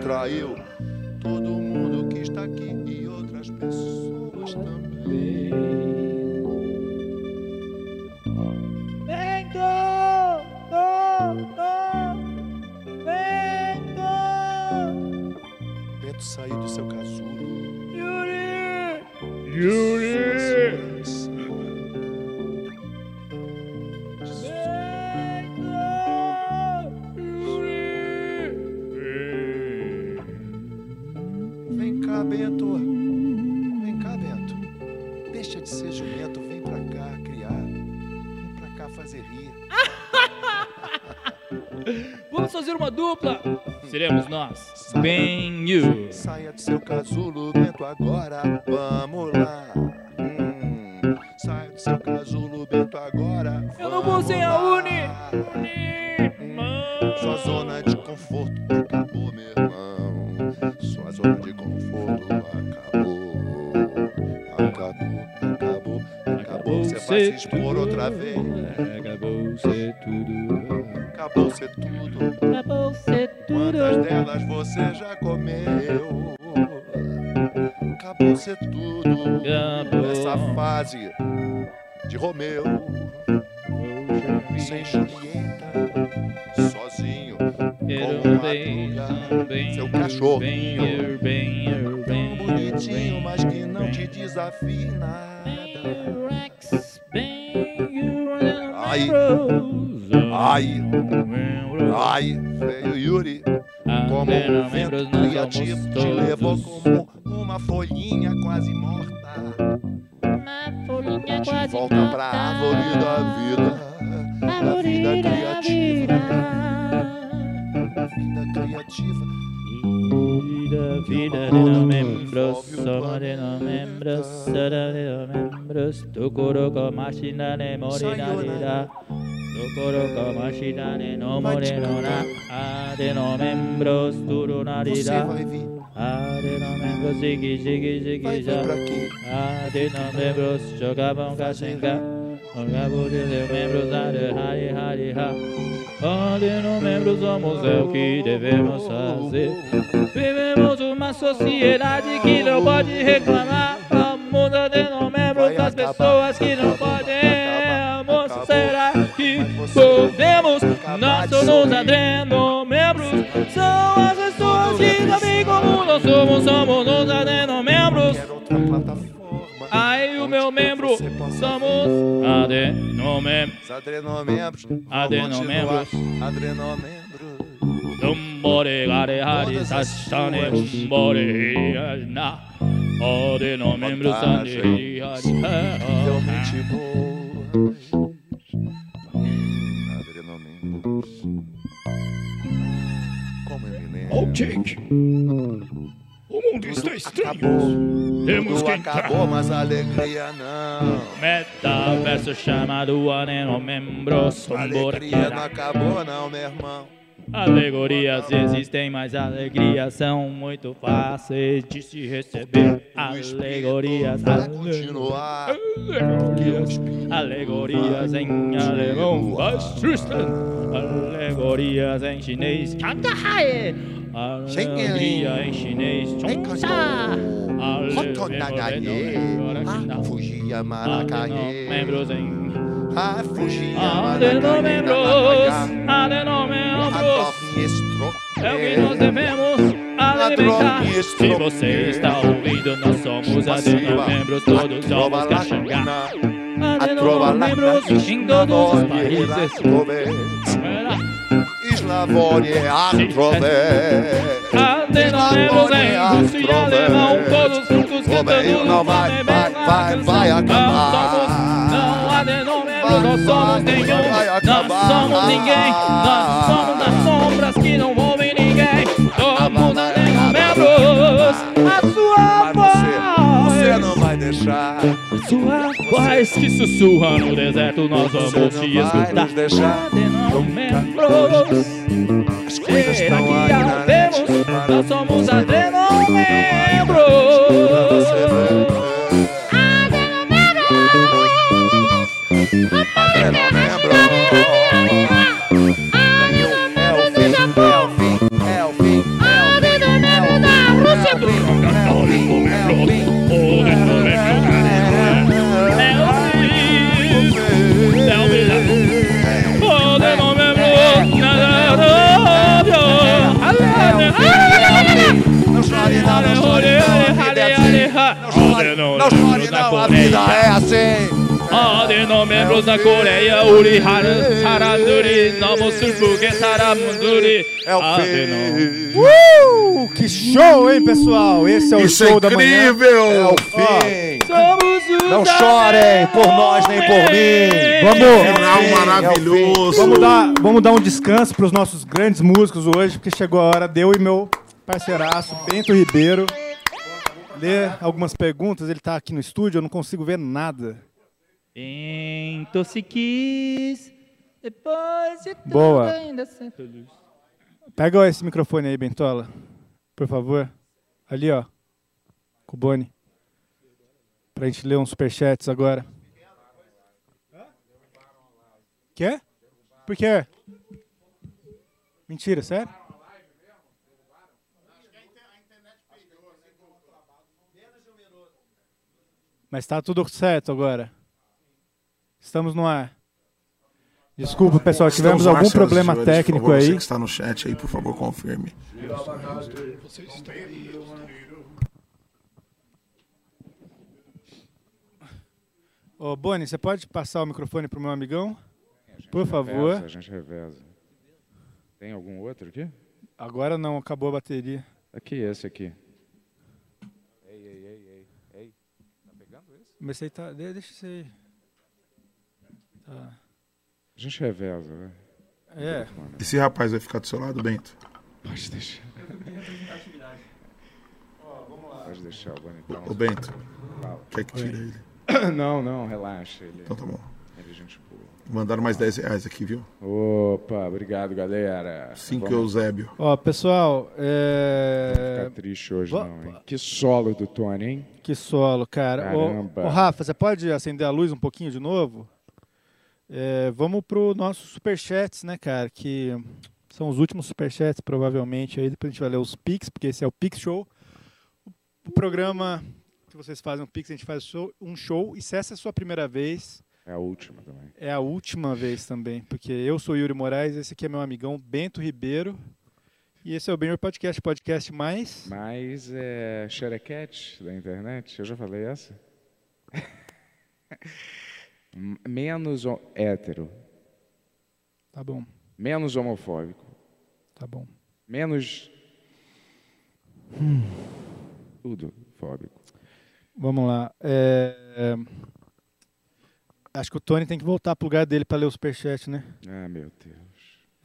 Speaker 5: atraiu se expor outra vez.
Speaker 1: Acabou ser tudo.
Speaker 5: Acabou ser tudo.
Speaker 1: Acabou ser tudo.
Speaker 5: Quantas delas você já comeu? Acabou ser tudo.
Speaker 1: Acabou.
Speaker 5: Nessa fase de Romeu. Sem Julieta. Sozinho.
Speaker 1: Quero
Speaker 5: com
Speaker 1: bem,
Speaker 5: Madruga,
Speaker 1: bem,
Speaker 5: Seu cachorro.
Speaker 1: bem,
Speaker 5: Tão bonitinho, mas que não te desafia Aí. Ai, ai, veio Yuri. Como um vento criativo te levou como uma folhinha quase morta. De volta pra árvore da vida, da vida criativa. Vida criativa.
Speaker 1: Vida, vida de los miembros, somos de los miembros, será de los miembros. Tu coroco machina de coroco machina de no morirá. A de los miembros, tu narirá. A de los miembros, sigue, sigue, sigue já. A de los miembros, jogavam caxinga. Olhava de los miembros, a de hari, hari, ha. Onde não somos é o que devemos fazer. Vivemos uma sociedade que não pode reclamar. A muda de não membros das pessoas que não podem. Será que podemos? Nós somos adreno membros. São as pessoas que também como nós somos, somos os adreno meu membro somos adenomembros.
Speaker 5: Adenomembros.
Speaker 1: Adenomembros.
Speaker 5: Adenomembros.
Speaker 1: Dumbore gare hari sashane umbore na Adenomembros ande hari
Speaker 5: Realmente boas. Hum, Adenomembros. Como me lembro.
Speaker 18: Oh. O mundo está estranho. Temos
Speaker 5: Tudo
Speaker 18: que
Speaker 5: acabou,
Speaker 18: entrar.
Speaker 5: mas alegria não.
Speaker 1: Metaverso chamado adenomembros
Speaker 5: A alegria não acabou, não, meu irmão.
Speaker 1: Alegorias existem, mas alegrias são muito fáceis de se receber. Alegorias,
Speaker 5: continuar.
Speaker 1: alegorias, alegorias em alemão, alegorias em chinês, Kantahae. Alegria em chinês, Chongsa.
Speaker 5: Fugia Maracaê.
Speaker 1: Membros em
Speaker 5: Ah, fugia
Speaker 1: Adenomembros,
Speaker 5: Maracaê.
Speaker 1: adenomembros. É o que nós devemos alimentar. Se você está ouvindo, nós somos adenomembros, todos somos caxangá. Adenomembros em todos os países.
Speaker 5: Slavonie Artrove.
Speaker 1: Adenomembros em russo e alemão, todos juntos cantando.
Speaker 5: Não vai, vai, vai, vai acabar.
Speaker 1: Não adenomembros, nós somos nenhum. Nós somos ninguém. Nós somos as sombras que não ouvem ninguém. Somos adenomembros. A sua voz.
Speaker 5: Você não vai deixar.
Speaker 1: Sua voz que sussurra no deserto, nós vamos te escutar.
Speaker 5: deixar.
Speaker 1: Adenomembros.
Speaker 5: As coisas estão
Speaker 1: que
Speaker 5: aí na?
Speaker 1: Nós somos adenomembros.
Speaker 5: É
Speaker 7: uh, que show, hein, pessoal? Esse é o
Speaker 5: Isso é
Speaker 7: show é da manhã.
Speaker 5: incrível! É o fim. Não chorem por nós nem por mim.
Speaker 7: Vamos
Speaker 5: é maravilhoso é
Speaker 7: vamos, dar, vamos dar um descanso para os nossos grandes músicos hoje Porque chegou a hora de eu e meu parceiraço Bento Ribeiro ler algumas perguntas. Ele está aqui no estúdio, eu não consigo ver nada.
Speaker 1: Então se quis Depois de tudo
Speaker 7: Boa.
Speaker 1: ainda feliz
Speaker 7: Pega esse microfone aí, Bentola, por favor. Ali, ó, com o Boni. Pra gente ler uns superchats agora. Quer? Por quê? Mentira, sério? Mas tá tudo certo agora. Estamos no ar. Desculpa, pessoal, tivemos
Speaker 19: ar,
Speaker 7: algum
Speaker 19: e
Speaker 7: problema
Speaker 19: senhores.
Speaker 7: técnico
Speaker 19: por favor,
Speaker 7: aí.
Speaker 19: Você que está no chat aí, por favor, confirme.
Speaker 7: Ô, Boni, você pode passar o microfone pro meu amigão? Por favor.
Speaker 4: Reveza, a gente reveza. Tem algum outro aqui?
Speaker 7: Agora não, acabou a bateria.
Speaker 4: Aqui, esse aqui. Ei, ei, ei, ei, ei. Tá pegando esse?
Speaker 7: Mas esse aí tá. de- Deixa isso aí.
Speaker 4: A gente reveza, né?
Speaker 7: É.
Speaker 6: Esse rapaz vai ficar do seu lado, Bento?
Speaker 4: Pode deixar. Pode deixar o bonitão.
Speaker 6: Ô, Bento,
Speaker 4: Fala.
Speaker 6: quer que tire
Speaker 4: Oi.
Speaker 6: ele?
Speaker 4: Não, não, relaxa. Ele,
Speaker 6: Então tá bom.
Speaker 4: Ele é gente boa.
Speaker 6: Mandaram mais 10 reais aqui, viu?
Speaker 4: Opa, obrigado, galera.
Speaker 6: Cinco
Speaker 4: Vamos-
Speaker 6: Eusébio.
Speaker 7: Ó, pessoal,
Speaker 4: Não
Speaker 7: é.
Speaker 4: ficar triste hoje,
Speaker 7: Va-
Speaker 4: não, hein? Que solo do Tony, hein?
Speaker 7: Que solo, cara. Ô,
Speaker 4: Caramba.
Speaker 7: ô, Rafa, você pode acender a luz um pouquinho de novo? É, vamos pro nossos superchats, né, cara? Que são os últimos superchats, provavelmente. Aí depois a gente vai ler os Pix, porque esse é o Pix Show. O programa que vocês fazem um Pix, a gente faz show- um show. E se essa é a sua primeira vez,
Speaker 4: É a última também.
Speaker 7: é a última vez também. Porque eu sou Yuri Moraes, esse aqui é meu amigão Bento Ribeiro. E esse é o Benhor Podcast, podcast mais.
Speaker 4: Mas é Xerequete da internet, eu já falei essa? Menos hétero.
Speaker 7: Tá bom.
Speaker 4: Menos homofóbico.
Speaker 7: Tá bom.
Speaker 4: Menos.
Speaker 7: Hum.
Speaker 4: Tudo fóbico.
Speaker 7: Vamos lá. É, é, Acho que o Tony tem que voltar pro lugar dele para ler o superchat, né?
Speaker 4: Ah, meu Deus.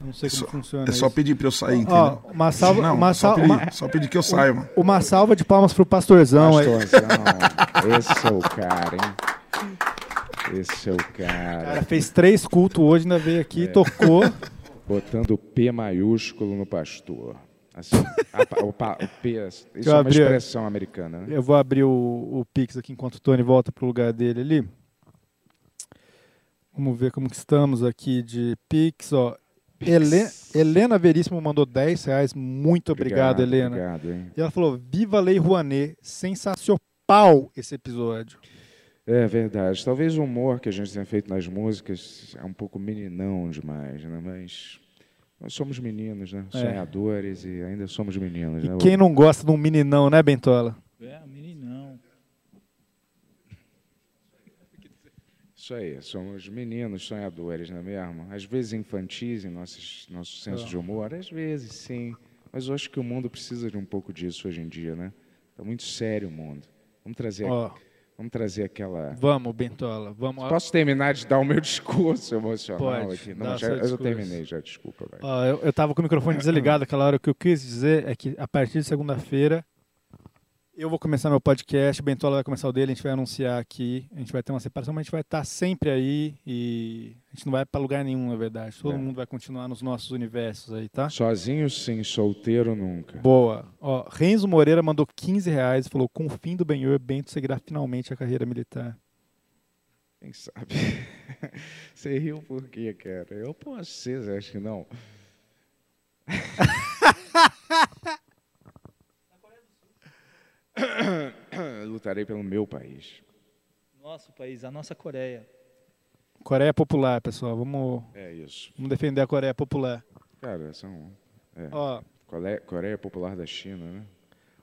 Speaker 7: Eu não sei como
Speaker 6: Só-
Speaker 7: funciona
Speaker 6: é só
Speaker 7: isso.
Speaker 6: pedir pra eu sair,
Speaker 7: Ó,
Speaker 6: entendeu?
Speaker 7: uma salva,
Speaker 6: Não,
Speaker 7: uma
Speaker 6: só
Speaker 7: salva,
Speaker 6: pedir,
Speaker 7: uma-
Speaker 6: só pedir que eu saia, mano.
Speaker 7: Uma salva de palmas pro pastorzão. aí.
Speaker 4: Pastorzão. Esse é o cara, hein? Esse é o cara.
Speaker 7: O cara fez três cultos hoje, ainda veio aqui,
Speaker 4: É.
Speaker 7: tocou.
Speaker 4: Botando o P maiúsculo no pastor. Assim, a o, pa- o P, isso
Speaker 7: eu
Speaker 4: é uma expressão americana, né?
Speaker 7: Eu vou abrir o, o Pix aqui enquanto o Tony volta pro lugar dele ali. Vamos ver como que estamos aqui de Pix, ó. Hele- Helena Veríssimo mandou 10 reais. Muito obrigado,
Speaker 4: Obrigado,
Speaker 7: Helena.
Speaker 4: obrigado?
Speaker 7: E ela falou: Viva Lei Rouanet. Sensacional esse episódio.
Speaker 4: É verdade. Talvez o humor que a gente tenha feito nas músicas é um pouco meninão demais, né? Mas nós somos meninos, né?
Speaker 7: É.
Speaker 4: Sonhadores e ainda somos meninos,
Speaker 7: E
Speaker 4: né?
Speaker 7: quem não gosta de um meninão, né, Bentola?
Speaker 1: É, meninão.
Speaker 4: Isso aí, somos meninos sonhadores, não é mesmo? Às vezes infantis em nossos, nosso senso
Speaker 7: Ah.
Speaker 4: de humor, às vezes sim. Mas eu acho que o mundo precisa de um pouco disso hoje em dia, né? Está muito sério o mundo. Vamos trazer,
Speaker 7: Ó.
Speaker 4: vamos trazer aquela.
Speaker 7: Vamos, Bentola. Vamos.
Speaker 4: Posso terminar de dar o meu discurso emocional
Speaker 7: Pode,
Speaker 4: aqui? Não, já, eu terminei, já, desculpa.
Speaker 7: Ó, eu, eu tava com o microfone desligado aquela hora. O que eu quis dizer é que a partir de segunda-feira eu vou começar meu podcast, o Bentola vai começar o dele, a gente vai anunciar aqui, a gente vai ter uma separação, mas a gente vai estar sempre aí e a gente não vai para lugar nenhum, na verdade. Todo
Speaker 4: É.
Speaker 7: mundo vai continuar nos nossos universos aí, tá?
Speaker 4: Sozinho sim, solteiro nunca.
Speaker 7: Boa. Ó, Renzo Moreira mandou 15 reais e falou: com o fim do Benhor, Bento seguirá finalmente a carreira militar.
Speaker 4: Quem sabe? Você riu por quê, cara? Eu posso ser, acha que não? Lutarei pelo meu país.
Speaker 1: Nosso país, a nossa Coreia.
Speaker 7: Coreia Popular, pessoal. Vamos,
Speaker 4: É isso.
Speaker 7: vamos defender a Coreia Popular.
Speaker 4: Cara, são. É.
Speaker 7: Ó.
Speaker 4: Coreia, Coreia Popular da China, né?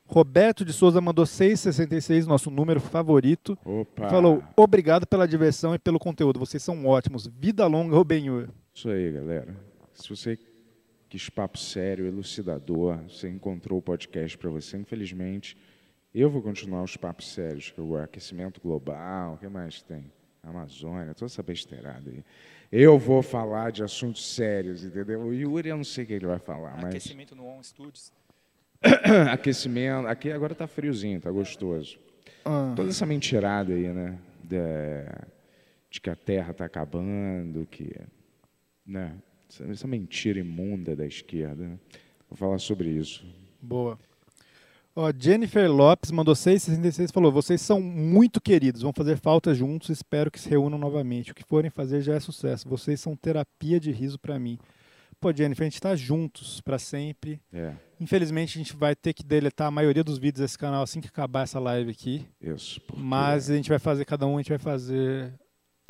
Speaker 7: Roberto de Souza mandou 6,66, nosso número favorito.
Speaker 4: Opa!
Speaker 7: Falou: obrigado pela diversão e pelo conteúdo. Vocês são ótimos. Vida longa, Rubenhur.
Speaker 4: Isso aí, galera. Se você quis papo sério, elucidador, você encontrou o podcast para você. Infelizmente, eu vou continuar os papos sérios, que o aquecimento global, o que mais tem? Amazônia, toda essa besteirada aí. Eu vou falar de assuntos sérios, entendeu? O Yuri, eu não sei o que ele vai falar, mas...
Speaker 1: Aquecimento no On Studios.
Speaker 4: Aquecimento. Aqui agora tá friozinho, tá gostoso.
Speaker 7: Ah.
Speaker 4: Toda essa mentirada aí, né? Da- de que a Terra tá acabando, que. Né? Essa, essa mentira imunda da esquerda. né? Vou falar sobre isso.
Speaker 7: Boa. Ó, Jennifer Lopes mandou 6,66 e falou: Vocês são muito queridos, vão fazer falta juntos, espero que se reúnam novamente. O que forem fazer já é sucesso. Vocês são terapia de riso pra mim. Pô, Jennifer, a gente tá juntos pra sempre.
Speaker 4: É.
Speaker 7: Infelizmente, a gente vai ter que deletar a maioria dos vídeos desse canal assim que acabar essa live aqui.
Speaker 4: Isso. porque
Speaker 7: Mas a gente vai fazer, cada um, a gente vai fazer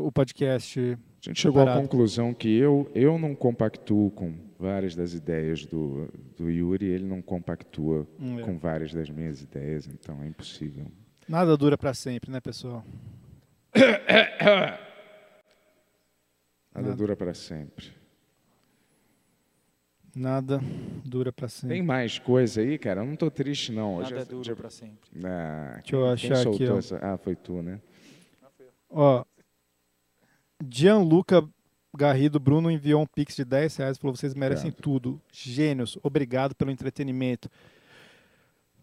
Speaker 7: o podcast.
Speaker 4: A gente chegou à conclusão que eu, eu não compactuo com várias das ideias do, do Yuri, ele não compactua
Speaker 7: Hum, é.
Speaker 4: com várias das minhas ideias, então é impossível.
Speaker 7: Nada dura pra sempre, né, pessoal?
Speaker 4: Nada
Speaker 7: Nada.
Speaker 4: dura para sempre.
Speaker 7: Nada dura pra sempre.
Speaker 4: Tem mais coisa aí, cara? Eu não tô triste, não.
Speaker 1: Nada
Speaker 4: é-
Speaker 1: dura
Speaker 4: dia-
Speaker 1: pra sempre.
Speaker 4: Ah,
Speaker 7: Deixa eu achar aqui, ó.
Speaker 4: essa- Ah, foi tu, né?
Speaker 7: Ó, Gianluca Garrido Bruno enviou um pix de 10 reais e falou: vocês merecem tudo. Gênios, obrigado pelo entretenimento.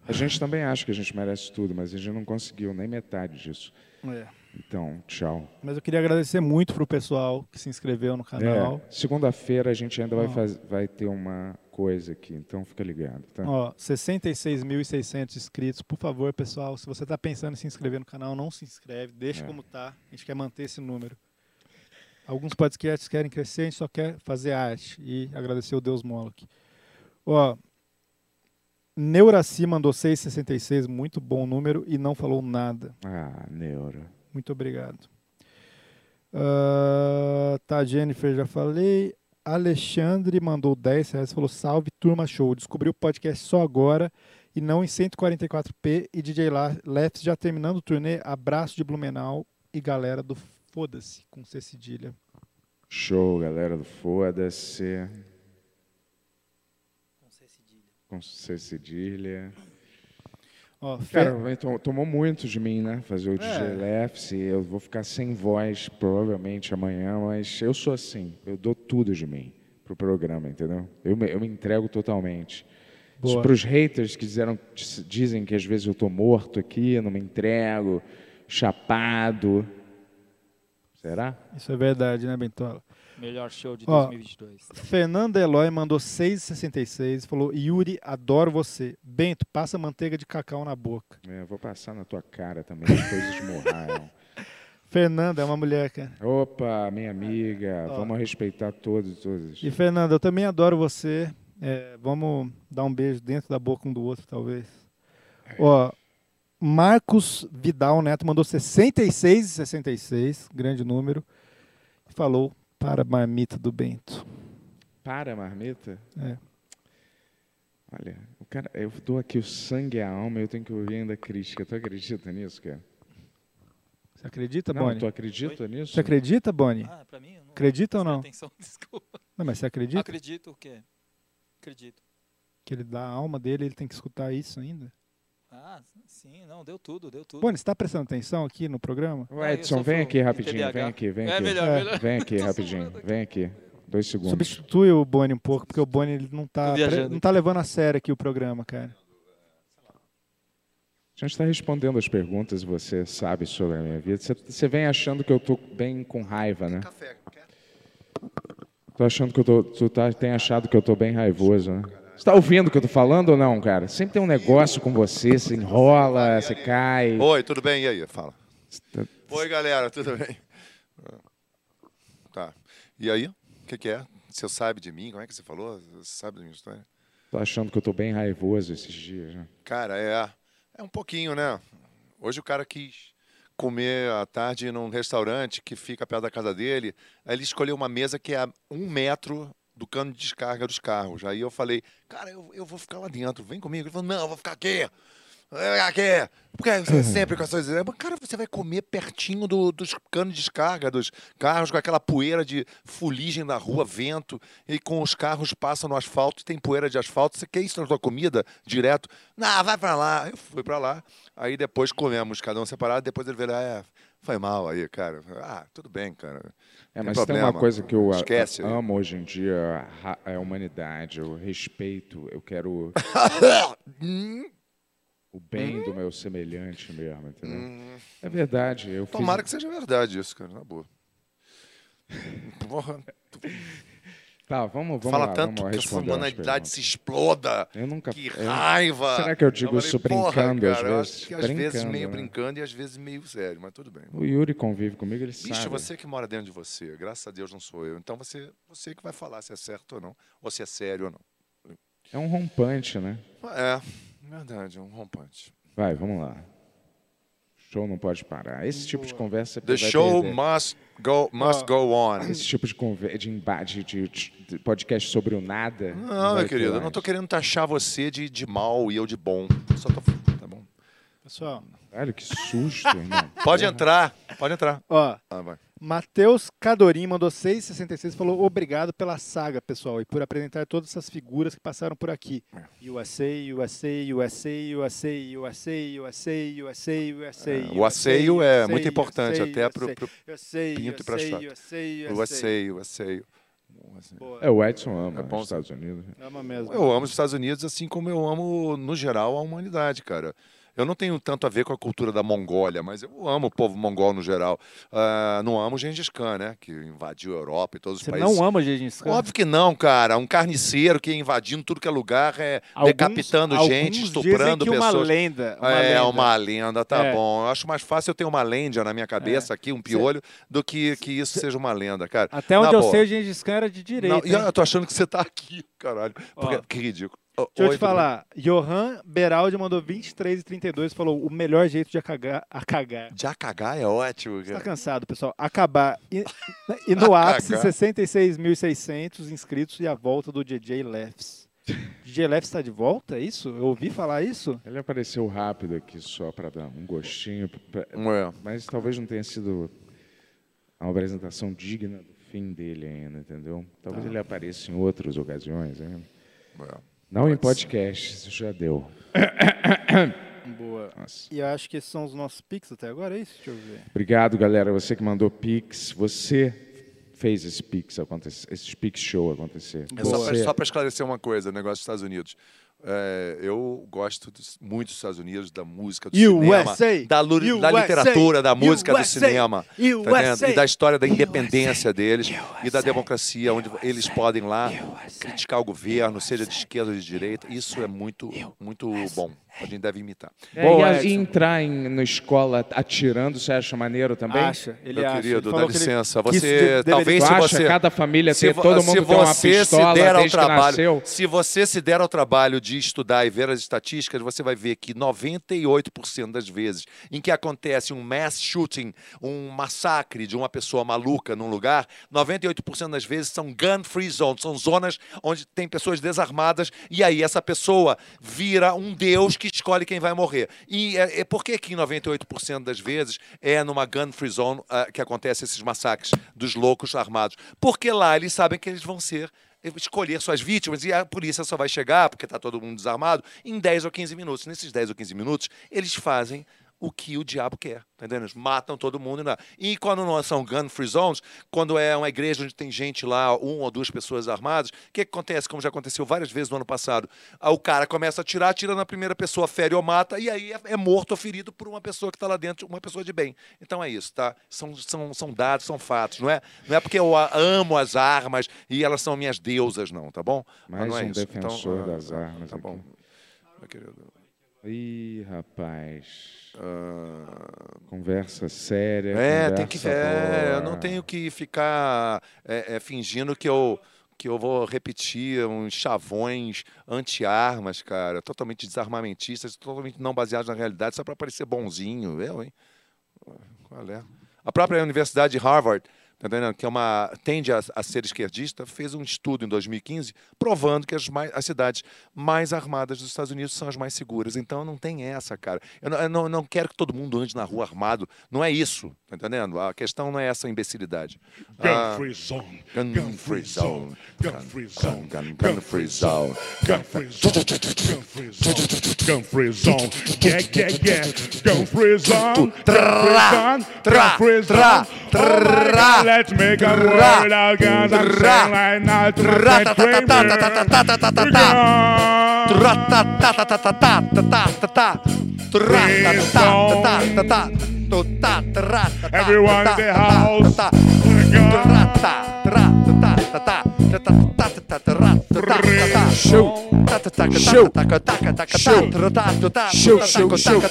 Speaker 4: A gente também acha que a gente merece tudo, mas a gente não conseguiu nem metade disso.
Speaker 7: É.
Speaker 4: Então, tchau.
Speaker 7: Mas eu queria agradecer muito pro pessoal que se inscreveu no canal.
Speaker 4: É, Segunda-feira a gente ainda vai, faz- vai ter uma coisa aqui, então fica ligado, tá?
Speaker 7: Ó, 66.600 inscritos. Por favor, pessoal, se você tá pensando em se inscrever no canal, não se inscreve, deixa
Speaker 4: É.
Speaker 7: como tá. A gente quer manter esse número. Alguns podcasts querem crescer, a gente só quer fazer arte e agradecer o Deus Moloch. Ó, Neuraci mandou 666, muito bom número e não falou nada.
Speaker 4: Ah, Neura.
Speaker 7: Muito obrigado. Ah, tá, Jennifer, já falei. Alexandre mandou 10 reais, falou salve, turma show. Descobri o podcast só agora e não em 144p. E DJ Lefts já terminando o turnê. Abraço de Blumenau e galera do Foda-se, com C cedilha.
Speaker 4: Show, galera do Foda-se. Com C cedilha.
Speaker 7: Ó,
Speaker 4: Cara,
Speaker 7: Fe-
Speaker 4: vai- to- tomou muito de mim, né? Fazer o DJ
Speaker 7: É.
Speaker 4: Lefts. e Eu vou ficar sem voz provavelmente amanhã, mas eu sou assim. Eu dou tudo de mim pro programa, entendeu? Eu me, eu me entrego totalmente. Para os haters que disseram, dizem que às vezes eu tô morto aqui, não me entrego, chapado. Será?
Speaker 7: Isso é verdade, né, Bentola?
Speaker 1: Melhor show de
Speaker 7: Ó,
Speaker 1: 2022.
Speaker 7: Fernando Eloy mandou 6,66 falou: Yuri, adoro você. Bento, passa manteiga de cacau na boca.
Speaker 4: É, eu vou passar na tua cara também, depois de esmurrar.
Speaker 7: Fernanda é uma mulher, cara.
Speaker 4: Opa, minha amiga,
Speaker 7: Ó.
Speaker 4: vamos respeitar todos e todas.
Speaker 7: E Fernanda, eu também adoro você. É, vamos dar um beijo dentro da boca um do outro, talvez. Ó, Marcos Vidal Neto mandou 66 e 66, grande número. E falou para a marmita do Bento.
Speaker 4: Para, marmita?
Speaker 7: É.
Speaker 4: Olha, o cara, eu dou aqui o sangue e a alma e eu tenho que ouvir ainda a crítica. Tu acredita nisso, cara?
Speaker 7: Você acredita,
Speaker 4: Não,
Speaker 7: Boni?
Speaker 4: tu acredita nisso?
Speaker 7: Você acredita, Boni?
Speaker 1: Ah, pra mim, eu não
Speaker 7: acredita ou não?
Speaker 1: Atenção, desculpa.
Speaker 7: Não, mas você acredita
Speaker 1: Acredito o quê? Acredito.
Speaker 7: que ele dá a alma dele, ele tem que escutar isso ainda?
Speaker 1: Ah, sim, não, deu tudo, deu tudo.
Speaker 7: Boni, você está prestando atenção aqui no programa?
Speaker 4: Ô, Edson, vem aqui rapidinho, vem aqui, vem
Speaker 1: É
Speaker 4: aqui.
Speaker 1: melhor, melhor.
Speaker 4: Vem aqui rapidinho, vem aqui. Dois segundos.
Speaker 7: Substitui o Boni um pouco, porque o Boni ele não tá, pre- não tá levando a sério aqui o programa, cara.
Speaker 4: A gente está respondendo as perguntas e você sabe sobre a minha vida. Você, você vem achando que eu tô bem com raiva, né? Tô achando que eu tô, tu tá, tem achado que eu tô bem raivoso, né? Você tá ouvindo o que eu tô falando ou não, cara? Sempre tem um negócio com você, você enrola, você cai.
Speaker 5: Oi, tudo bem? E aí? Fala.
Speaker 4: Tá-
Speaker 5: Oi, galera, tudo bem? Tá. E aí? O que, que é? Você sabe de mim? Como é que você falou? Você sabe da minha história?
Speaker 4: Tô achando que eu tô bem raivoso esses dias, né?
Speaker 5: Cara, é. É um pouquinho, né? Hoje o cara quis comer à tarde num restaurante que fica perto da casa dele. Aí ele escolheu uma mesa que é a um metro do cano de descarga dos carros. Aí eu falei, cara, eu, eu vou ficar lá dentro, vem comigo. Ele falou, não, eu vou ficar aqui. Aqui. Porque você sempre com essas ideias. Mas, Cara, você vai comer pertinho do- dos canos de descarga, dos carros, com aquela poeira de fuligem na rua, vento, e com os carros passam no asfalto e tem poeira de asfalto. Você quer isso na tua comida direto? Não, vai pra lá. Eu fui pra lá. Aí depois comemos, cada um separado. Depois ele veio lá, é, foi mal aí, cara. Ah, tudo bem, cara.
Speaker 4: É,
Speaker 5: Tem
Speaker 4: mas tem
Speaker 5: problema.
Speaker 4: uma coisa que eu a-
Speaker 5: Esquece.
Speaker 4: amo hoje em dia, a, é a humanidade, eu respeito, eu quero o bem do meu semelhante mesmo, entendeu? É verdade, eu fiz...
Speaker 5: Tomara que seja verdade isso, cara, na boa. Porra.
Speaker 4: Tá, vamos, vamos
Speaker 5: Fala
Speaker 4: lá,
Speaker 5: tanto
Speaker 4: vamos
Speaker 5: que
Speaker 4: responder umas
Speaker 5: humanidade se exploda.
Speaker 4: Eu nunca...
Speaker 5: Que
Speaker 4: eu-
Speaker 5: raiva!
Speaker 4: Será que eu digo
Speaker 5: Eu
Speaker 4: isso
Speaker 5: falei, porra,
Speaker 4: brincando às
Speaker 5: cara, eu
Speaker 4: vezes?
Speaker 5: acho que às vezes meio
Speaker 4: né?
Speaker 5: brincando e às vezes meio sério, mas tudo bem.
Speaker 4: O Yuri convive comigo, ele
Speaker 5: Bicho,
Speaker 4: sabe.
Speaker 5: você que mora dentro de você, graças a Deus não sou eu. Então você, você que vai falar se é certo ou não, ou se é sério ou não.
Speaker 4: É um rompante, né?
Speaker 5: É, verdade, é um rompante.
Speaker 4: Vai, vamos lá. O show não pode parar. Esse tipo de conversa...
Speaker 5: The
Speaker 4: vai
Speaker 5: show
Speaker 4: perder.
Speaker 5: must go, must go on.
Speaker 4: Esse tipo de, conver... de, emba- de, de- de podcast sobre o nada...
Speaker 5: Não,
Speaker 4: vai
Speaker 5: meu querido, eu não tô
Speaker 4: mais.
Speaker 5: querendo taxar você de, de mal e eu de bom. Eu só tô. Tá bom.
Speaker 7: Pessoal.
Speaker 4: Olha que susto, irmão.
Speaker 5: Pode entrar, pode entrar.
Speaker 7: Ó,
Speaker 5: Ah, vai.
Speaker 7: Matheus Cadorim mandou 6,66 e falou obrigado pela saga, pessoal, e por apresentar todas essas figuras que passaram por aqui. USA, USA, USA, USA, USA, USA, USA, USA.
Speaker 5: É, o asseio é muito importante, até pro- pro Pinto e pra Chota. O asseio, o asseio.
Speaker 4: É, o Edson ama
Speaker 5: É bom
Speaker 4: os Estados Unidos.
Speaker 7: Ama mesmo.
Speaker 5: Eu amo os Estados Unidos assim como eu amo, no geral, a humanidade, cara. Eu não tenho tanto a ver com a cultura da Mongólia, mas eu amo o povo mongol no geral. Ah, não amo o Gengis Khan, né? Que invadiu a Europa e todos os
Speaker 20: Você
Speaker 5: países.
Speaker 20: não ama Gengis Khan?
Speaker 5: Óbvio que não, cara. Um carniceiro que invadindo tudo que é lugar, é
Speaker 20: Alguns-
Speaker 5: decapitando
Speaker 20: alguns
Speaker 5: gente,
Speaker 20: dizem
Speaker 5: estuprando
Speaker 20: que uma
Speaker 5: pessoas.
Speaker 20: lenda, uma
Speaker 5: é,
Speaker 20: lenda.
Speaker 5: uma lenda, tá
Speaker 20: É.
Speaker 5: bom. Eu acho mais fácil eu ter uma lenda na minha cabeça aqui, um piolho, do que que isso seja uma lenda, cara.
Speaker 20: Até onde
Speaker 5: Na
Speaker 20: eu
Speaker 5: boa.
Speaker 20: sei, o Gengis Khan era de direita.
Speaker 5: Não, eu tô achando que você tá aqui, caralho. Porque- que ridículo.
Speaker 7: Deixa eu
Speaker 5: Oi,
Speaker 7: te falar, Johan Beraldi mandou 23 e 32 falou o melhor jeito de acagar, a cagar.
Speaker 5: De acagar é ótimo,
Speaker 7: Tá
Speaker 5: cara.
Speaker 7: cansado, pessoal. Acabar. E, e no ápice,
Speaker 5: Acagar.
Speaker 7: 66.600 inscritos e a volta do DJ Lefs. DJ Lefs está de volta, é isso? Eu ouvi falar isso?
Speaker 4: Ele apareceu rápido aqui só para dar um gostinho, pra-
Speaker 5: É.
Speaker 4: mas talvez não tenha sido uma apresentação digna do fim dele ainda, entendeu? Talvez
Speaker 7: Tá.
Speaker 4: ele apareça em outras ocasiões ainda.
Speaker 5: É.
Speaker 4: Não em podcast, isso já deu.
Speaker 7: Boa.
Speaker 4: Nossa.
Speaker 7: E eu acho que esses são os nossos pics até agora, é isso? Deixa eu ver.
Speaker 4: Obrigado, galera. Você que mandou Pix, você fez esse Pix acontecer, esse Pix Show acontecer.
Speaker 5: É só pra esclarecer uma coisa, o negócio dos Estados Unidos. É, eu gosto dos- muito dos Estados Unidos, da música, do
Speaker 7: USA,
Speaker 5: cinema, da, lu- da
Speaker 7: USA,
Speaker 5: literatura, da música, do
Speaker 7: USA,
Speaker 5: cinema, tá?
Speaker 7: USA,
Speaker 5: e da história da independência deles e da democracia, onde eles podem lá criticar o governo, seja de esquerda ou de direita. Isso é muito, muito bom. A gente deve imitar.
Speaker 4: É, e, a- e entrar em, na escola atirando, você acha maneiro também?
Speaker 7: Acha, ele
Speaker 5: Meu
Speaker 7: acha.
Speaker 5: querido,
Speaker 7: Ele
Speaker 5: dá
Speaker 7: ele
Speaker 5: licença.
Speaker 7: quis
Speaker 5: Você
Speaker 7: de-
Speaker 5: talvez se
Speaker 4: acha
Speaker 5: você
Speaker 4: cada família
Speaker 5: se
Speaker 4: ter-
Speaker 5: vo-
Speaker 4: todo mundo
Speaker 5: se
Speaker 4: ter uma
Speaker 5: você
Speaker 4: pistola
Speaker 5: se der ao trabalho, se você se der ao trabalho de estudar e ver as estatísticas, você vai ver que 98% das vezes em que acontece um mass shooting, um massacre de uma pessoa maluca num lugar, 98% das vezes são gun free zones, são zonas onde tem pessoas desarmadas e aí essa pessoa vira um deus que escolhe quem vai morrer. E é, é por que que em 98% das vezes é numa gun free zone ah, que acontece esses massacres dos loucos armados? Porque lá eles sabem que eles vão ser escolher suas vítimas e a polícia só vai chegar, porque está todo mundo desarmado, em 10 ou 15 minutos. Nesses 10 ou 15 minutos, eles fazem o que o diabo quer, tá entendendo? Eles matam todo mundo. E quando não são gun-free zones, quando é uma igreja onde tem gente lá, um ou duas pessoas armadas, o que, que acontece? Como já aconteceu várias vezes no ano passado, o cara começa a atirar, atira na primeira pessoa, fere ou mata, e aí é, é morto ou ferido por uma pessoa que está lá dentro, uma pessoa de bem. Então é isso, tá? São, são, são dados, são fatos, não é? Não é porque eu amo as armas e elas são minhas deusas, não, tá bom? Mas
Speaker 4: Mais
Speaker 5: não é
Speaker 4: um
Speaker 5: isso.
Speaker 4: defensor
Speaker 5: Então,
Speaker 4: das
Speaker 5: ah,
Speaker 4: armas
Speaker 5: Tá
Speaker 4: aqui.
Speaker 5: bom. Meu querido.
Speaker 4: Ih, rapaz.
Speaker 5: Ah,
Speaker 4: Conversa séria.
Speaker 5: É, tem que.
Speaker 4: conversa
Speaker 5: É, eu não tenho que ficar é, é, fingindo que eu, que eu vou repetir uns chavões anti-armas, cara, totalmente desarmamentistas, totalmente não baseados na realidade, só para parecer bonzinho. Eu, hein? Qual é? A própria Universidade de Harvard, tá entendendo? que é uma, tende a, a ser esquerdista, fez um estudo em 2015 provando que as, mais, as cidades mais armadas dos Estados Unidos são as mais seguras. Então não tem essa, cara. Eu não, eu não, não quero que todo mundo ande na rua armado. Não é isso, tá entendendo? A questão não é essa imbecilidade. Ah,
Speaker 3: free zone.
Speaker 5: Gun free zone.
Speaker 3: Gun free zone.
Speaker 5: Gun free zone.
Speaker 3: Gun free zone. Gun free zone. Gun free zone. Yeah, yeah, yeah. Gun free zone. Gun free zone. Gun free zone. Oh my God, let's make a world out guns. I'm saying right now to my friend Everyone in the house.
Speaker 5: Shoot. Shoot. Shoot. Shoot. Shoot. Shoot.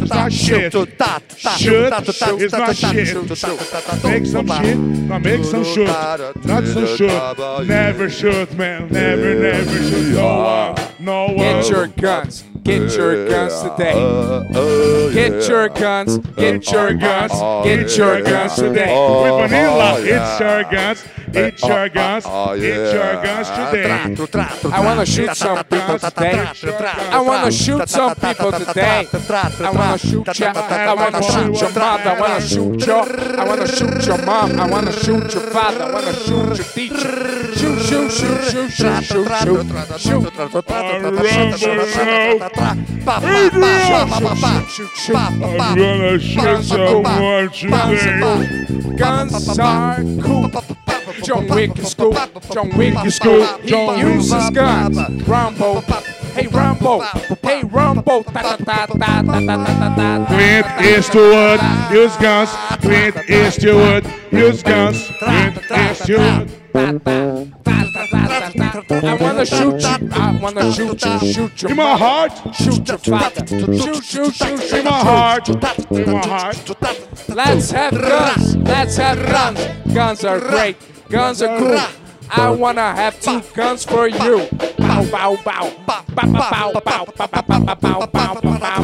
Speaker 3: It's not shit. Shoot. It's not shit. Make some shit. Now make some shoot. Not some shoot. Never shoot, man. Never, never shoot. No one. No one.
Speaker 4: Get your guns. Get your guns today. Uh, uh, Get your guns. Get your uh, guns. Get your guns today.
Speaker 3: With vanilla, it's your guns. It's your guns.
Speaker 21: Oh,
Speaker 3: It's your guns today.
Speaker 4: I wanna shoot some people today. I wanna shoot some people today. I wanna shoot ya. I wanna shoot your mother. I wanna shoot your. I wanna shoot your mom. I wanna shoot your father. I wanna shoot your teacher. Shoot, shoot, shoot, shoot, shoot, shoot, shoot, shoot.
Speaker 3: I'm gonna shoot someone today.
Speaker 4: Guns are cool. John Wick is cool. John Wick is cool. He uses guns. Rambo. Hey Rambo. Hey Rambo.
Speaker 3: Clint Eastwood, use guns. Clint Eastwood, use guns. Clint Eastwood.
Speaker 4: I wanna shoot you. I wanna shoot you. Shoot your
Speaker 3: In my heart.
Speaker 4: Shoot your father. Shoot, shoot, shoot.
Speaker 3: In my heart. In my heart.
Speaker 4: Let's have guns. Let's have guns. Guns are great. Guns are cool. I wanna have two guns for you. Bow, bow, bow. Bow, bow, bow, bow, bow, bow, bow, bow, bow, bow, bow.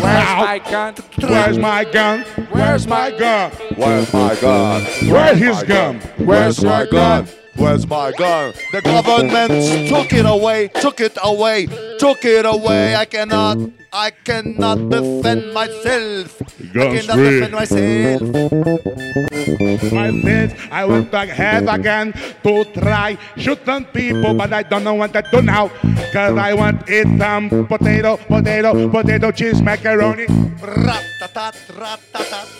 Speaker 4: Where's my gun?
Speaker 3: Where's my gun?
Speaker 4: Where's my
Speaker 3: gun?
Speaker 21: Where's my gun?
Speaker 3: Where's his gun?
Speaker 21: Where's my gun? Where's my gun? The government took it away, took it away, took it away. I cannot, I cannot defend myself. I
Speaker 3: Guns
Speaker 21: cannot
Speaker 3: free.
Speaker 21: defend myself.
Speaker 3: My friends, I went back have again to try shoot some people, but I don't know what to do now. Cause I want eat some potato, potato, potato, cheese, macaroni.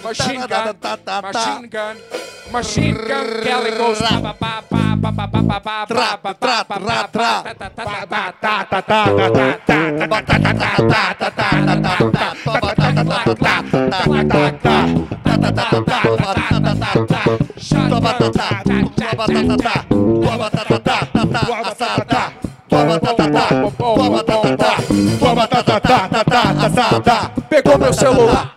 Speaker 4: Machine gun. Machine gun. Machine gun. Kelly goes. Ba, ba, ba, ba, Pegou meu celular.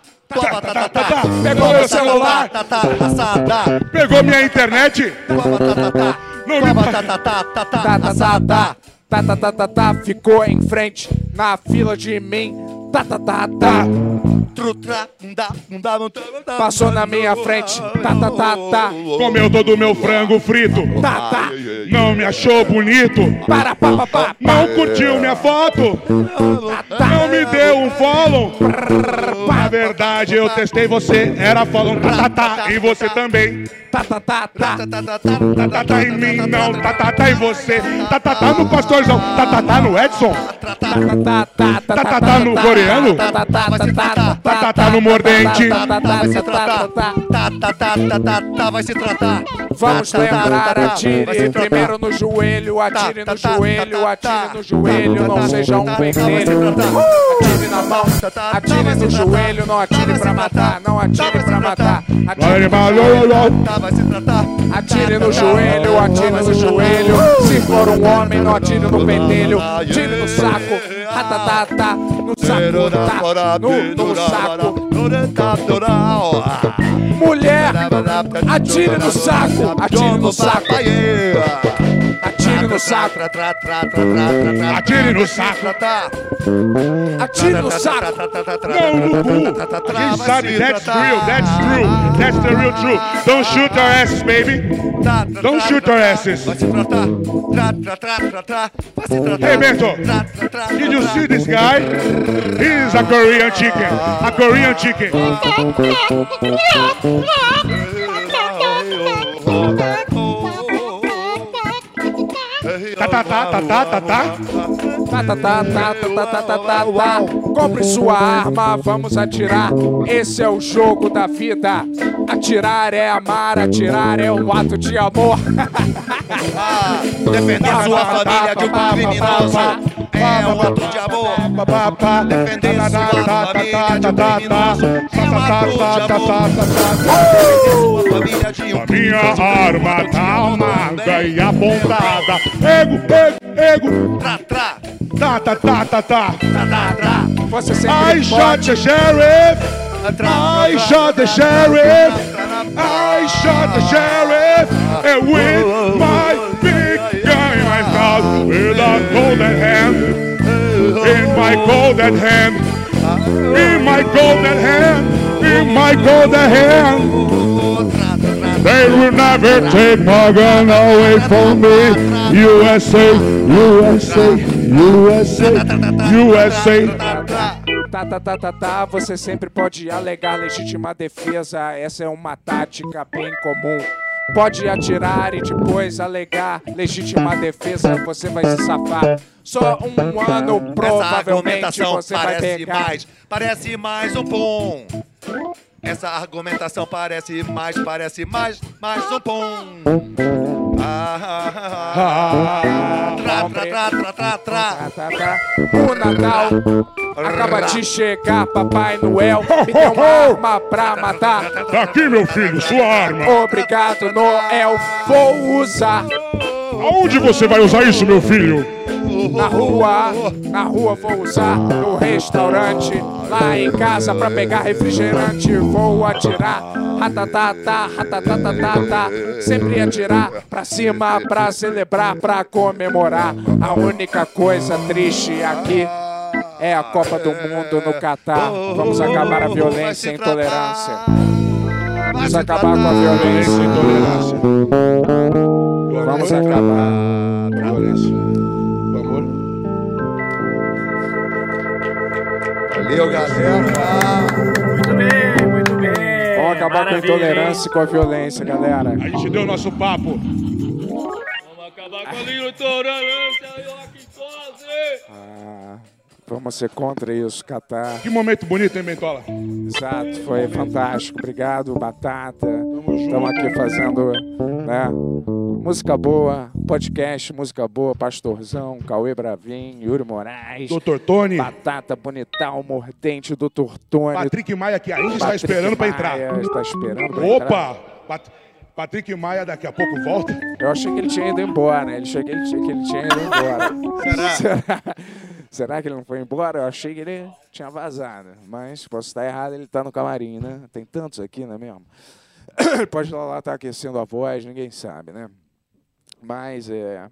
Speaker 4: Pegou meu celular.
Speaker 3: Pegou minha internet. Não é me...
Speaker 4: Tá, tá, tá, tá, tá. Ficou em frente na fila de mim. Tá, tá, tá, tá. Passou na minha frente. Tá, tá, tá, tá.
Speaker 3: Comeu todo o meu frango frito.
Speaker 4: Tá, tá.
Speaker 3: Não me achou bonito.
Speaker 4: Para, pa, pa, pa.
Speaker 3: Não curtiu minha foto. Não me deu um follow. Na verdade, eu testei você. Era follow. Tá, tá, tá. E você também.
Speaker 4: Tá, tá, tá, tá.
Speaker 3: Tá, tá, tá em mim, não. Tá, tá, tá em você. Tá, tá, tá no pastorzão. Tá, tá, tá no Edson.
Speaker 4: Tá, tá, tá,
Speaker 3: Tá, tá, tá no coreano.
Speaker 4: Tá, tá, tá, tá, tá,
Speaker 3: Tá, tá, tá no mordente.
Speaker 4: Tá, tá, tá,
Speaker 21: Vai se tratar.
Speaker 4: tá.
Speaker 21: Tá, tá, tá, tá, tá, tá, vai se tratar.
Speaker 4: Vamos lembrar, atire primeiro no joelho, atire no joelho, atire no joelho, não seja um pentelho. Atire na mão, atire no joelho, não atire pra matar, não atire pra matar. Atire no joelho,
Speaker 21: vai se tratar.
Speaker 4: atire no joelho, atire no joelho. Se for um homem, não atire no pentelho, atire no saco, ratatatá, no saco, tá, no, no saco. Mulher, atire no saco, atire no saco. Atire no saco.
Speaker 3: Atire no saco.
Speaker 4: Atire no saco.
Speaker 3: Não no cu. Quem sabe? That's real. That's true. That's the real truth. Don't shoot our asses, baby. Don't shoot our asses. Hey, Beto. Did you see this guy? He's a Korean chicken. A Korean chicken. chicken. Ta ta ta ta ta ta
Speaker 4: ta. Tá, tá, tá, tá, tá, tá, tá, tá, tá. Compre sua arma, vamos atirar. Esse é o jogo da vida. Atirar é amar, atirar é um ato de amor.
Speaker 21: Defender sua família de um criminoso é um ato de amor. Defender sua família de um criminoso é um ato de amor. Defender sua família de um
Speaker 3: A minha arma tá armada e apontada. Ego, ego, ego.
Speaker 21: Tra, tra.
Speaker 3: Tá, tá, tá, tá, tá.
Speaker 4: Você
Speaker 3: I
Speaker 4: sempre
Speaker 3: shot the sheriff. I shot the sheriff. I shot the sheriff. And with my big gun my mouth, with a golden hand, in my golden hand, in my golden hand, in my golden hand.
Speaker 13: They will never take my gun away from me. USA, USA, USA, USA.
Speaker 4: Tá, tá, tá, tá, tá, você sempre pode alegar legítima defesa. Essa é uma tática bem comum. Pode atirar e depois alegar legítima defesa, você vai se safar. Só um ano, provavelmente você vai pegar.
Speaker 5: mais, parece mais um pum. Essa argumentação parece mais, parece mais, mais um pum. Ah, ah, ah, ah. Tra, tra, tra, tra, tra, tra.
Speaker 4: O Natal acaba de chegar, Papai Noel me deu uma arma pra matar.
Speaker 13: Tá aqui, meu filho, sua arma.
Speaker 4: Obrigado, Noel, vou usar.
Speaker 13: Aonde você vai usar isso, meu filho?
Speaker 4: Na rua, na rua vou usar, no restaurante, lá em casa pra pegar refrigerante, vou atirar. Ratatatá, ratatatatá, sempre atirar pra cima pra celebrar, pra comemorar. A única coisa triste aqui é a Copa do Mundo no Catar. Vamos acabar a violência e a intolerância. Vamos acabar com a violência e a intolerância. Vamos acabar.
Speaker 6: Violência.
Speaker 5: Valeu, galera.
Speaker 8: Muito bem, muito bem.
Speaker 4: Vamos acabar com a
Speaker 8: Maravilha,
Speaker 4: intolerância e com a violência, galera.
Speaker 13: A gente deu o nosso papo.
Speaker 22: Acabar com a ignorância,
Speaker 4: Ah, vamos ser contra isso, Catar.
Speaker 13: Que momento bonito, hein, Bentola?
Speaker 4: Exato, foi fantástico. Obrigado, Batata. Estamos aqui fazendo, né? Música boa, podcast, música boa, Pastorzão, Cauê Bravin, Yuri Moraes.
Speaker 13: Doutor Tony.
Speaker 4: Batata Bonitão, Mordente, Doutor Tony.
Speaker 13: Patrick Maia que ainda está
Speaker 4: Patrick
Speaker 13: esperando para entrar.
Speaker 4: Está esperando pra
Speaker 13: Opa!
Speaker 4: entrar.
Speaker 13: Pat- Patrick Maia daqui a pouco volta.
Speaker 4: Eu achei que ele tinha ido embora, né? Ele achei que ele, tinha- que ele tinha ido embora.
Speaker 13: Será?
Speaker 4: Será? Será que ele não foi embora? Eu achei que ele tinha vazado. Mas posso estar errado, ele tá no camarim, né? Tem tantos aqui, não é mesmo? Ele pode estar lá, tá aquecendo a voz, ninguém sabe, né? Mas é.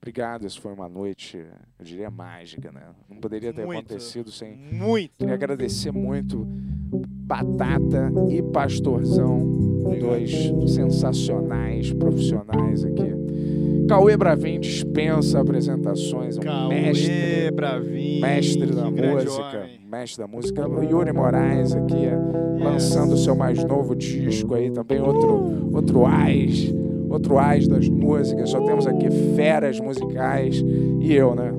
Speaker 4: Obrigado, essa foi uma noite, eu diria, mágica, né? Não poderia ter
Speaker 7: Muito.
Speaker 4: acontecido sem.
Speaker 7: Muito.
Speaker 4: Queria agradecer muito Batata e Pastorzão, dois sensacionais profissionais aqui. Cauê Bravin dispensa apresentações, um
Speaker 7: Cauê
Speaker 4: mestre,
Speaker 7: Bravin,
Speaker 4: mestre da música,
Speaker 7: homem.
Speaker 4: mestre da música. Yuri Moraes aqui, lançando o seu mais novo disco aí, também outro, outro ás, outro ás das músicas. Só temos aqui feras musicais e eu, né?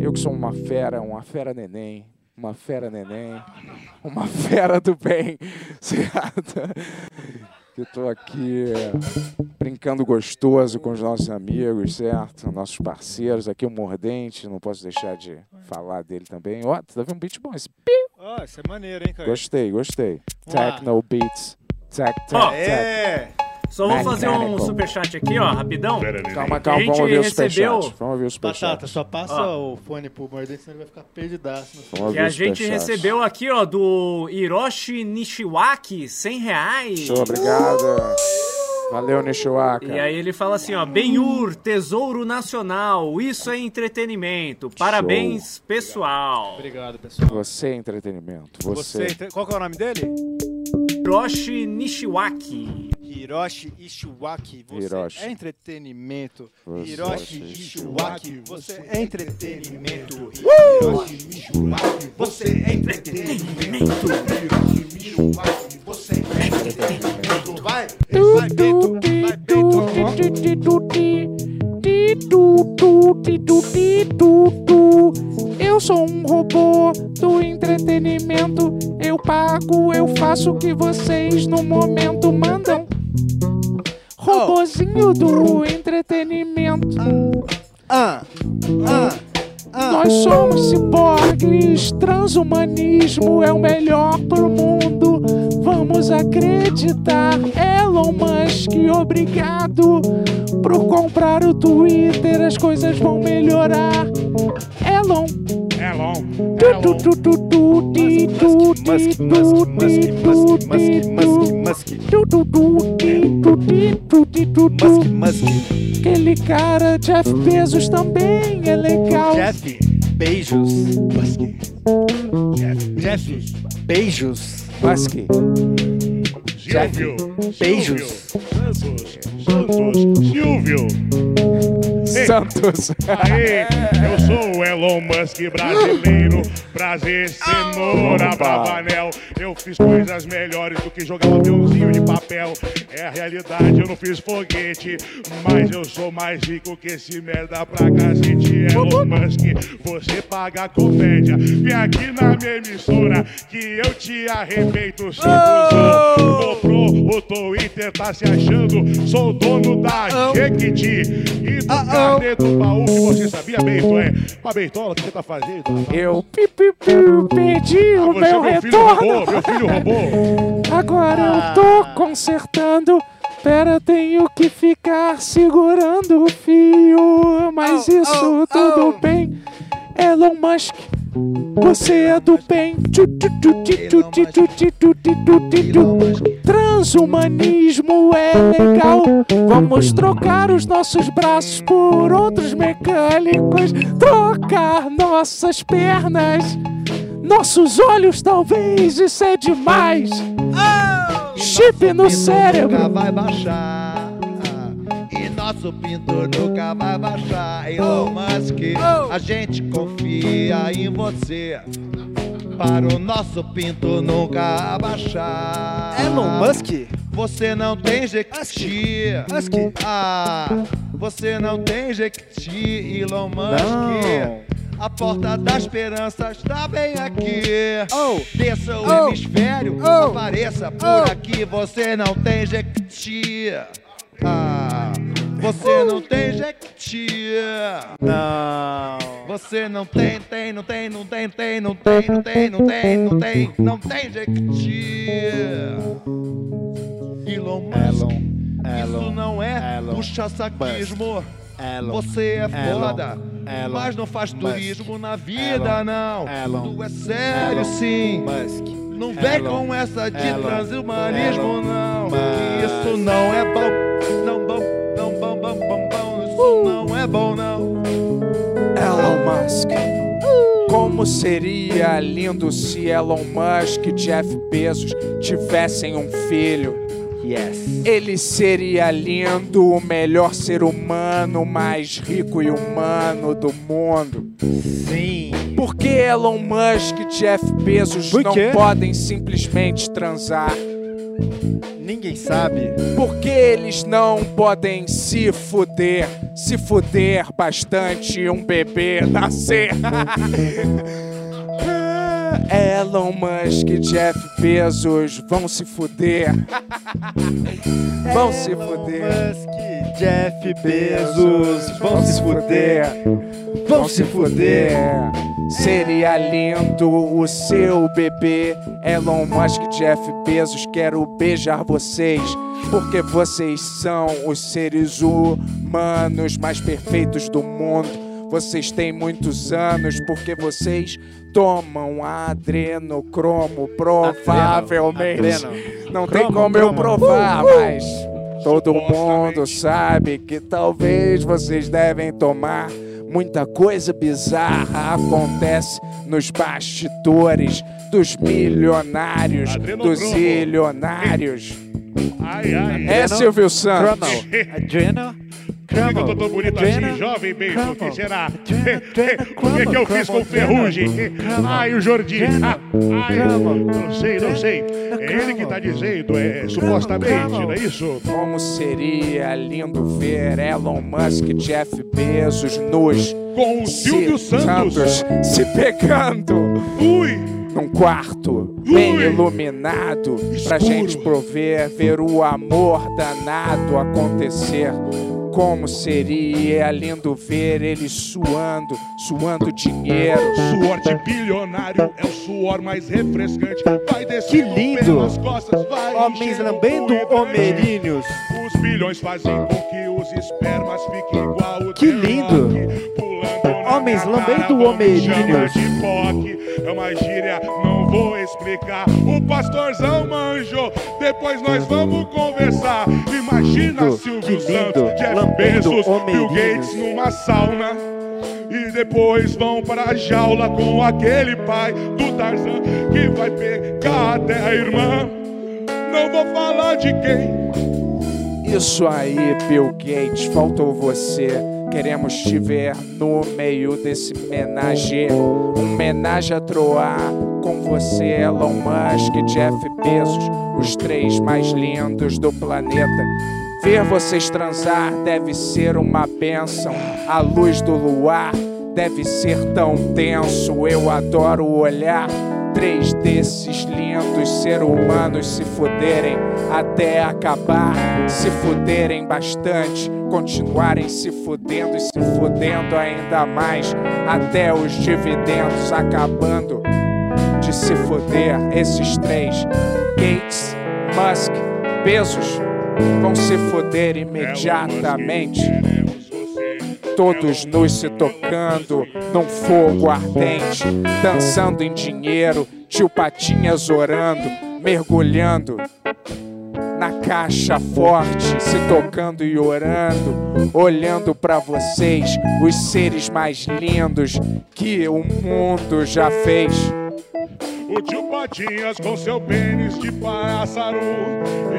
Speaker 4: Eu que sou uma fera, uma fera neném, uma fera neném, uma fera do bem, certo? Que tô aqui é, brincando gostoso com os nossos amigos, certo? Nossos parceiros, aqui o Mordente, não posso deixar de falar dele também. Ó, tá vendo um beat bom esse? Piu!
Speaker 7: Ó, isso é maneiro, hein, cara?
Speaker 4: Gostei, gostei. Techno Beats. Tech, tech,
Speaker 8: Ó,
Speaker 4: tech.
Speaker 8: Só vou fazer um superchat aqui, ó, rapidão.
Speaker 4: Calma,
Speaker 8: A
Speaker 4: calma, vamos ouvir o
Speaker 8: recebeu...
Speaker 4: superchat. Vamos ouvir o superchat.
Speaker 7: Batata, só passa
Speaker 8: Ó.
Speaker 7: o fone pro Mordente, senão ele vai ficar perdidaço. No
Speaker 4: Vamos
Speaker 8: E
Speaker 4: ouvir
Speaker 8: a gente
Speaker 4: superchat.
Speaker 8: recebeu aqui, ó, do Hiroshi Nishiwaki, 100 reais.
Speaker 4: Show, obrigado. Valeu, Nishiwaka.
Speaker 8: E aí ele fala assim, ó, Benhur, Tesouro Nacional, isso é entretenimento. Parabéns, pessoal.
Speaker 7: Obrigado, pessoal.
Speaker 4: Você é entretenimento.
Speaker 7: Você,
Speaker 4: Você.
Speaker 7: entre- qual que é o nome dele?
Speaker 8: Hiroshi Nishiwaki.
Speaker 7: Hiroshi Ishiwaki. Você
Speaker 4: Hiroshi.
Speaker 7: é entretenimento.
Speaker 4: Você
Speaker 7: Hiroshi
Speaker 4: é
Speaker 7: Ishiwaki. Você é entretenimento.
Speaker 4: Uh!
Speaker 7: Hiroshi Ishiwaki. Você é entretenimento. Hiroshi Ishiwaki. Você é entretenimento. Vai, vai, Bento. Vai, Bento.
Speaker 4: Eu sou um robô do entretenimento. Eu pago, eu faço o que vocês no momento mandam. Robozinho do entretenimento.
Speaker 7: Ah, ah,
Speaker 4: Nós somos ciborgues, transhumanismo é o melhor pro mundo. Vamos acreditar. Elon Musk, obrigado por comprar o Twitter, as coisas vão melhorar. Elon. É Hello. É Aquele cara, Jeff Bezos também é legal.
Speaker 7: Jeff, beijos. Jeff, beijos.
Speaker 4: Musk.
Speaker 3: Jeff,
Speaker 7: beijos.
Speaker 3: Santos, Santos, Silvio.
Speaker 4: Santos.
Speaker 3: Aê, eu sou o Elon Musk brasileiro. Prazer, cenoura, bravanel. Eu fiz coisas melhores do que jogar um aviãozinho de papel. É a realidade, eu não fiz foguete. Mas eu sou mais rico que esse merda pra cacete. Elon Musk, você paga a comédia. Vem aqui na minha emissora que eu te arrebento, seu. Comprou o Twitter, tá se achando. Sou dono da Jequiti do carnê do baú que você sabia, Beito. É, Ó, Beitola, o que você tá fazendo?
Speaker 4: Eu pi, pi, pi, perdi o meu
Speaker 3: meu filho
Speaker 4: retorno.
Speaker 3: roubou, meu filho roubou.
Speaker 4: Agora eu tô consertando. Pera, tenho que ficar segurando o fio. Mas isso tudo bem. Elon Musk, você é do bem. Transhumanismo é legal. Vamos trocar os nossos braços por outros mecânicos. Trocar nossas pernas. Nossos olhos, talvez, isso é demais. Chip no cérebro.
Speaker 5: Vai baixar. Nosso pintor nunca vai baixar. Elon Musk, a gente confia em você. Para o nosso pinto nunca baixar.
Speaker 7: Elon Musk?
Speaker 5: Você não tem jequiti. Ah, você não tem jequiti, Elon Musk. A porta da esperança está bem aqui. Desça o
Speaker 7: Oh.
Speaker 5: hemisfério,
Speaker 7: Oh.
Speaker 5: apareça por aqui. Você não tem jequiti. Ah, você não tem jequiti.
Speaker 7: Não.
Speaker 5: Você não tem, tem, não tem, não tem, tem, não tem, não tem, não tem, não tem, não tem jequiti. Elon Musk. Isso não é puxa-saquismo. Você é foda,
Speaker 7: Elon.
Speaker 5: mas não faz turismo na vida, não.
Speaker 7: Elon.
Speaker 5: Tu é sério, sim.
Speaker 7: Musk.
Speaker 5: Não vem com essa de transhumanismo, não. Isso não é bom. Não não é bom, não.
Speaker 4: Elon Musk. Como seria lindo se Elon Musk e Jeff Bezos tivessem um filho?
Speaker 7: Yes.
Speaker 4: Ele seria lindo, o melhor ser humano, mais rico e humano do mundo.
Speaker 7: Sim.
Speaker 4: Por que Elon Musk e Jeff Bezos
Speaker 7: Por
Speaker 4: não
Speaker 7: quê?
Speaker 4: podem simplesmente transar?
Speaker 7: Ninguém sabe.
Speaker 4: Por que eles não podem se fuder? Se fuder bastante um bebê nascer? Elon Musk e Jeff Bezos vão se fuder. vão se fuder.
Speaker 7: Musk, Jeff Bezos, vão se fuder.
Speaker 4: Vão se fuder. Seria lindo o seu bebê. Elon Musk e Jeff Bezos, quero beijar vocês. Porque vocês são os seres humanos mais perfeitos do mundo. Vocês têm muitos anos porque vocês tomam adrenocromo, provavelmente.
Speaker 7: Adreno.
Speaker 4: Não tem
Speaker 7: Cromo,
Speaker 4: como eu
Speaker 7: cromo.
Speaker 4: provar,
Speaker 7: Uh, uh.
Speaker 4: mas todo mundo sabe que talvez vocês devem tomar. Muita coisa bizarra acontece nos bastidores dos milionários, dos
Speaker 3: Adrenocromo.
Speaker 4: ilionários.
Speaker 3: Ai, ai.
Speaker 4: É, Silvio Santos.
Speaker 7: Adreno.
Speaker 3: Por que que eu tô tão bonito assim, jovem bem? O que será? O que que eu fiz com ferrugem? Ai, o Jordi. Ah, Ai, não sei, não sei. É ele que tá dizendo, é supostamente, não é isso?
Speaker 4: Como seria lindo ver Elon Musk e Jeff Bezos nos
Speaker 3: Com o Silvio Santos.
Speaker 4: se pegando
Speaker 3: Ui!
Speaker 4: num quarto bem iluminado pra gente prover ver o amor danado acontecer. Como seria lindo ver eles suando, suando dinheiro.
Speaker 3: Suor de bilionário é o suor mais refrescante. Vai
Speaker 7: Que lindo.
Speaker 3: costas, vai
Speaker 7: Homens lambendo homerínhos.
Speaker 3: Os bilhões fazem com que os espermas fiquem igual o
Speaker 7: Que lindo. Homens lambendo
Speaker 3: POC. É uma gíria, não vou explicar. O pastorzão manjo, depois nós vamos conversar. Imagina
Speaker 7: Lindo,
Speaker 3: Silvio
Speaker 7: lindo,
Speaker 3: Santos, Jeff Bezos, Bill. Gates numa sauna. E depois vão para a jaula com aquele pai do Tarzan que vai pegar até a irmã. Não vou falar de quem.
Speaker 4: Isso aí, Bill Gates, faltou você. Queremos te ver no meio desse menage. Um menage a troar com você, Elon Musk, Jeff Bezos, os três mais lindos do planeta. Ver vocês transar deve ser uma bênção. A luz do luar deve ser tão tenso. Eu adoro olhar três desses lindos ser humanos se fuderem até acabar, se fuderem bastante, continuarem se fudendo e se fudendo ainda mais até os dividendos acabando de se fuder. Esses três, Gates, Musk, Bezos, vão se fuder imediatamente. Todos nus se tocando num fogo ardente, dançando em dinheiro, tio Patinhas orando, mergulhando na caixa forte, se tocando e orando, olhando pra vocês, os seres mais lindos que o mundo já fez.
Speaker 3: O tio Patinhas com seu pênis de pássaro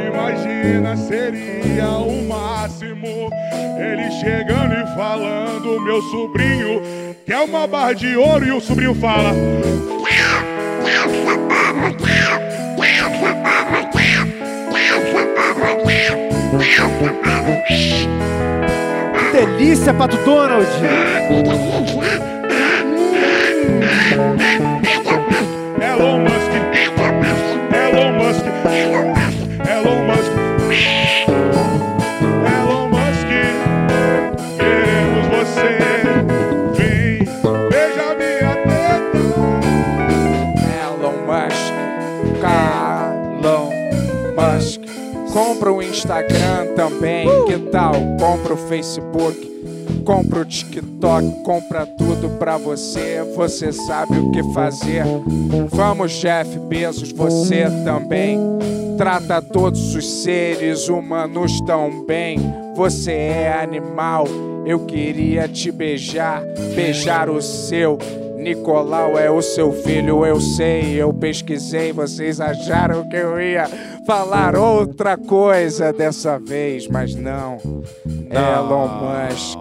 Speaker 3: Imagina, seria o máximo Ele chegando e falando Meu sobrinho quer uma barra de ouro E o sobrinho fala
Speaker 7: delícia, Pato Donald!
Speaker 3: Elon Musk. Elon Musk. Elon Musk. Elon Musk. Queremos você. Vem, beija minha teta.
Speaker 4: Elon Musk, Elon Musk. Compra o Instagram também, que tal? Compra o Facebook, compra o TikTok, compra tudo pra você. Você sabe o que fazer. Vamos, Jeff Bezos, você também. Trata todos os seres humanos tão bem. Você é animal, eu queria te beijar, beijar o seu. Nicolau é o seu filho, eu sei, eu pesquisei, vocês acharam que eu ia falar outra coisa dessa vez, mas não. Elon Musk,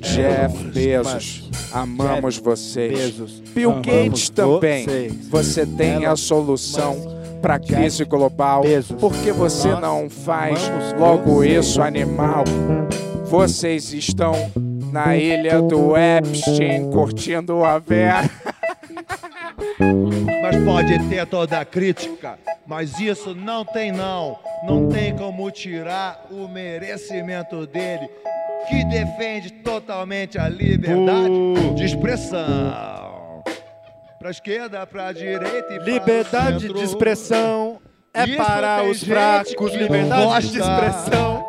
Speaker 4: Jeff Bezos, amamos vocês. Bill
Speaker 7: amamos
Speaker 4: Gates também.
Speaker 7: vocês.
Speaker 4: Você tem a solução para a crise global. Por que você não faz logo isso, animal? Vocês estão na ilha do Epstein curtindo a Vera.
Speaker 5: Mas pode ter toda a crítica, mas isso não tem não. Não tem como tirar o merecimento dele, que defende totalmente a liberdade de expressão. Pra esquerda, pra direita e
Speaker 7: Liberdade
Speaker 5: centro.
Speaker 7: de expressão é para os fracos. Liberdade de expressão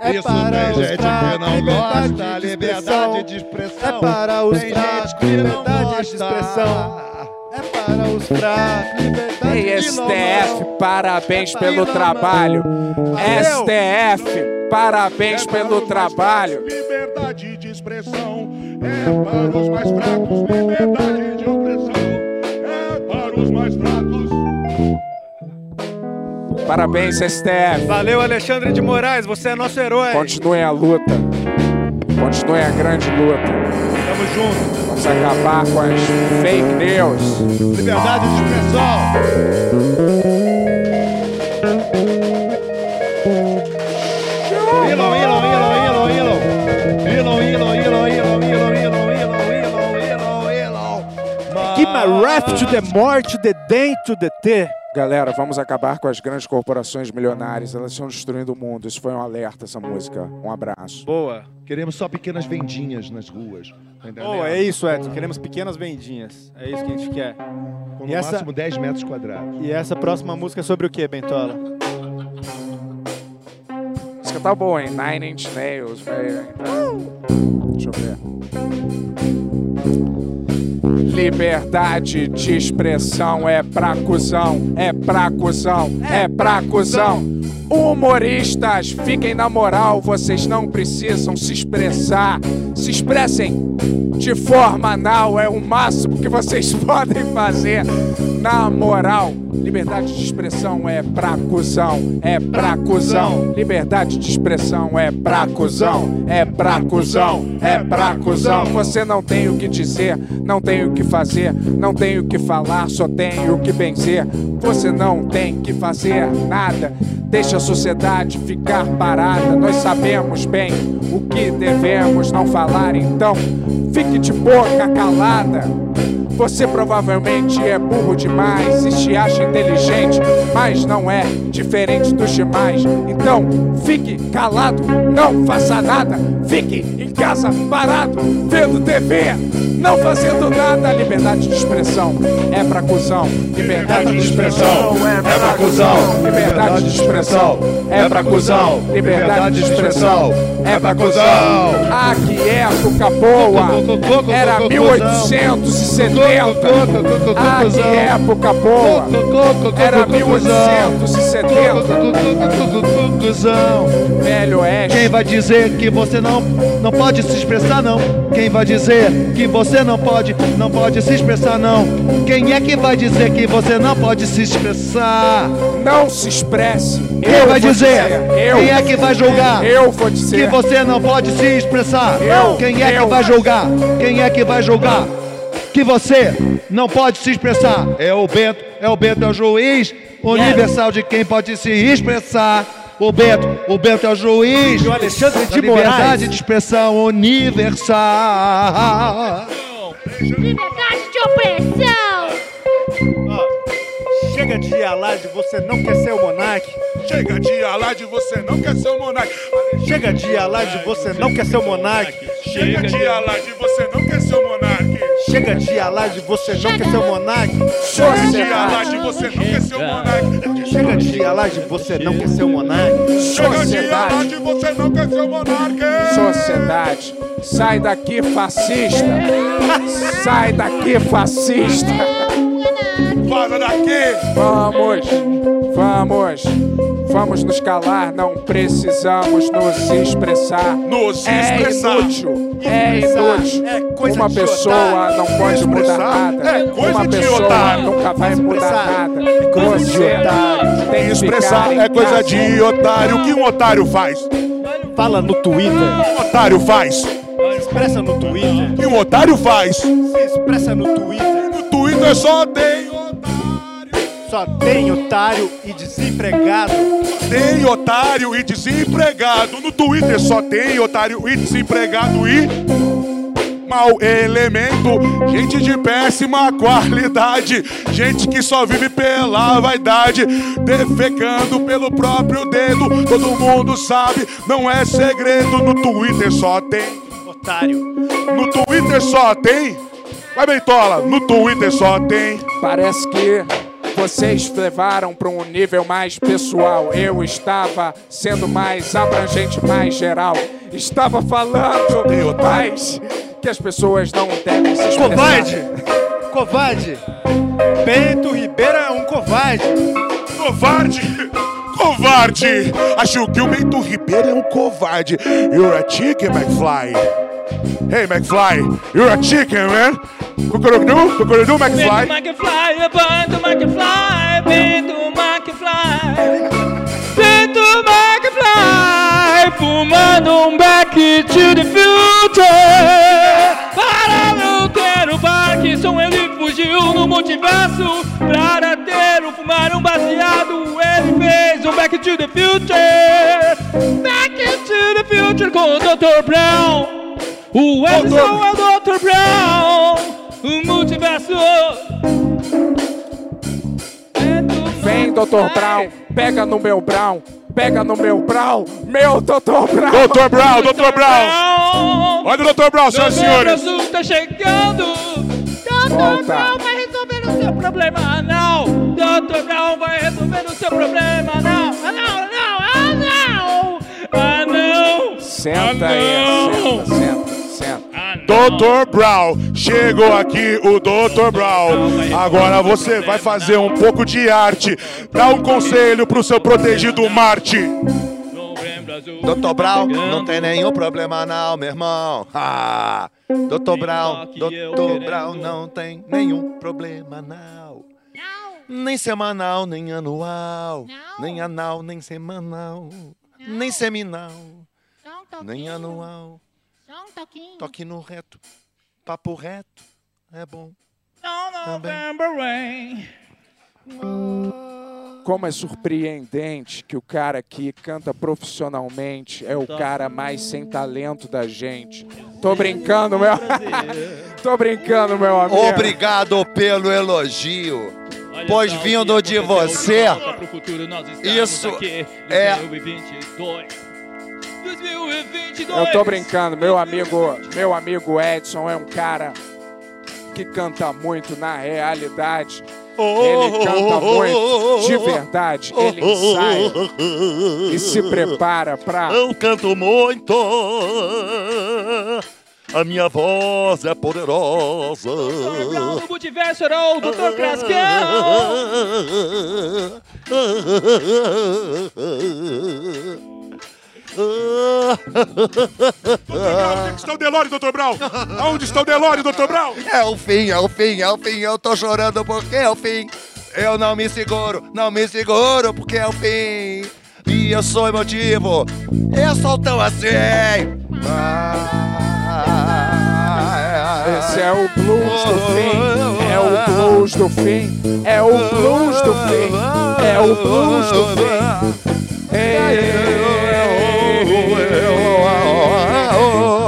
Speaker 7: é
Speaker 5: Isso
Speaker 7: para
Speaker 5: tem
Speaker 7: os
Speaker 5: gente que
Speaker 7: fracos.
Speaker 5: não
Speaker 7: Liberdade
Speaker 5: gosta.
Speaker 7: de
Speaker 5: Liberdade de
Speaker 7: expressão é para os fracos. Liberdade de expressão é para os fracos. Liberdade
Speaker 4: Ei, STF, parabéns
Speaker 7: É
Speaker 4: pelo trabalho. STF, parabéns pelo trabalho.
Speaker 3: Liberdade de expressão é para os mais fracos. Liberdade de opressão é para os mais fracos.
Speaker 4: Parabéns, STF.
Speaker 7: Valeu, Alexandre de Moraes, você é nosso herói.
Speaker 4: Continue a luta. Continue a grande luta.
Speaker 7: Junto.
Speaker 4: Vamos acabar com as fake news.
Speaker 5: Liberdade de expressão. Elon, Elon, Elon, Elon, Elon. Elon, Elon, Elon, Elon, Elon, Elon, Elon, Elon, Elon, Elon.
Speaker 7: Keep my rap to the more, to the day, to the T.
Speaker 4: Galera, vamos acabar com as grandes corporações milionárias. Elas estão destruindo o mundo. Isso foi um alerta, essa música. Um abraço.
Speaker 7: Boa.
Speaker 5: Queremos só pequenas vendinhas nas ruas. Tá?
Speaker 7: Boa, é isso, Edson. Queremos pequenas vendinhas. É isso que a gente quer.
Speaker 5: Com
Speaker 7: E
Speaker 5: no
Speaker 7: essa-
Speaker 5: máximo 10 metros quadrados.
Speaker 7: E essa próxima música é sobre o que, Bentola?
Speaker 4: A música tá boa, hein? Nine Inch Nails, velho. Deixa eu ver. Liberdade de expressão é pra cuzão, é pra cuzão, é pra cuzão. Humoristas, fiquem na moral, vocês não precisam se expressar. Se expressem de forma anal, é o máximo que vocês podem fazer. Na moral, liberdade de expressão é pra cuzão, é pra cuzão. Liberdade de expressão é pra cuzão, é pra cuzão, é pra cuzão. Você não tem o que dizer, não tem o que fazer, não tem o que falar, só tem o que benzer. Você não tem que fazer nada. Deixa a sociedade ficar parada. Nós sabemos bem o que devemos não falar, então fique de boca calada. Você provavelmente é burro demais e se acha inteligente, mas não é diferente dos demais. Então fique calado, não faça nada, fique em casa parado, vendo TV, não fazendo nada. Liberdade de expressão é pra cuzão. Liberdade de expressão é pra cuzão. Liberdade de expressão é pra cuzão. Liberdade de expressão é pra cuzão. Ah, que época boa! Era 1870. Ah, que época boa! Era 1870. Velho Oeste.
Speaker 11: Quem vai dizer que você não, não pode se expressar, não? Quem vai dizer que você não pode, não pode se expressar, não? Quem é que vai dizer que você não pode se expressar?
Speaker 4: Não se expresse.
Speaker 11: Quem vai dizer?
Speaker 4: Eu
Speaker 11: Quem é que vai julgar?
Speaker 4: Eu vou dizer.
Speaker 11: Que você não pode se expressar.
Speaker 4: Eu,
Speaker 11: Quem é que
Speaker 4: eu.
Speaker 11: vai julgar? Quem é que vai julgar? Que você não pode se expressar. É o Bento, é o Bento, é o juiz universal de quem pode se expressar. O Bento, o Bento é o juiz.
Speaker 7: E o Alexandre de
Speaker 11: da liberdade
Speaker 7: Moraes.
Speaker 11: de expressão universal.
Speaker 14: Liberdade de opressão.
Speaker 7: Chega de alarde, você não quer ser o monarque.
Speaker 3: Chega de alarde, você não quer ser o monarque.
Speaker 7: Chega de alarde, você não quer ser o monarque.
Speaker 3: Chega de alarde, você não quer ser o monarque.
Speaker 7: Chega de alarde, você não quer ser o monarque.
Speaker 3: Chega de alarde, você não quer ser o monarque.
Speaker 7: Chega de alarde, você não quer ser o monarque.
Speaker 3: Chega de alarde, você não quer ser o monarque.
Speaker 4: Sociedade, sai daqui fascista. Sai daqui fascista.
Speaker 3: Vaza daqui.
Speaker 4: Vamos, vamos, vamos nos calar. Não precisamos nos expressar.
Speaker 3: Nos
Speaker 4: é
Speaker 3: expressar.
Speaker 4: inútil. É inútil.
Speaker 7: É coisa
Speaker 4: Uma
Speaker 7: de
Speaker 4: pessoa
Speaker 7: otário.
Speaker 4: não pode mudar
Speaker 3: Expressar
Speaker 4: nada.
Speaker 3: é coisa
Speaker 4: Uma
Speaker 3: de
Speaker 4: pessoa
Speaker 3: otário.
Speaker 4: nunca vai mudar nada.
Speaker 7: é coisa de
Speaker 4: Você
Speaker 7: otário.
Speaker 4: tem que
Speaker 3: Expressar é coisa de otário. O que um otário faz?
Speaker 7: Fala no Twitter.
Speaker 3: Um otário faz.
Speaker 7: Se expressa no Twitter.
Speaker 3: O que um otário faz?
Speaker 7: Se expressa no Twitter.
Speaker 3: No Twitter só tem
Speaker 7: Só tem otário e desempregado.
Speaker 3: Tem otário e desempregado. No Twitter só tem otário e desempregado e. Mau elemento, gente de péssima qualidade, gente que só vive pela vaidade, defecando pelo próprio dedo. Todo mundo sabe, não é segredo. No Twitter só tem,
Speaker 7: Otário.
Speaker 3: no Twitter só tem. Vai, Bentola, no Twitter só tem.
Speaker 4: Parece que vocês levaram para um nível mais pessoal. Eu estava sendo mais abrangente, mais geral. Estava falando mais que as pessoas não devem se expressar.
Speaker 7: Covarde! Covarde! Bento Ribeiro é um covarde.
Speaker 3: Covarde! Covarde! Acho que o Bento Ribeiro é um covarde. You're a chicken, McFly. Hey, McFly, you're a chicken, man. Cucurudu, cucurudu, McFly.
Speaker 1: McFly, Bento McFly, Bento McFly. Bento McFly, fumando um back to the future. Para não ter o Parkinson, ele fugiu no multiverso. Para ter o fumar um baseado, ele fez um back to the future. Back to the future com o Dr. Brown. O Edson é o Dr. Brown. O multiverso.
Speaker 4: Vem, Dr. Brown, pega no meu Brown, pega no meu Brown, meu Dr. Brown.
Speaker 3: Dr. Brown, Dr. Brown. Olha o Dr. Brown, senhoras e senhores.
Speaker 1: Brasil tá chegando. Dr.
Speaker 4: Volta.
Speaker 1: Brown vai resolver o seu problema, não. Dr. Brown vai resolver o seu problema, não. Ah, não, não, ah, não. Ah, não.
Speaker 4: Senta
Speaker 1: Ah,
Speaker 4: aí,
Speaker 1: não.
Speaker 4: senta, senta, senta.
Speaker 3: Dr. Brown. Chegou aqui o Dr. Brown. Agora você vai fazer um pouco de arte. Dá um conselho pro seu protegido Marte.
Speaker 5: Doutor Brown, não tem nenhum problema não, meu irmão. Doutor Brown, Doutor Brown, não tem nenhum problema não. Nem semanal, nem anual. Nem anal, nem semanal. Nem seminal. Nem anual.
Speaker 14: Só um toquinho.
Speaker 5: Toque no reto. Papo reto. É bom. Também.
Speaker 4: Como é surpreendente que o cara que canta profissionalmente é o cara mais sem talento da gente. Tô brincando, meu. Tô brincando, meu amigo.
Speaker 5: Obrigado pelo elogio. Pois vindo de você, isso é.
Speaker 4: Eu tô brincando, meu amigo, meu amigo Edson é um cara que canta muito na realidade. Ele canta muito de verdade. Ele ensaia e se prepara pra.
Speaker 5: Eu canto muito. A minha voz é poderosa.
Speaker 1: No multiverso era o Dr.
Speaker 3: Onde está o Delório, Dr. Brown? Onde está o Delório, Dr. Brown?
Speaker 5: É o fim, é o fim, é o fim. Eu tô chorando porque é o fim. Eu não me seguro, não me seguro porque é o fim. E eu sou emotivo, eu sou tão assim.
Speaker 4: Esse é o blues do fim. É o blues do fim. É o blues do fim. É o blues do fim. É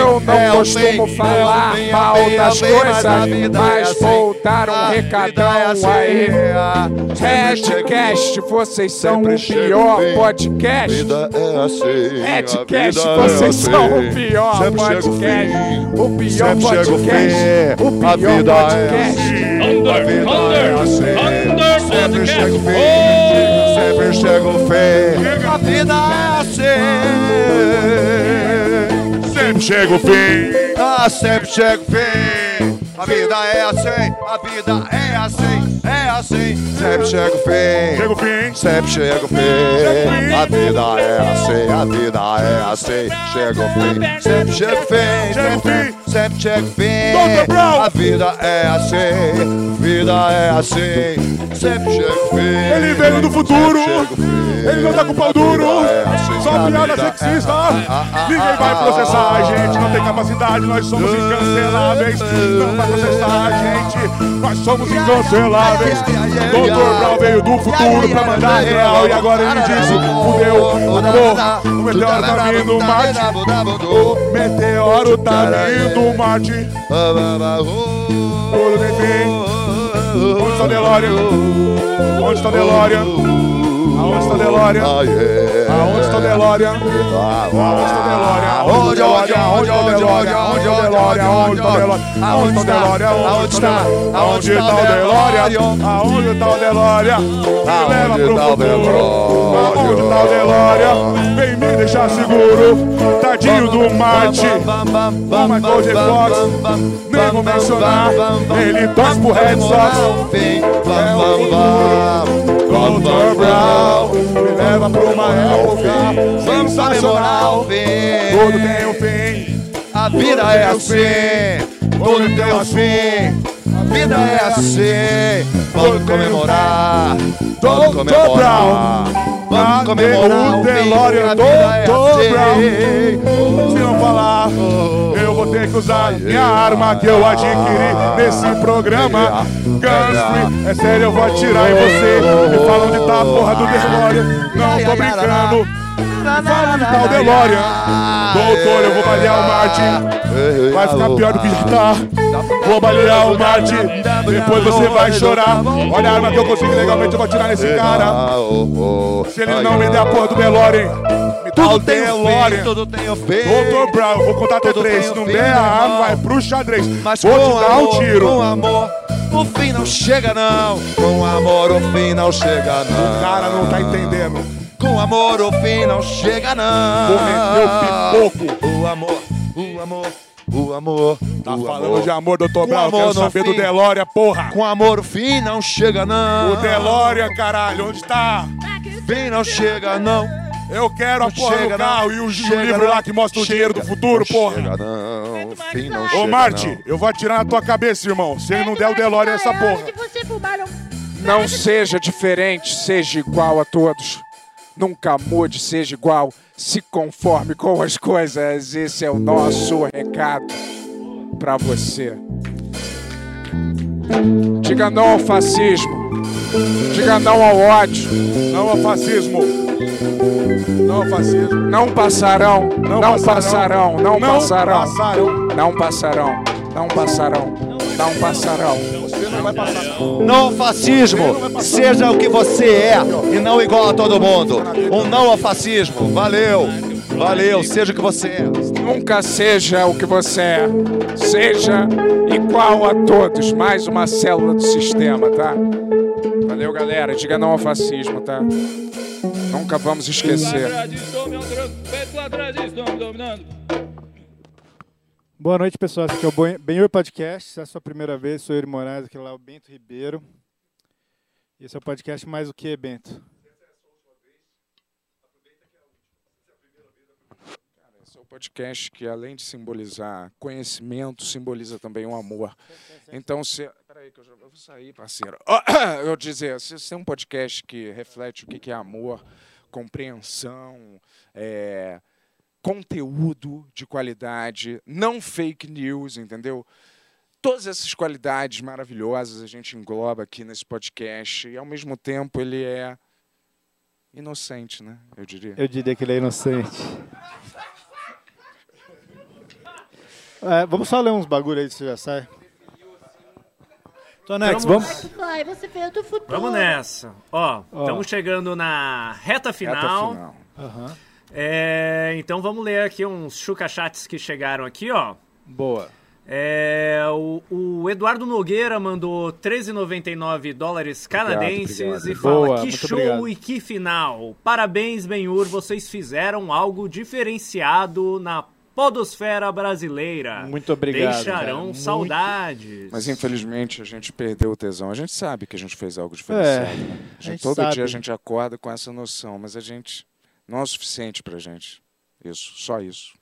Speaker 4: eu não é, eu costumo falar mal das coisas, mas, mas assim, voltaram um recadão aí. Redcast, vocês são o pior podcast. Vida é assim. Vocês são o pior podcast. O pior podcast. O pior podcast.
Speaker 5: Under, under, under, under podcast. Sempre chega o fim. Sempre chega o fim.
Speaker 3: Chega o fim.
Speaker 5: Ah, sempre chega o fim. A vida é assim, a vida é assim, é assim. Sempre chega o fim.
Speaker 3: Chega o fim.
Speaker 5: Sempre chega o fim. A vida é assim, a vida é assim. Chega o fim. Sempre chega o fim.
Speaker 3: Chega o fim.
Speaker 5: Sempre chega o fim. A vida é assim, vida é assim. Sempre chega o fim.
Speaker 3: Ele veio do futuro. Ele não tá com pau duro.
Speaker 5: É assim,
Speaker 3: Só piada
Speaker 5: é-
Speaker 3: sexista.
Speaker 5: ah,
Speaker 3: Ninguém vai processar a gente. Não tem capacidade. Nós somos incanceláveis. Não vai processar a gente. Nós somos incanceláveis. Dr. Brown veio do futuro pra mandar real. E agora ele disse: fudeu, acabou. O meteoro tá vindo, Marte. O meteoro tá vindo, Marte. Tudo tem fim. Onde está o DeLorean? Onde está o DeLorean? Aonde está o DeLorean? Aonde está o DeLorean? Aonde está o DeLorean?
Speaker 5: Onde, onde, onde, onde, onde, onde, onde,
Speaker 3: DeLorean? Aonde está o DeLorean? Aonde está o DeLorean? Aonde está? Aonde está o? Aonde está o DeLorean? Me leva pro futuro. Aonde está o DeLorean? Vem me deixar seguro. Tadinho do Marte. O Michael J. Fox. Nem vou mencionar. Ele torce pro Red Sox. É o futuro. Dr. Brown. Leva pra uma época sensacional. Tudo tem um fim.
Speaker 5: A vida é assim, tudo tem um fim. A vida é assim, vamos comemorar, vamos comemorar, vamos comemorar
Speaker 3: o
Speaker 5: o fim.
Speaker 3: DeLorean
Speaker 5: A vida é
Speaker 3: Dr. Brown.
Speaker 5: assim.
Speaker 3: Se não falar, eu vou ter que usar minha arma que eu adquiri nesse programa. É sério, eu vou atirar em você. Me falam onde tá a porra do DeLorean. Não tô brincando. Fala onde tá o DeLorean. Doutor, eu vou balear o Marte. Vai ficar pior do que já tá. Vou balear o Marte. Depois você vai chorar. Olha a arma que eu consigo legalmente, eu vou atirar nesse cara. Se ele não me der a porra do DeLorean,
Speaker 5: Tudo tem
Speaker 3: DeLorean.
Speaker 5: tudo tem.
Speaker 3: Doutor Brown, vou contar até três. Se não der a arma, vai pro xadrez.
Speaker 5: Mas
Speaker 3: Vou te dar um tiro.
Speaker 5: O fim não chega não. Com amor, o fim não chega não.
Speaker 3: O cara não tá entendendo.
Speaker 5: Com amor, o fim não chega não.
Speaker 3: Vou meter o pipoco.
Speaker 5: O amor, o amor, o amor.
Speaker 3: Tá
Speaker 5: o
Speaker 3: falando
Speaker 5: amor.
Speaker 3: de amor, doutor
Speaker 5: amor
Speaker 3: quero saber do
Speaker 5: fim.
Speaker 3: DeLorean, porra.
Speaker 5: Com amor, o fim não chega não.
Speaker 3: O DeLorean, caralho, onde tá?
Speaker 5: Fim não chega não.
Speaker 3: Eu quero a porra
Speaker 5: chega,
Speaker 3: do carro
Speaker 5: não.
Speaker 3: e o, o
Speaker 5: Chega,
Speaker 3: livro
Speaker 5: não.
Speaker 3: lá que mostra o
Speaker 5: Chega.
Speaker 3: dinheiro do futuro,
Speaker 5: Não
Speaker 3: porra.
Speaker 5: Chega não. Fim não
Speaker 3: Ô,
Speaker 5: chega
Speaker 3: Marte, eu vou atirar na tua cabeça, irmão. Se ele não der o DeLorean, essa porra.
Speaker 14: Você fumaram.
Speaker 4: Não seja diferente, seja igual a todos. Nunca mude, seja igual. Se conforme com as coisas. Esse é o nosso recado pra você. Diga não ao fascismo. Diga não ao ódio.
Speaker 3: Não ao fascismo. Não ao fascismo.
Speaker 4: Não passarão. Não, passarão. Não,
Speaker 3: Não
Speaker 4: passarão.
Speaker 3: passarão.
Speaker 4: Não passarão. Não passarão. Não passarão.
Speaker 3: Não vai passar.
Speaker 5: Não ao fascismo, seja o que você é e não igual a todo mundo. Um não ao fascismo, valeu, valeu, seja o que você é.
Speaker 4: Nunca seja o que você é. Seja igual a todos. Mais uma célula do sistema, tá? Valeu, galera. Diga não ao fascismo, tá? Nunca vamos esquecer.
Speaker 7: Boa noite, pessoal. Esse aqui é o Benhur Podcast. Se é a sua primeira vez, sou Yuri Moraes, aqui lá é o Bento Ribeiro. Esse é o podcast mais o que, Bento?
Speaker 4: Esse é o podcast que, além de simbolizar conhecimento, simboliza também o amor. Então, se. Peraí, que eu já eu vou sair, parceiro. Eu vou dizer, se você é um podcast que reflete o que que é amor, compreensão, é, conteúdo de qualidade, não fake news, entendeu? Todas essas qualidades maravilhosas a gente engloba aqui nesse podcast e, ao mesmo tempo, ele é inocente, né? Eu diria.
Speaker 7: Eu diria que ele é inocente. É, vamos só ler uns bagulho aí, você já sai. Tonex,
Speaker 8: Vamos-
Speaker 7: vamos?
Speaker 14: Vai, você veio do futuro.
Speaker 8: Vamos nessa. Ó,
Speaker 7: Ó.
Speaker 8: estamos chegando na reta final.
Speaker 4: final.
Speaker 7: Aham.
Speaker 8: É, então vamos ler aqui uns chuca-chats que chegaram aqui, ó.
Speaker 7: Boa.
Speaker 8: É, o, o Eduardo Nogueira mandou 13,99 dólares canadenses
Speaker 4: obrigado.
Speaker 8: e fala
Speaker 7: Boa,
Speaker 8: que show
Speaker 7: obrigado."
Speaker 8: e que final. Parabéns, Benhur, vocês fizeram algo diferenciado na podosfera brasileira.
Speaker 7: Muito obrigado,
Speaker 8: Deixarão
Speaker 7: cara. Muito-
Speaker 8: saudades.
Speaker 4: Mas infelizmente a gente perdeu o tesão. A gente sabe que a gente fez algo diferenciado.
Speaker 7: É,
Speaker 4: né?
Speaker 7: a
Speaker 4: A
Speaker 7: gente
Speaker 4: gente, todo
Speaker 7: sabe.
Speaker 4: dia a gente acorda com essa noção, mas a gente não é o suficiente pra gente. Isso, só isso.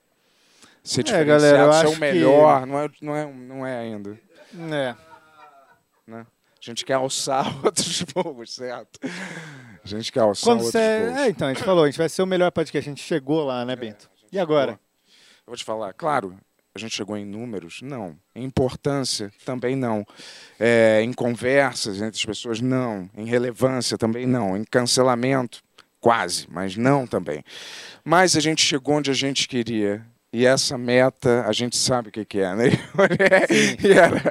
Speaker 4: Ser
Speaker 7: É,
Speaker 4: diferenciado,
Speaker 7: galera, eu
Speaker 4: ser o
Speaker 7: que-
Speaker 4: melhor, não, é, não, é, não é ainda.
Speaker 7: É.
Speaker 4: Né? A gente quer alçar outros voos, certo? A gente quer alçar
Speaker 7: Quando
Speaker 4: outros
Speaker 7: você...
Speaker 4: voos.
Speaker 7: É, então, a gente falou, a gente vai ser o melhor podcast. A gente chegou lá, né, Bento? E agora?
Speaker 4: Eu vou te falar, claro, a gente chegou em números? Não. Em importância? Também não. É, em conversas entre as pessoas? Não. Em relevância? Também não. Em cancelamento? Quase, mas não também. Mas a gente chegou onde a gente queria. E essa meta, a gente sabe o que, que é, né? E era,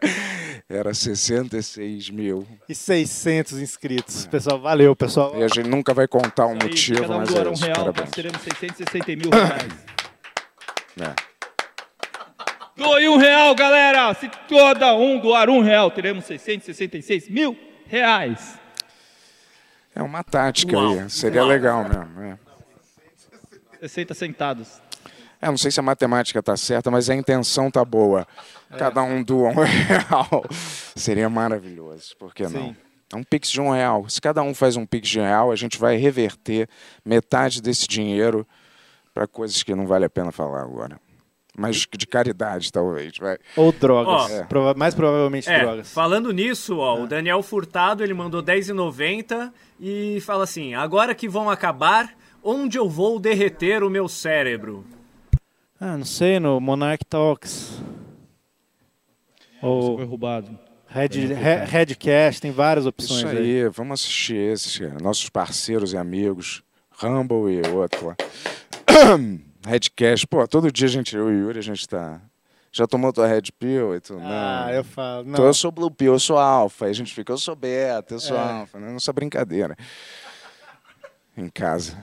Speaker 4: era 66 mil.
Speaker 7: E 600 inscritos. Pessoal, valeu, pessoal.
Speaker 4: E a gente nunca vai contar um
Speaker 1: Aí,
Speaker 4: motivo,
Speaker 1: um
Speaker 4: mas é
Speaker 1: um
Speaker 4: isso.
Speaker 1: real,
Speaker 4: Parabéns.
Speaker 1: nós teremos 660 mil reais.
Speaker 4: É.
Speaker 1: Doe um real, galera! Se cada um doar um real, teremos 666 mil reais.
Speaker 4: É uma tática
Speaker 1: Uau,
Speaker 4: aí. Seria
Speaker 1: uau.
Speaker 4: legal mesmo. É.
Speaker 1: 60 centavos.
Speaker 4: É, não sei se a matemática tá certa, mas a intenção tá boa. Cada um doa um real. Seria maravilhoso, por que não?
Speaker 7: Sim.
Speaker 4: É um pix de um real. Se cada um faz um pix de um real, a gente vai reverter metade desse dinheiro para coisas que não vale a pena falar agora. Mas de caridade, talvez. Vai.
Speaker 7: Ou drogas.
Speaker 8: Ó.
Speaker 7: Prova- mais provavelmente
Speaker 8: É,
Speaker 7: drogas.
Speaker 8: falando nisso, ó, o Daniel Furtado ele mandou 10,90 e fala assim: agora que vão acabar, onde eu vou derreter o meu cérebro?
Speaker 7: Ah, não sei, no Monarch Talks. Ou
Speaker 1: Foi roubado.
Speaker 7: Red, Re- Redcast, tem várias opções
Speaker 4: Isso
Speaker 7: aí.
Speaker 4: aí, vamos assistir esses, cara. nossos parceiros e amigos. Rumble e outro lá. Redcast, pô, todo dia a gente, eu e o Yuri, a gente tá. Já tomou tua Red Pill e tu?
Speaker 7: Ah,
Speaker 4: não.
Speaker 7: eu falo, não.
Speaker 4: Então eu sou Blue Pill, eu sou Alpha. Aí a gente fica, eu sou Beta, eu sou
Speaker 7: É.
Speaker 4: Alpha, né? Nossa brincadeira. Em casa.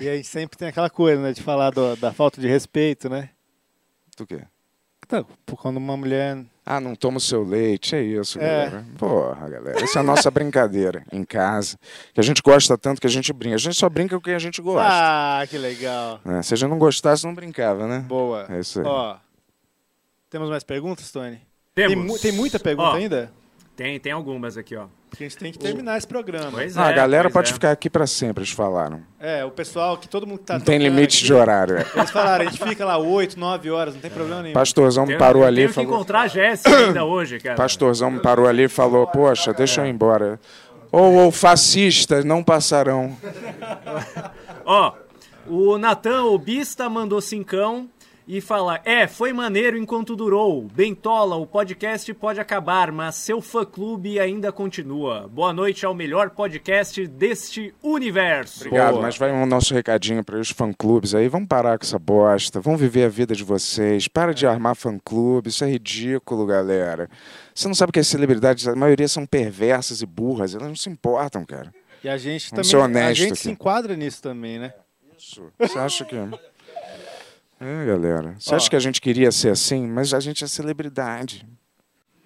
Speaker 7: E aí sempre tem aquela coisa, né, de falar do- da falta de respeito, né?
Speaker 4: Do quê?
Speaker 7: Então, por quando uma mulher.
Speaker 4: Ah, não toma o seu leite, é isso,
Speaker 7: É.
Speaker 4: galera. Porra, galera. Essa é a nossa brincadeira em casa. Que a gente gosta tanto que a gente brinca. A gente só brinca com o que a gente gosta.
Speaker 7: Ah, que legal.
Speaker 4: né? Se a gente não gostasse, não brincava, né?
Speaker 7: Boa.
Speaker 4: É isso aí.
Speaker 7: Ó. Temos mais perguntas, Tony?
Speaker 8: Temos.
Speaker 7: Tem, mu- tem muita pergunta
Speaker 8: Ó,
Speaker 7: ainda?
Speaker 8: Tem, tem algumas aqui, ó.
Speaker 7: Porque a gente tem que terminar esse programa.
Speaker 8: Pois
Speaker 4: Ah, a
Speaker 8: é,
Speaker 4: galera
Speaker 8: pois
Speaker 4: pode
Speaker 8: é.
Speaker 4: ficar aqui pra sempre, eles falaram.
Speaker 7: É, o pessoal que todo mundo que tá
Speaker 4: Não tem limite
Speaker 7: aqui,
Speaker 4: de horário. é.
Speaker 7: Eles falaram, a gente fica lá 8, 9 horas, não tem problema nenhum.
Speaker 4: Pastorzão me parou ali e
Speaker 8: Tenho que
Speaker 4: falou.
Speaker 8: encontrar a Jéssica ainda hoje, cara.
Speaker 4: Pastorzão me parou ali e falou: Poxa, deixa eu ir embora. Ou, ou fascistas não passarão.
Speaker 8: Ó, o Natan Obista mandou cincão e fala: É, foi maneiro enquanto durou. Bentola, o podcast pode acabar, mas seu fã-clube ainda continua. Boa noite ao melhor podcast deste universo.
Speaker 4: Obrigado, mas vai o nosso recadinho para os fã-clubes aí. Vamos parar com essa bosta. Vamos viver a vida de vocês. Para de armar fã-clube. Isso é ridículo, galera. Você não sabe que as celebridades, a maioria são perversas e burras. Elas não se importam, cara.
Speaker 7: E a gente
Speaker 4: Vamos
Speaker 7: também.
Speaker 4: ser honesto
Speaker 7: a gente
Speaker 4: aqui.
Speaker 7: se enquadra nisso também, né?
Speaker 4: Isso. Você acha que. É, galera. Você
Speaker 7: Ó.
Speaker 4: acha que a gente queria ser assim? Mas a gente é celebridade.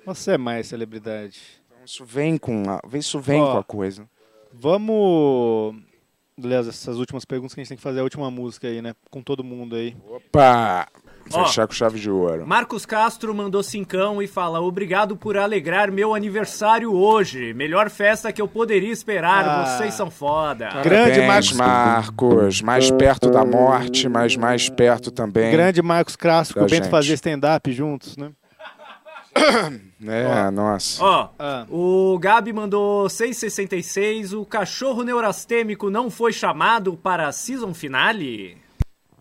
Speaker 7: Você é mais celebridade.
Speaker 4: Então isso vem com a, isso vem
Speaker 7: Ó.
Speaker 4: com a coisa.
Speaker 7: Vamos. Aliás, essas últimas perguntas que a gente tem que fazer a última música aí, né? Com todo mundo aí.
Speaker 4: Opa!
Speaker 8: Ó.
Speaker 4: Fechar com chave de ouro.
Speaker 8: Marcos Castro mandou cincão e fala: Obrigado por alegrar meu aniversário hoje. Melhor festa que eu poderia esperar.
Speaker 7: Ah.
Speaker 8: Vocês são foda.
Speaker 4: Grande Marcos. Marcos. Mais perto da morte, mas mais perto também.
Speaker 7: Grande Marcos Castro, que o Bento fazia stand-up juntos, né?
Speaker 4: É, nossa.
Speaker 8: Ó,
Speaker 7: Ah.
Speaker 8: o Gabi mandou 666. O cachorro neurastêmico não foi chamado para a season finale?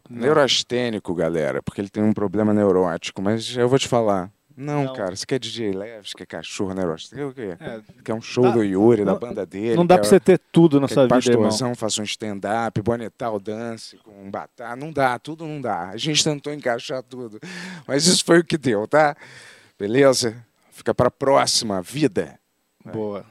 Speaker 4: Neurastênico, galera, porque ele tem um problema neurótico, mas eu vou te falar. Não, cara, você quer DJ Leves, quer cachorro neurastênico, o quê?
Speaker 7: É,
Speaker 4: quer um show
Speaker 7: dá-
Speaker 4: do Yuri, da
Speaker 7: não-
Speaker 4: banda dele.
Speaker 7: não dá
Speaker 4: quer-
Speaker 7: pra você ter tudo na sua vida, irmão.
Speaker 4: Pastorzão faça um stand-up, bonetal dance com um batá. Não dá, tudo não dá. A gente tentou encaixar tudo. Mas isso foi o que deu, tá? Beleza? Fica pra próxima vida.
Speaker 7: Boa.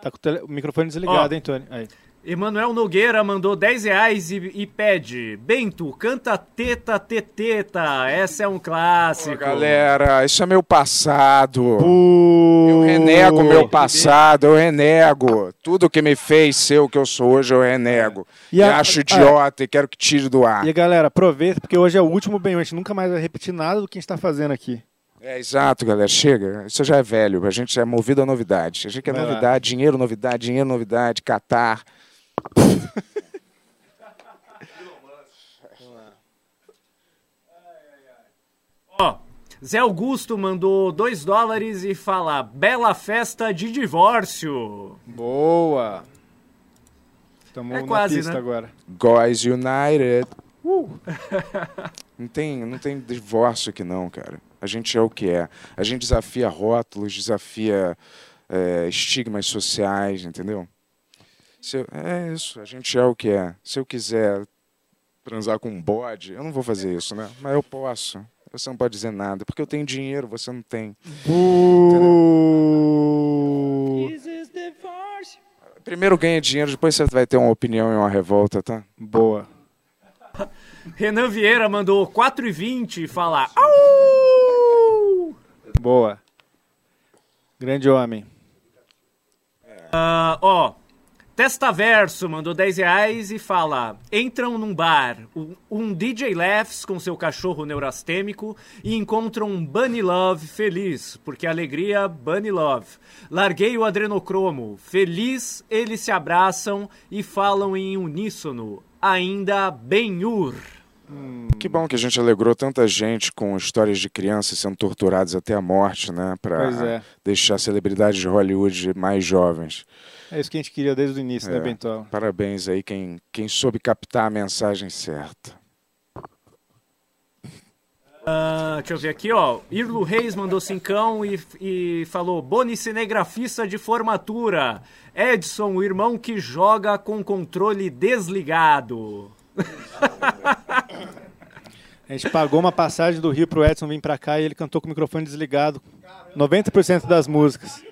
Speaker 7: Tá com o, tele- o microfone desligado,
Speaker 8: Ó.
Speaker 7: hein, Tony? Aí.
Speaker 8: Emanuel Nogueira mandou 10 reais e, e pede: Bento, canta teta teteta. Essa é um clássico.
Speaker 4: Galera, isso é meu passado. Eu renego meu passado, eu renego. Tudo que me fez ser o que eu sou hoje, eu renego.
Speaker 7: E
Speaker 4: E,
Speaker 7: a-
Speaker 4: acho
Speaker 7: ah,
Speaker 4: idiota e quero que tire do ar.
Speaker 7: E galera, aproveita, porque hoje é o último bem. A gente nunca mais vai repetir nada do que a gente tá fazendo aqui.
Speaker 4: É, exato, galera. Chega. Isso já é velho. A gente é movido a novidade. A gente quer
Speaker 7: Vai lá.
Speaker 4: novidade, dinheiro, novidade, dinheiro, novidade, catar.
Speaker 8: Ó, Zé Augusto mandou 2 dólares e fala: Bela festa de divórcio.
Speaker 7: Boa. Estamos
Speaker 8: É
Speaker 7: na
Speaker 8: quase,
Speaker 7: pista
Speaker 8: né?
Speaker 7: agora.
Speaker 4: Guys United. Uh. Não tem, não tem divórcio aqui não, cara. A gente é o que é. A gente desafia rótulos, desafia é, estigmas sociais, entendeu? Se eu- é isso, a gente é o que é. Se eu quiser transar com um bode, eu não vou fazer isso, né? Mas eu posso. Você não pode dizer nada, porque eu tenho dinheiro, você não tem. Primeiro ganha dinheiro, depois você vai ter uma opinião e uma revolta, tá?
Speaker 7: Boa.
Speaker 8: Renan Vieira mandou 4,20 e fala: Au!
Speaker 7: Boa. Grande homem.
Speaker 8: Ah, ó, Testaverso mandou 10 reais e fala: entram num bar, um, DJ Laughs com seu cachorro neurastêmico e encontram um Bunny Love feliz, porque alegria, Bunny Love. Larguei o adrenocromo, feliz, eles se abraçam e falam em uníssono, ainda Benhur.
Speaker 4: Que bom que a gente alegrou tanta gente com histórias de crianças sendo torturadas até a morte, né? Pra
Speaker 7: Pois é.
Speaker 4: deixar celebridades de Hollywood mais jovens.
Speaker 7: É isso que a gente queria desde o início, né,
Speaker 4: É,
Speaker 7: Bentola?
Speaker 4: Parabéns aí quem, quem soube captar a mensagem certa.
Speaker 8: Ah, deixa eu ver aqui, ó. Irlo Reis mandou cincão e, e falou: Boni cinegrafista de formatura. Edson, o irmão que joga com controle desligado.
Speaker 7: A gente pagou uma passagem do Rio pro Edson vir pra cá e ele cantou com o microfone desligado 90% das músicas.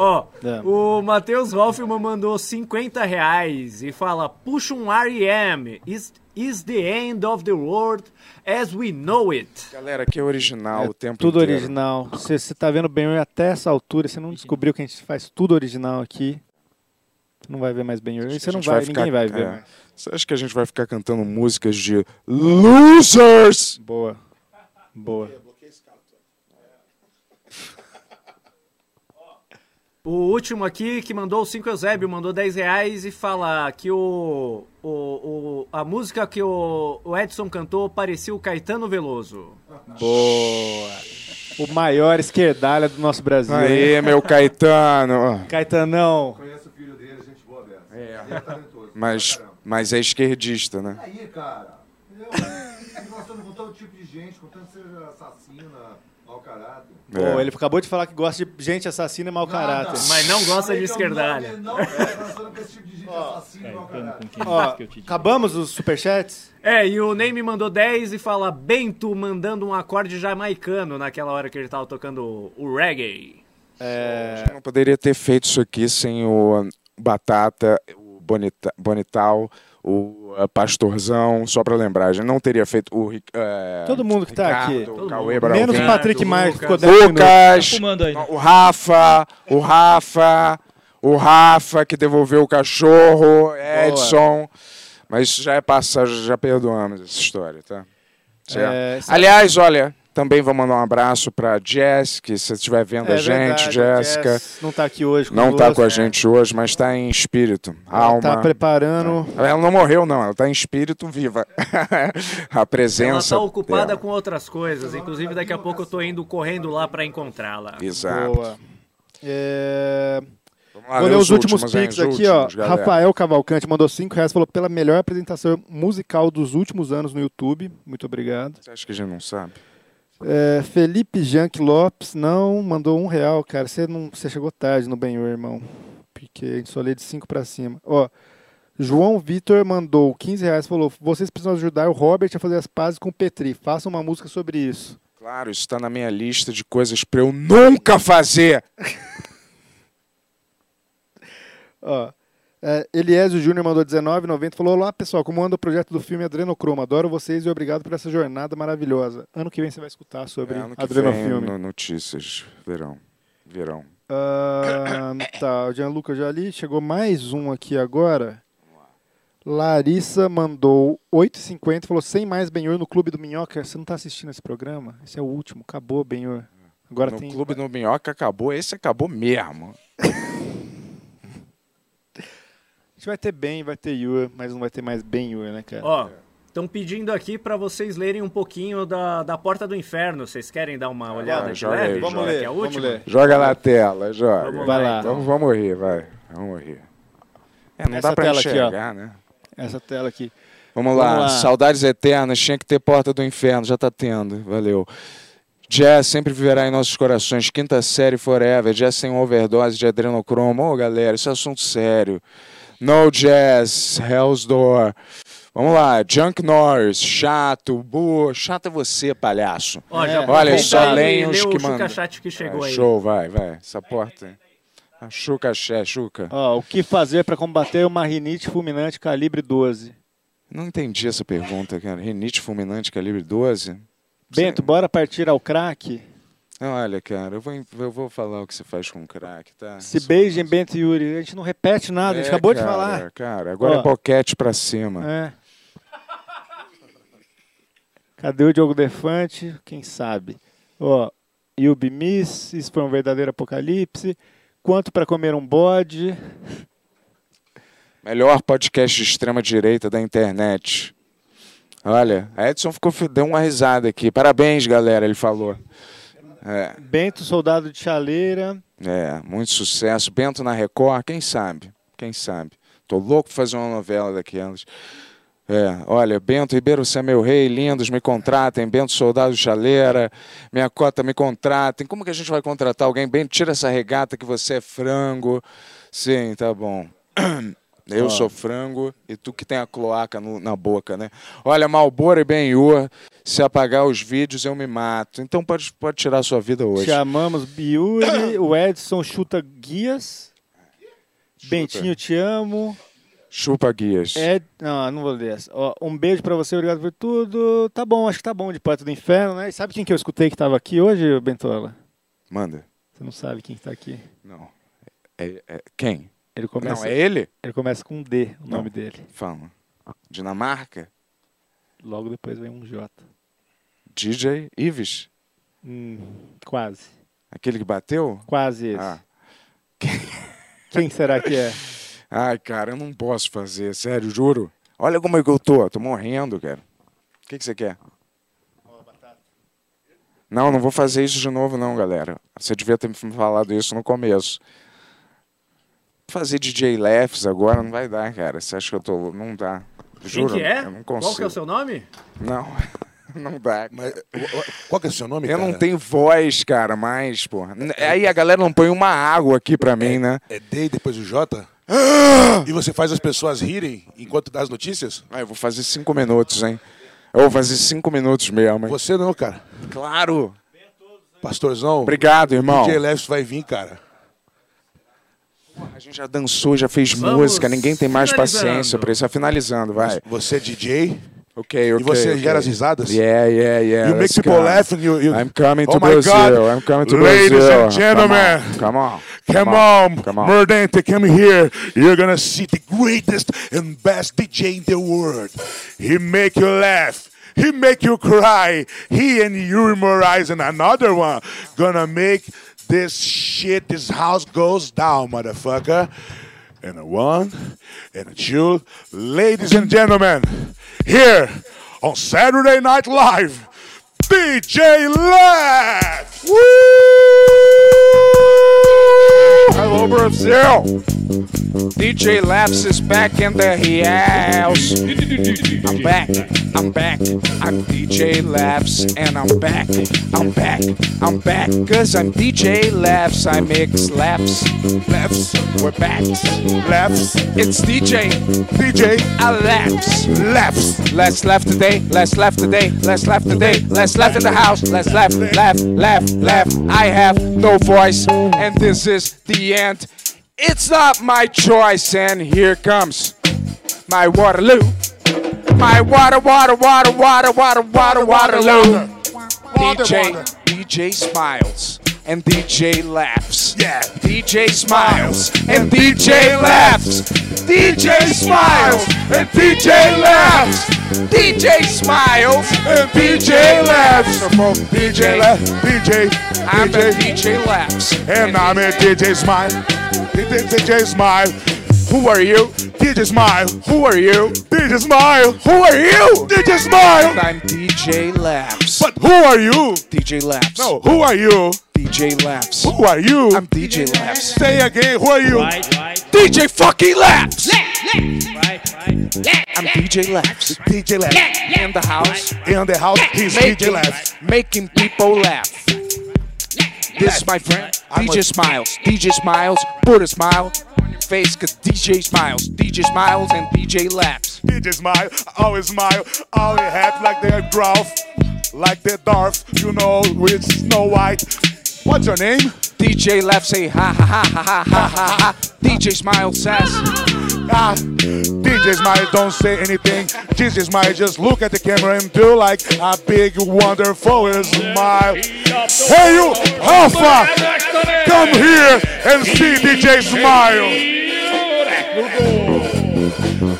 Speaker 8: Ó,
Speaker 7: É.
Speaker 8: o Matheus Hoffman mandou 50 reais e fala: puxa um R.E.M. Is, is the end of the world as we know it.
Speaker 4: Galera, aqui é original o tempo
Speaker 7: Tudo
Speaker 4: inteiro.
Speaker 7: original. Você, você tá vendo bem até essa altura, você não descobriu que a gente faz tudo original aqui. Você não vai ver mais bem
Speaker 4: que
Speaker 7: Você não
Speaker 4: gente
Speaker 7: vai,
Speaker 4: ficar-
Speaker 7: ninguém vai ver
Speaker 4: é.
Speaker 7: mais.
Speaker 4: Você acha que a gente vai ficar cantando músicas de losers?
Speaker 7: Boa. Boa.
Speaker 8: O último aqui que mandou o 5 Eusébio mandou 10 reais e fala que o, o, o- a música que o, o Edson cantou parecia o Caetano Veloso.
Speaker 7: Boa. O maior esquerdalha do nosso Brasil.
Speaker 4: Aí,
Speaker 7: hein?
Speaker 4: meu Caetano.
Speaker 7: Caetanão.
Speaker 21: Conheço o filho dele, gente boa dessa. É. Ele é talentoso.
Speaker 4: Mas, mas é esquerdista, né?
Speaker 21: Aí, cara, eu, nós estamos com todo tipo de gente, contanto que seja assassina, mau caráter.
Speaker 4: É.
Speaker 7: Pô, ele acabou de falar que gosta de gente assassina e mau caráter.
Speaker 8: Mas não gosta de esquerdalha.
Speaker 21: Não, é, estamos com esse tipo de gente assassina e mau caráter.
Speaker 7: Ó, acabamos os superchats?
Speaker 8: É, e o Ney me mandou 10 e fala Bento mandando um acorde jamaicano naquela hora que ele tava tocando o reggae.
Speaker 7: É...
Speaker 4: Eu não poderia ter feito isso aqui sem o Batata, o Bonita, Bonital, o Pastorzão, só pra lembrar. A gente não teria feito o eh,
Speaker 7: Todo mundo que tá
Speaker 4: Ricardo,
Speaker 7: aqui.
Speaker 4: Cauê. Braulino,
Speaker 7: Menos o Patrick Maia, que ficou 10 minutos.
Speaker 4: Lucas,
Speaker 7: Tá né?
Speaker 4: o Rafa, o Rafa, o Rafa que devolveu o cachorro, Edson. Mas isso já é passagem, já perdoamos essa história, tá?
Speaker 7: É,
Speaker 4: Aliás, olha, também vou mandar um abraço pra Jess, que se você estiver vendo
Speaker 7: É
Speaker 4: a gente,
Speaker 7: verdade,
Speaker 4: Jéssica.
Speaker 7: Jess não tá aqui hoje
Speaker 4: Não tá
Speaker 7: conosco.
Speaker 4: com a gente hoje, mas tá em espírito,
Speaker 7: Ela
Speaker 4: alma.
Speaker 7: tá preparando.
Speaker 4: Ela não morreu, não, ela tá em espírito viva. a
Speaker 8: Ela
Speaker 4: presença.
Speaker 8: tá ocupada
Speaker 4: dela.
Speaker 8: com outras coisas, inclusive daqui a pouco eu tô indo correndo lá pra encontrá-la.
Speaker 4: Exato.
Speaker 7: Boa. É...
Speaker 4: lá,
Speaker 7: Vou ler
Speaker 4: os
Speaker 7: os últimos
Speaker 4: últimos,
Speaker 7: pics aqui, ó.
Speaker 4: últimos, galera.
Speaker 7: Rafael Cavalcante mandou 5 reais, falou pela melhor apresentação musical dos últimos anos no YouTube. Muito obrigado.
Speaker 4: Você acha que a gente não sabe?
Speaker 7: É, Felipe Jank Lopes, não, mandou um real, cara. Você, não, você chegou tarde no Benhur, irmão. Porque a gente só lê de 5 pra cima. Ó, João Vitor mandou 15 reais, falou: vocês precisam ajudar o Robert a fazer as pazes com o Petri. Façam uma música sobre isso.
Speaker 4: Claro, isso tá na minha lista de coisas pra eu nunca fazer.
Speaker 7: Ó, é, Eliésio Júnior mandou 19,90 falou: Olá pessoal, como anda o projeto do filme Adrenocromo? Adoro vocês e obrigado por essa jornada maravilhosa. Ano que vem você vai escutar sobre
Speaker 4: É, ano que
Speaker 7: Adrenofilme.
Speaker 4: vem, no- notícias, verão. Verão.
Speaker 7: Ah, tá, o Gianluca já li. Chegou mais um aqui agora. Larissa mandou 8,50 falou: sem mais Benhor no Clube do Minhoca. Você não tá assistindo esse programa? Esse é o último, acabou Benhor. Agora
Speaker 4: no
Speaker 7: tem.
Speaker 4: Clube no Minhoca acabou, esse acabou mesmo.
Speaker 7: Vai ter Ben, vai ter Yur, mas não vai ter mais Ben Yur, né, cara?
Speaker 8: Ó, estão pedindo aqui pra vocês lerem um pouquinho da, da Porta do Inferno. Vocês querem dar uma olhada de
Speaker 4: joga
Speaker 8: leve?
Speaker 4: aí,
Speaker 8: Vamos ler, que é a última?
Speaker 4: Joga na tela, joga.
Speaker 8: Vamos Vai lá, então.
Speaker 4: Vamos, vamos rir, vai. Vamos rir. É, não
Speaker 7: Essa
Speaker 4: dá pra
Speaker 7: tela aqui, ó.
Speaker 4: enxergar, né?
Speaker 7: Essa tela aqui.
Speaker 4: Vamos lá. saudades eternas, tinha que ter Porta do Inferno, já tá tendo, valeu. Jazz sempre viverá em nossos corações, quinta série forever, Jazz sem overdose de adrenocromo. Ô galera, isso é assunto sério. No Jazz, Hell's Door. Vamos lá, Junk Norris, chato, boa. Chato é você, palhaço.
Speaker 8: Ó, já
Speaker 4: Olha, só
Speaker 8: lê
Speaker 4: os
Speaker 8: o
Speaker 4: que mandam.
Speaker 8: Chat que chegou
Speaker 4: É,
Speaker 8: aí.
Speaker 4: Show, vai, vai. Essa porta. aí. Ah, Chuca, xé, Chuca.
Speaker 7: Ó, o que fazer para combater uma rinite fulminante calibre 12?
Speaker 4: Não entendi essa pergunta, cara. Rinite fulminante calibre 12?
Speaker 7: Bento, bora partir ao crack?
Speaker 4: Olha, cara, eu vou, eu vou falar o que você faz com crack, tá?
Speaker 7: Se beijem, Bento e Yuri. A gente não repete nada, a gente
Speaker 4: É,
Speaker 7: acabou de
Speaker 4: cara,
Speaker 7: falar.
Speaker 4: Cara, agora
Speaker 7: Ó.
Speaker 4: é boquete pra cima.
Speaker 7: É. Cadê o Diogo Defante? Quem sabe? Ó, Yubi Miss, isso foi um verdadeiro apocalipse. Quanto para comer um bode?
Speaker 4: Melhor podcast de extrema direita da internet. Olha, a Edson ficou, deu uma risada aqui. Parabéns, galera, ele falou. É,
Speaker 7: Bento, soldado de chaleira.
Speaker 4: é, muito sucesso. Bento na Record, quem sabe? Quem sabe? Tô louco pra fazer uma novela daquelas. É, olha, Bento Ribeiro, você é meu rei, lindos, me contratem. Bento Soldado Chaleira, minha cota, me contratem. Como que a gente vai contratar alguém? Bento, tira essa regata que você é frango. Sim, tá bom. Eu
Speaker 3: Ó.
Speaker 4: sou frango e tu que tem a cloaca no- na boca, né? Olha, Malboro e Benhur, se apagar os vídeos eu me mato. Então pode, pode tirar a sua vida hoje.
Speaker 7: Chamamos Biuri, o Edson chuta guias. Bentinho, te amo.
Speaker 4: Chupa guias.
Speaker 7: Ed... Não, não vou ler essa. Ó, um beijo pra você, obrigado por tudo. Tá bom, acho que tá bom de Porta do Inferno, né? E sabe quem que eu escutei que tava aqui hoje, Bentola?
Speaker 4: Manda.
Speaker 7: Você não sabe quem que tá aqui?
Speaker 4: Não. É, é- quem?
Speaker 7: Ele começa...
Speaker 4: Não, é ele?
Speaker 7: Ele começa com D, o
Speaker 4: Não.
Speaker 7: nome dele.
Speaker 4: Fala. Dinamarca?
Speaker 7: Logo depois vem um J.
Speaker 4: DJ Ives?
Speaker 7: Hum, quase.
Speaker 4: Aquele que bateu?
Speaker 7: Quase esse.
Speaker 4: Ah.
Speaker 7: Quem será que é?
Speaker 4: Ai, cara, eu não posso fazer, sério, juro. Olha como é que eu tô, tô morrendo, cara. O que, que você quer? Não, não vou fazer isso de novo, não, galera. Você devia ter me falado isso no começo. Fazer DJ Lefs agora não vai dar, cara. Você acha que eu tô. Não dá.
Speaker 8: Quem
Speaker 4: Juro,
Speaker 8: que é?
Speaker 4: eu não
Speaker 8: Qual
Speaker 4: consigo.
Speaker 8: que é o seu nome?
Speaker 4: Não, não dá.
Speaker 3: Qual que é o seu nome,
Speaker 4: Eu
Speaker 3: cara?
Speaker 4: não tenho voz, cara, mais, porra. Aí a galera não põe uma água aqui pra mim, né?
Speaker 3: É D e depois o J? E você faz as pessoas rirem enquanto dá as notícias?
Speaker 4: Ah, eu vou fazer cinco minutos, hein? Eu vou fazer cinco minutos mesmo, hein?
Speaker 3: Você não, cara.
Speaker 4: Claro.
Speaker 3: Pastorzão.
Speaker 4: Obrigado, irmão.
Speaker 3: DJ Lefs vai vir, cara.
Speaker 4: A gente já dançou, já fez
Speaker 3: Vamos
Speaker 4: música, ninguém tem mais paciência pra isso. Vai finalizando, vai.
Speaker 3: Você é DJ.
Speaker 4: Ok, ok.
Speaker 3: E você
Speaker 4: ok.
Speaker 3: gera as risadas?
Speaker 4: Yeah, yeah, yeah.
Speaker 3: You make people laugh and you- you-
Speaker 4: I'm coming
Speaker 3: Oh
Speaker 4: to
Speaker 3: my
Speaker 4: Brazil.
Speaker 3: God.
Speaker 4: I'm coming to
Speaker 3: Ladies
Speaker 4: Brazil.
Speaker 3: and gentlemen.
Speaker 4: Come on.
Speaker 3: Come, on, Murdente, come here. You're gonna see the greatest and best DJ in the world. He make you laugh. He make you cry. He and Yuri Moraes and another one gonna make this shit, this house goes down, motherfucker. And a one, and a two. Ladies and gentlemen, here on Saturday Night Live, DJ Laugh.
Speaker 4: Hello, Brazil. DJ Laps is back in the house. I'm back. I'm back. I'm DJ Laps and I'm back. I'm back. I'm back. Cause I'm DJ Laps. I mix laps. Laps. We're back. Laps. It's DJ. DJ. A laps. Laps. Let's laugh today. Let's laugh today. Let's laugh today. Let's laugh in the house. Let's laugh, laugh, laugh, laugh. I have no voice. And this is the end. It's not my choice, and here comes my Waterloo. My water, water, water, water, water, water, Waterloo. DJ, DJ smiles and DJ laughs. Yeah, DJ smiles and DJ laughs. DJ smiles and DJ laughs. DJ smiles and DJ laughs.
Speaker 3: DJ Laugh, DJ,
Speaker 4: I'm a
Speaker 3: DJ,
Speaker 4: DJ laughs.
Speaker 3: and I'm a DJ Smile. DJ Smile.
Speaker 4: Who are you?
Speaker 3: DJ Smile.
Speaker 4: Who are you?
Speaker 3: DJ Smile.
Speaker 4: Who are you?
Speaker 3: DJ Smile.
Speaker 4: And I'm DJ Laughs.
Speaker 3: But who are you?
Speaker 4: DJ Laughs.
Speaker 3: No, who are you?
Speaker 4: DJ Laughs.
Speaker 3: Who are you?
Speaker 4: I'm DJ Laughs.
Speaker 3: Say again, who are you?
Speaker 4: DJ fucking Laughs. I'm DJ Laughs.
Speaker 3: DJ Laugh.
Speaker 4: In the house.
Speaker 3: In the house, he's DJ Laugh.
Speaker 4: Making people laugh. This is my friend, DJ Smiles. DJ Smiles, put a smile on your face, cause DJ Smiles. DJ Smiles and DJ Laughs.
Speaker 3: DJ Smile, always smile, always happy like the Growth, like the Darth, you know, with Snow White. What's your name?
Speaker 4: DJ Laughs say ha ha ha ha ha ha ha ha. DJ Smiles says.
Speaker 3: Ah, DJ Smile don't say anything. DJ Smile just look at the camera and do like a big wonderful smile. Hey you, Alpha, come here and see DJ Smile.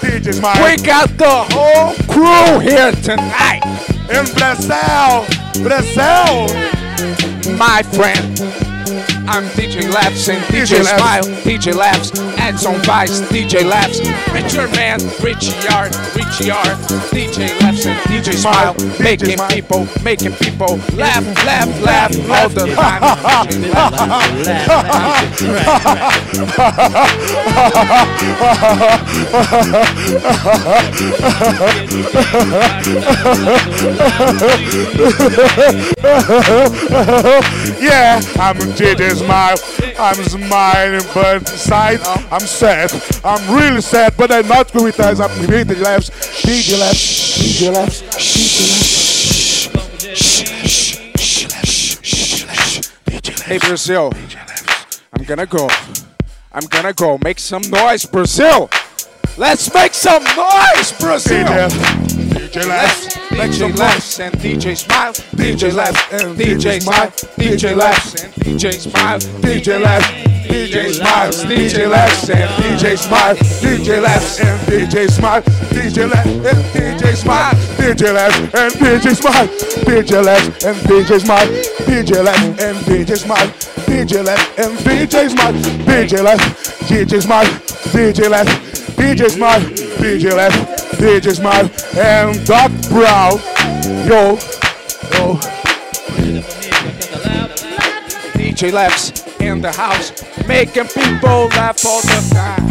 Speaker 3: DJ Smile.
Speaker 4: We got the whole crew here tonight.
Speaker 3: In Brazil, Brazil.
Speaker 4: My friend, I'm DJ Laughs and
Speaker 23: DJ
Speaker 4: DJ,
Speaker 23: Laughs.
Speaker 4: Smile. DJ Laughs, Edson Vice, DJ Laughs, Richard Man, Richie R, Richie R, DJ Laughs and DJ Smile, making people, making people laugh, laugh, laugh all the time.
Speaker 3: Yeah, I'm DJ Smile. I'm smiling, but inside I'm sad. I'm really sad, but I'm not good with eyes. I'm DJ laughs, DJ laughs, DJ laughs,
Speaker 4: Hey Brazil, I'm gonna go. I'm gonna go. Make some noise, Brazil. Let's make some noise, Brazil.
Speaker 3: DJ
Speaker 4: Let's DJ laughs and DJ smile. DJ laughs and DJ smile. DJ laughs and DJ smile. DJ laughs. DJ smiles, DJ laughs and DJ smile. DJ laughs and
Speaker 3: DJ smile, DJ laugh, and DJ smile, DJ laugh, and DJ smile, DJ laugh, and DJ smile, DJ laugh, and DJ smile, DJ laugh, and DJ smile, DJ laugh, DJ smile, DJ laugh, DJ smile, DJ laugh, DJ smile, and Doc Brown, yo, yo.
Speaker 4: DJ laughs in the house, making people laugh all the time.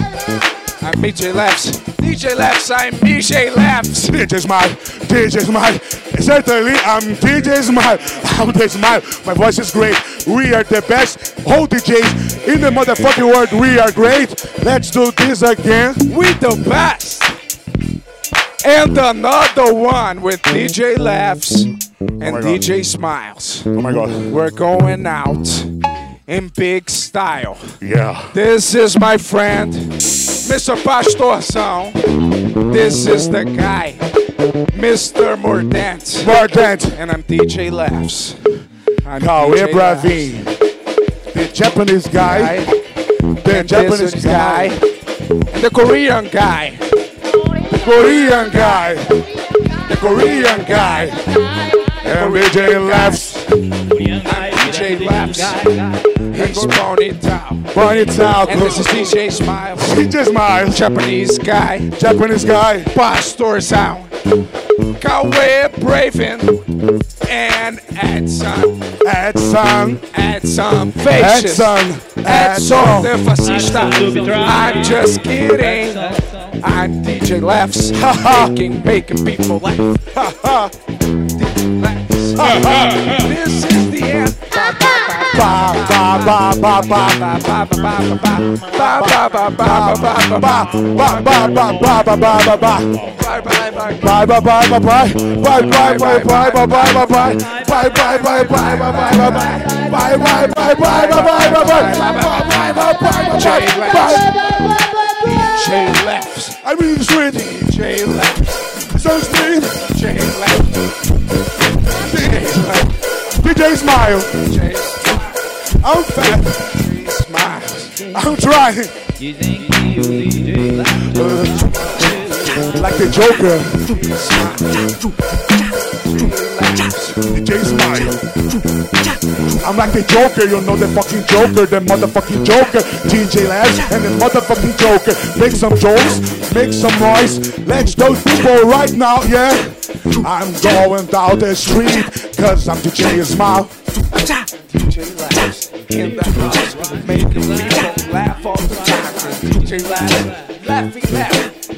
Speaker 4: I'm DJ laughs. DJ laughs. I'm DJ laughs.
Speaker 3: DJ Smile, DJ Smile. Certainly, I'm DJ Smile. I'm DJ Smile. My voice is great. We are the best whole DJs in the motherfucking world. We are great. Let's do this again.
Speaker 4: We the best. And another one with DJ laughs and
Speaker 3: oh God.
Speaker 4: DJ smiles.
Speaker 3: Oh my God.
Speaker 4: We're going out in big style.
Speaker 3: Yeah.
Speaker 4: This is my friend, Mr. Pastor Pastorzão. This is the guy, Mr. Mordant.
Speaker 3: Mordant.
Speaker 4: And I'm DJ Laughs. I'm
Speaker 3: Cauê
Speaker 4: DJ.
Speaker 3: The Japanese guy. The
Speaker 4: And
Speaker 3: Japanese
Speaker 4: this
Speaker 3: guy.
Speaker 4: And the Korean guy.
Speaker 3: Korean guy. The Korean guy. And DJ laughs.
Speaker 4: DJ Laughs. He's Ponytail.
Speaker 3: Ponytail.
Speaker 4: And this is DJ Smiles.
Speaker 3: DJ Smiles.
Speaker 4: Japanese guy.
Speaker 3: Japanese guy.
Speaker 4: Pastor Sound. Cause we're braving and add
Speaker 3: some,
Speaker 4: add some,
Speaker 3: add
Speaker 4: some patience, add some, add some. The fascist, I'm just kidding. I'm DJ Laughs, making making people laugh. DJ Laughs. This is the end.
Speaker 3: DJ left. I mean, it's with
Speaker 4: DJ left.
Speaker 3: So it's me.
Speaker 4: DJ
Speaker 3: left.
Speaker 4: DJ left.
Speaker 3: DJ smile.
Speaker 4: DJ
Speaker 3: I'm fat
Speaker 4: Smiles.
Speaker 3: I'm trying like the Joker DJ Smile I'm like the Joker, you know the fucking Joker, the motherfucking Joker. DJ Labs and the motherfucking Joker. Make some jokes, make some noise. Let's those people right now, yeah. I'm going down the street, cause I'm DJ Smile.
Speaker 4: DJ. In the house. Making people laugh all the time. DJ Laughs. Laughing, laughing,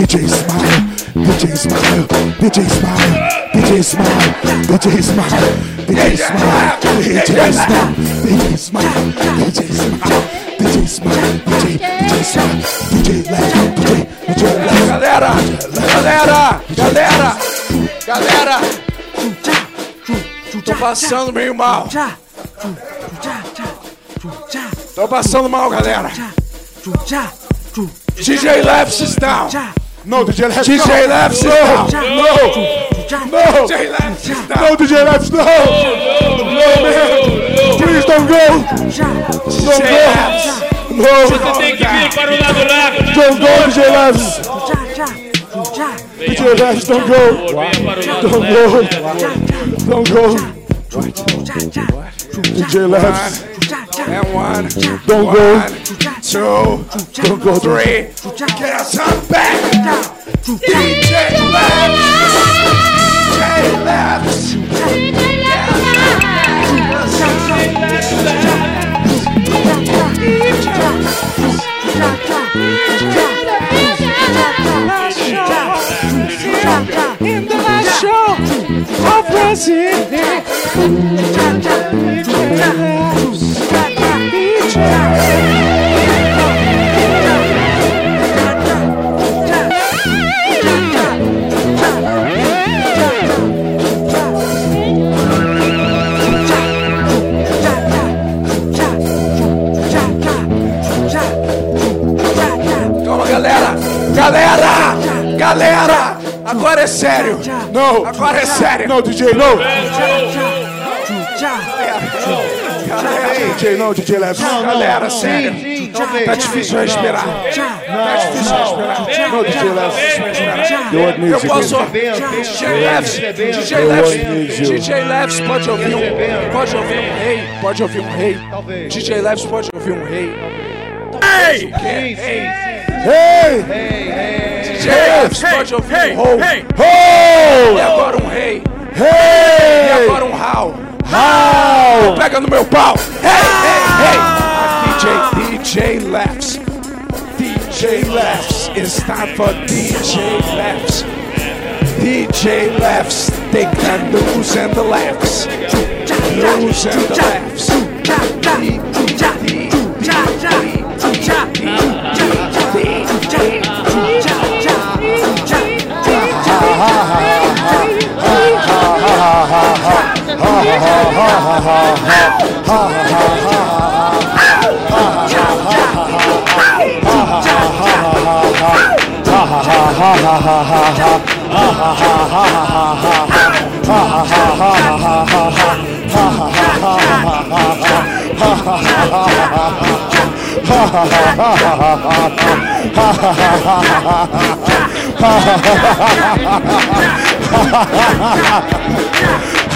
Speaker 4: DJ
Speaker 3: Smile, DJ Smile, DJ Smile, DJ Smile, DJ Smile, DJ Smile, DJ Smile, DJ Smile, DJ Smile, DJ Smile, DJ, DJ Smile, DJ Laugh, DJ
Speaker 4: galera, galera, galera, galera. Tô passando meio mal. Tô passando mal, galera. DJ Labs is down.
Speaker 3: No, DJ Labs.
Speaker 4: DJ Labs is down.
Speaker 3: No. No.
Speaker 4: DJ Labs is down.
Speaker 3: No, DJ Labs, no. No, man. Please don't go. Don't go. No.
Speaker 1: Você tem que vir para o lado lá.
Speaker 3: Don't go, DJ Labs. DJ Labs, don't go. Don't go. Don't go. DJ Labs.
Speaker 4: And one,
Speaker 3: Don't go.
Speaker 4: one, two,
Speaker 3: Don't go.
Speaker 4: three. Get some back. DJ Labs. DJ Labs.
Speaker 24: In the last show of Brazil.
Speaker 4: Agora é sério!
Speaker 3: No.
Speaker 4: Agora é sério!
Speaker 3: No, DJ, no. DJ, no, DJ Labs.
Speaker 4: Galera, sério! Tá difícil respirar! Tá difícil respirar!
Speaker 3: No, DJ needs
Speaker 4: Eu posso. DJ Leves, DJ Leves, DJ Leves pode ouvir um. Pode ouvir um rei, pode ouvir um rei. DJ Leves pode ouvir um rei. Ei! Ei!
Speaker 3: Hey!
Speaker 4: DJ Leves pode ouvir um.
Speaker 3: Ho!
Speaker 4: E agora um rei. E
Speaker 3: Hey!
Speaker 4: agora um rau.
Speaker 3: How?
Speaker 4: Pega no meu pau. Hey, hey, hey. DJ, DJ Leves. DJ Leves. It's time for DJ Leves. DJ Leves. Take the news and the laughs. News and the laughs.
Speaker 3: ha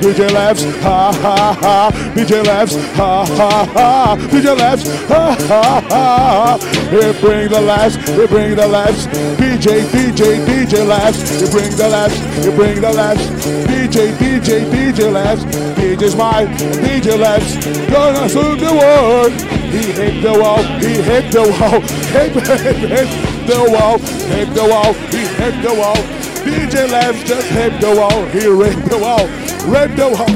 Speaker 3: DJ Labs, ha ha ha. DJ Labs, ha ha ha. DJ Labs, ha ha ha. Here bring the laughs, here bring the laughs. DJ, DJ, DJ laughs. you bring the laughs, you bring the laughs. DJ, DJ, DJ Labs, DJ Smile, DJ Labs, gonna save the world. He hit the wall, he hit the wall, Hey, hit, hit the wall, hit the wall, he hit the wall. DJ Labs just hit the wall, he ripped the wall, ripped the wall.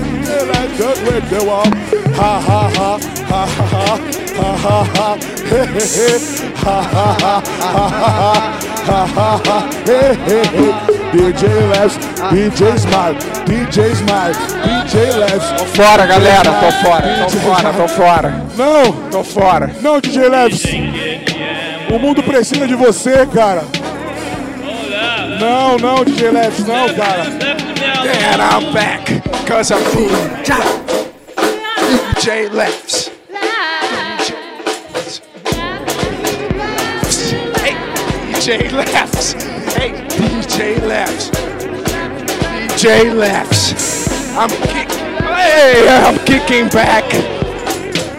Speaker 3: DJ Labs just ripped the wall. Ha ha ha, ha ha ha, ha ha ha, he he he, ha ha ha, ha ha ha, ha ha ha, he he he. DJ Labs, DJ Smile, DJ Smile, DJ Labs.
Speaker 4: Tô fora, galera. Tô fora, tô fora, tô fora.
Speaker 3: Não,
Speaker 4: Tô fora.
Speaker 3: não, DJ Labs. O mundo precisa de você, cara. Não, não, DJ Leves, não, cara.
Speaker 4: And I'm back, cause I'm DJ Lefts. Hey, DJ Lefts. Hey, DJ Lefts. DJ Lefts. I'm kick. Hey, I'm kicking back.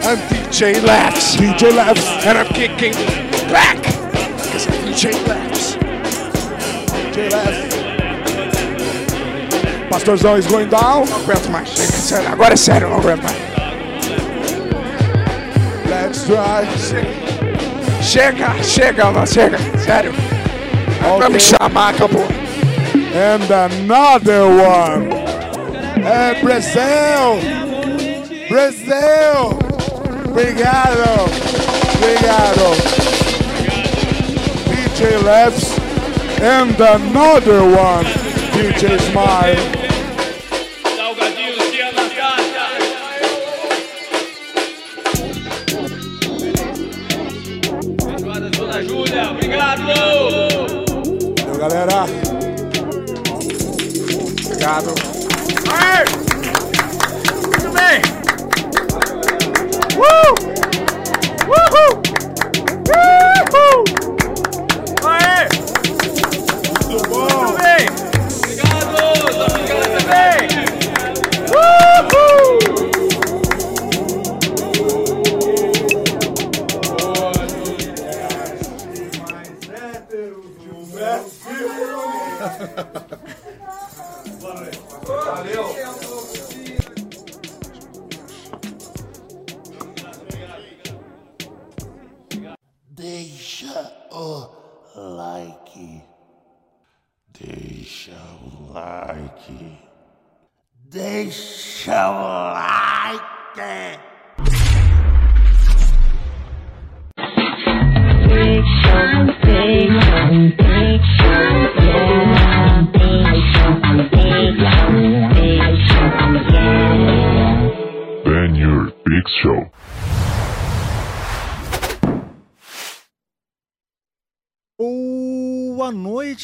Speaker 4: I'm DJ Lefts.
Speaker 3: DJ Lefts.
Speaker 4: And I'm kicking back. I'm DJ Lefts.
Speaker 3: DJ Lefts. Pastorzão is going down.
Speaker 4: Não aguento mais. Chega, sério. Agora é sério, não aguento mais.
Speaker 3: Let's try.
Speaker 4: Chega, chega, mano, chega. Sério. Vai me chamar, acabou.
Speaker 3: And another one. É Brasil. Brasil. Obrigado. Obrigado. DJ Lefts. And another one. DJ Smile.
Speaker 1: Salgadinhos de Anastácia. Feijoada Dona Júlia, obrigado!
Speaker 3: Valeu, galera.
Speaker 4: Obrigado.
Speaker 1: Aê! Muito bem!
Speaker 4: Uh!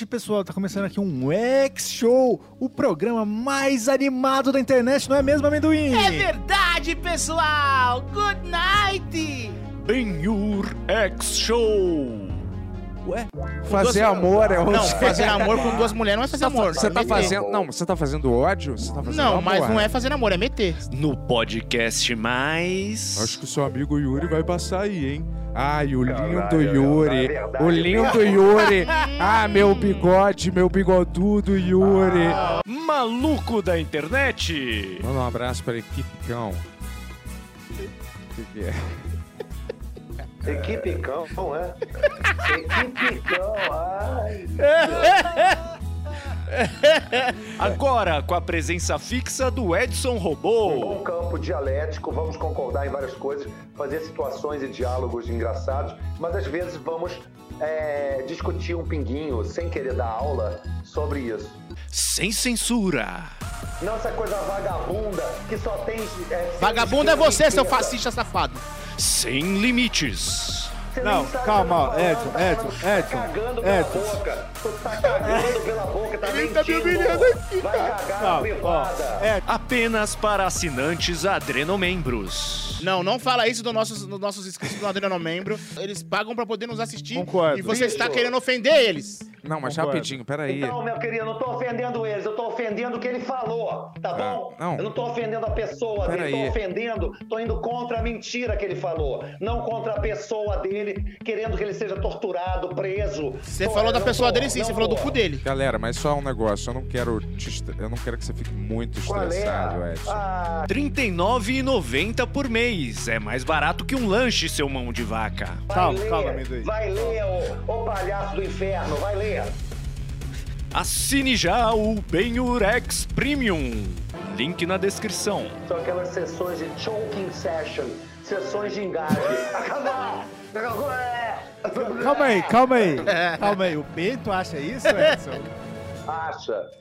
Speaker 7: Noite, pessoal. Tá começando aqui um X-Show, o programa mais animado da internet, não é mesmo, amendoim?
Speaker 25: É verdade, pessoal! Good night!
Speaker 26: Ben-Hur X-Show.
Speaker 7: Ué?
Speaker 4: Fazer amor é um
Speaker 25: Não, fazer amor com duas mulheres não é fazer amor.
Speaker 4: Você
Speaker 25: é
Speaker 4: tá fazendo. Não, você tá fazendo ódio? Você tá fazendo
Speaker 25: Não,
Speaker 4: amor.
Speaker 25: mas não é fazer amor, é meter.
Speaker 26: No podcast mais.
Speaker 27: Acho que o seu amigo Yuri vai passar aí, hein? Ai, o lindo Yuri. O lindo Yuri. Ah, meu bigode, meu bigodudo Yuri.
Speaker 26: Maluco da internet.
Speaker 27: Manda um abraço pra equipe cão. O que, que é?
Speaker 28: Equipe cão, é? Equipe cão, ai.
Speaker 26: Agora, com a presença fixa do Edson Robô.
Speaker 28: Um bom campo dialético, vamos concordar em várias coisas, fazer situações e diálogos engraçados, mas às vezes vamos é, discutir um pinguinho, sem querer dar aula, sobre isso.
Speaker 26: Sem censura.
Speaker 28: Não essa coisa vagabunda que só tem. É,
Speaker 25: Vagabundo é você, seu fascista safado.
Speaker 26: Sem limites.
Speaker 7: Não, calma, ó, Edson, Edson, Edson,
Speaker 28: Cagando pela
Speaker 7: Edson.
Speaker 28: boca, tu tá cagando pela boca, tá
Speaker 7: Ele tá me humilhando aqui,
Speaker 28: Vai cagar na
Speaker 26: Não, ó.
Speaker 7: É.
Speaker 26: Apenas para assinantes adrenomembros.
Speaker 25: Não, não fala isso dos nossos, dos nossos inscritos do Adriano Membro. Eles pagam pra poder nos assistir.
Speaker 4: Concordo.
Speaker 25: E você está querendo ofender eles.
Speaker 4: Não, mas
Speaker 25: Concordo.
Speaker 4: rapidinho, peraí.
Speaker 28: Então, meu querido, eu não tô ofendendo eles, eu tô ofendendo o que ele falou, tá bom?
Speaker 4: não.
Speaker 28: Eu não tô ofendendo a pessoa
Speaker 4: Pera
Speaker 28: dele,
Speaker 4: aí.
Speaker 28: tô ofendendo, tô indo contra a mentira que ele falou, não contra a pessoa dele, querendo que ele seja torturado, preso.
Speaker 25: Você falou da pessoa dele sim, você falou do cu dele.
Speaker 4: Galera, mas só um negócio. Eu não quero estre- Eu não quero que você fique muito
Speaker 28: é?
Speaker 4: estressado, Edson.
Speaker 28: Ah,
Speaker 26: R$ 39,90 por mês. É mais barato que um lanche, seu mão de vaca.
Speaker 28: vai ler, Vai ler, ô, ô palhaço do inferno, vai ler.
Speaker 26: Assine já o Ben-Hur X Premium. Link na descrição.
Speaker 28: São aquelas sessões de choking session, sessões de engasgue. Acabou!
Speaker 7: Calma aí, calma aí. Calma aí. O Bento acha isso, Edson?
Speaker 28: Acha.